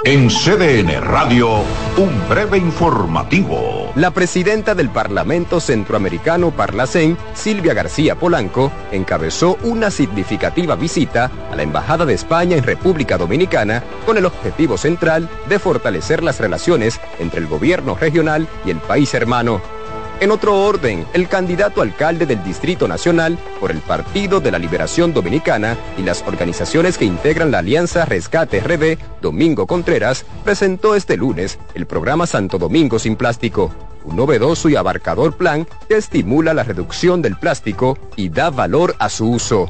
En CDN Radio, un breve informativo. La presidenta del Parlamento Centroamericano Parlacén, Silvia García Polanco, encabezó una significativa visita a la Embajada de España en República Dominicana con el objetivo central de fortalecer las relaciones entre el gobierno regional y el país hermano. En otro orden, el candidato alcalde del Distrito Nacional por el Partido de la Liberación Dominicana y las organizaciones que integran la Alianza Rescate RD, Domingo Contreras, presentó este lunes el programa Santo Domingo sin Plástico, un novedoso y abarcador plan que estimula la reducción del plástico y da valor a su uso.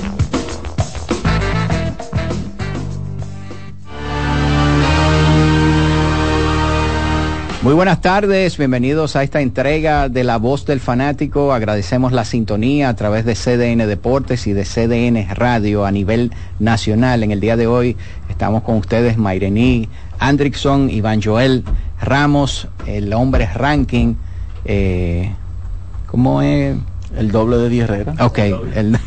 Muy buenas tardes, bienvenidos a esta entrega de La Voz del Fanático. Agradecemos la sintonía a través de CDN Deportes y de CDN Radio a nivel nacional. En el día de hoy estamos con ustedes Mairení, Andrickson, Iván Joel, Ramos, el hombre ranking. Eh, ¿Cómo es? El doble de Di Herrera. Ok. El...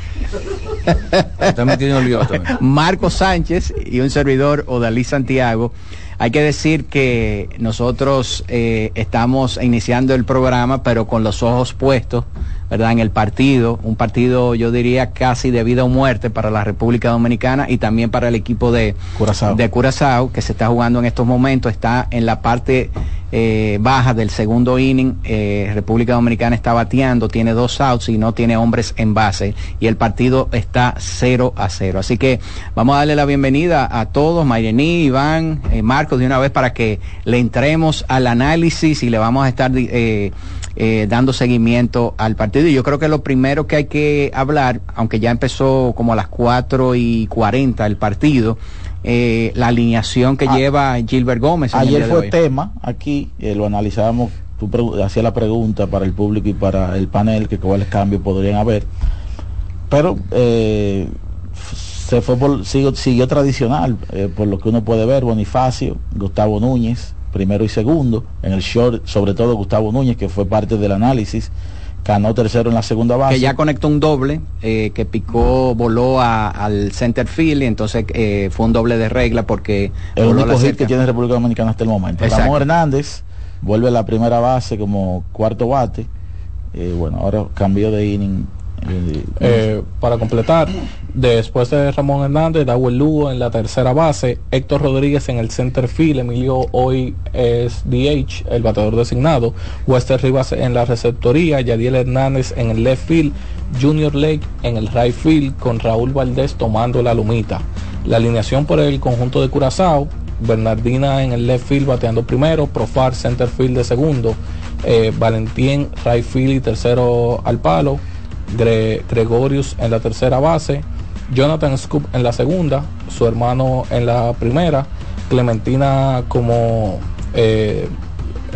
Marco Sánchez y un servidor Odalí Santiago. Hay que decir que nosotros eh, estamos iniciando el programa, pero con los ojos puestos, ¿verdad? En el partido, un partido yo diría casi de vida o muerte para la República Dominicana y también para el equipo de Curazao, de Curazao que se está jugando en estos momentos, está en la parte eh, baja del segundo inning. Eh, República Dominicana está bateando, tiene dos outs y no tiene hombres en base. Y el partido está 0 a 0. Así que vamos a darle la bienvenida a todos, Mayrení, Iván, eh, Marcos, de una vez para que le entremos al análisis y le vamos a estar dando seguimiento al partido. Y yo creo que lo primero que hay que hablar, aunque ya empezó como a las 4 y 40 el partido, eh, la alineación que ah, lleva Gilbert Gómez. Ayer fue tema aquí, eh, lo analizábamos, tú hacías la pregunta para el público y para el panel que cuáles cambios podrían haber, pero eh, se fue por, siguió, tradicional, por lo que uno puede ver, Bonifacio, Gustavo Núñez, primero y segundo, en el short, sobre todo Gustavo Núñez, que fue parte del análisis, ganó tercero en la segunda base. Que ya conectó un doble, eh, que picó, voló al center field y entonces eh, fue un doble de regla porque... El único hit que tiene República Dominicana hasta el momento. Ramón Hernández vuelve a la primera base como cuarto bate. Eh, bueno, ahora cambió de inning eh, para completar, después de Ramón Hernández, Dawel Lugo en la tercera base, Héctor Rodríguez en el center field, Emilio hoy es DH, el bateador designado, Wester Rivas en la receptoría, Yadiel Hernández en el left field, Junior Lake en el right field, con Raúl Valdés tomando la lumita. La alineación por el conjunto de Curazao, Bernardina en el left field bateando primero, Profar center field de segundo, eh, Valentín right field y tercero al palo, Gregorius en la tercera base, Jonathan Scoop en la segunda, su hermano en la primera, Clementina como eh,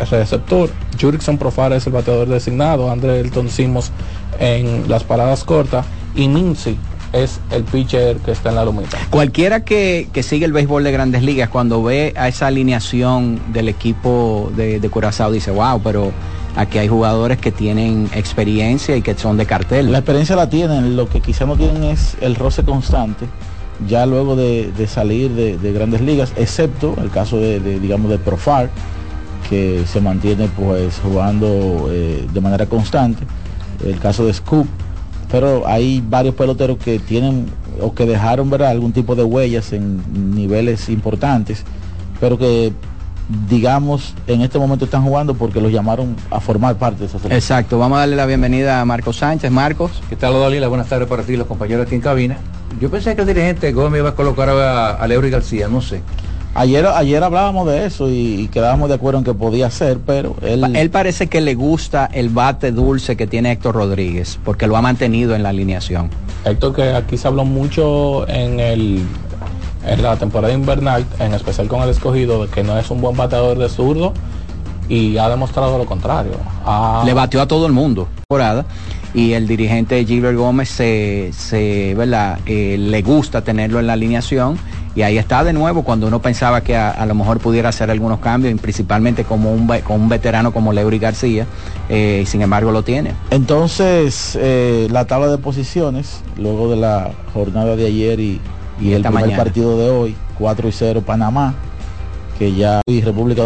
receptor, Jurickson Profar es el bateador designado, André Elton Simos en las paradas cortas y Mincy es el pitcher que está en la lumita. Cualquiera que, sigue el béisbol de grandes ligas, cuando ve a esa alineación del equipo de, de Curazao, dice, wow, pero Aquí hay jugadores que tienen experiencia y que son de cartel. La experiencia la tienen, lo que quizá no tienen es el roce constante, ya luego de, salir de, grandes ligas, excepto el caso de, digamos, de Profar, que se mantiene pues jugando eh, de manera constante. El caso de Scoop, pero hay varios peloteros que tienen o que dejaron ver algún tipo de huellas en niveles importantes, pero que digamos, en este momento están jugando porque los llamaron a formar parte de esa selección. Exacto, vamos a darle la bienvenida a Marcos Sánchez. Marcos. ¿Qué tal, Dalila? Buenas tardes para ti, los compañeros aquí en cabina. Yo pensé que el dirigente Gómez iba a colocar a, a García, no sé. Ayer, ayer hablábamos de eso y, quedábamos de acuerdo en que podía ser, pero él... Él parece que le gusta el bate dulce que tiene Héctor Rodríguez, porque lo ha mantenido en la alineación. Héctor, que aquí se habló mucho en el, en la temporada invernal, en especial con el escogido, de que no es un buen bateador de zurdo y ha demostrado lo contrario. Le batió a todo el mundo. Y el dirigente Gilbert Gómez se, se eh, le gusta tenerlo en la alineación y ahí está de nuevo cuando uno pensaba que a, lo mejor pudiera hacer algunos cambios, principalmente como un, con un veterano como Leury García, eh, y sin embargo lo tiene. Entonces, eh, la tabla de posiciones, luego de la jornada de ayer y, y el primer partido de hoy, 4 y 0 Panamá, que ya y República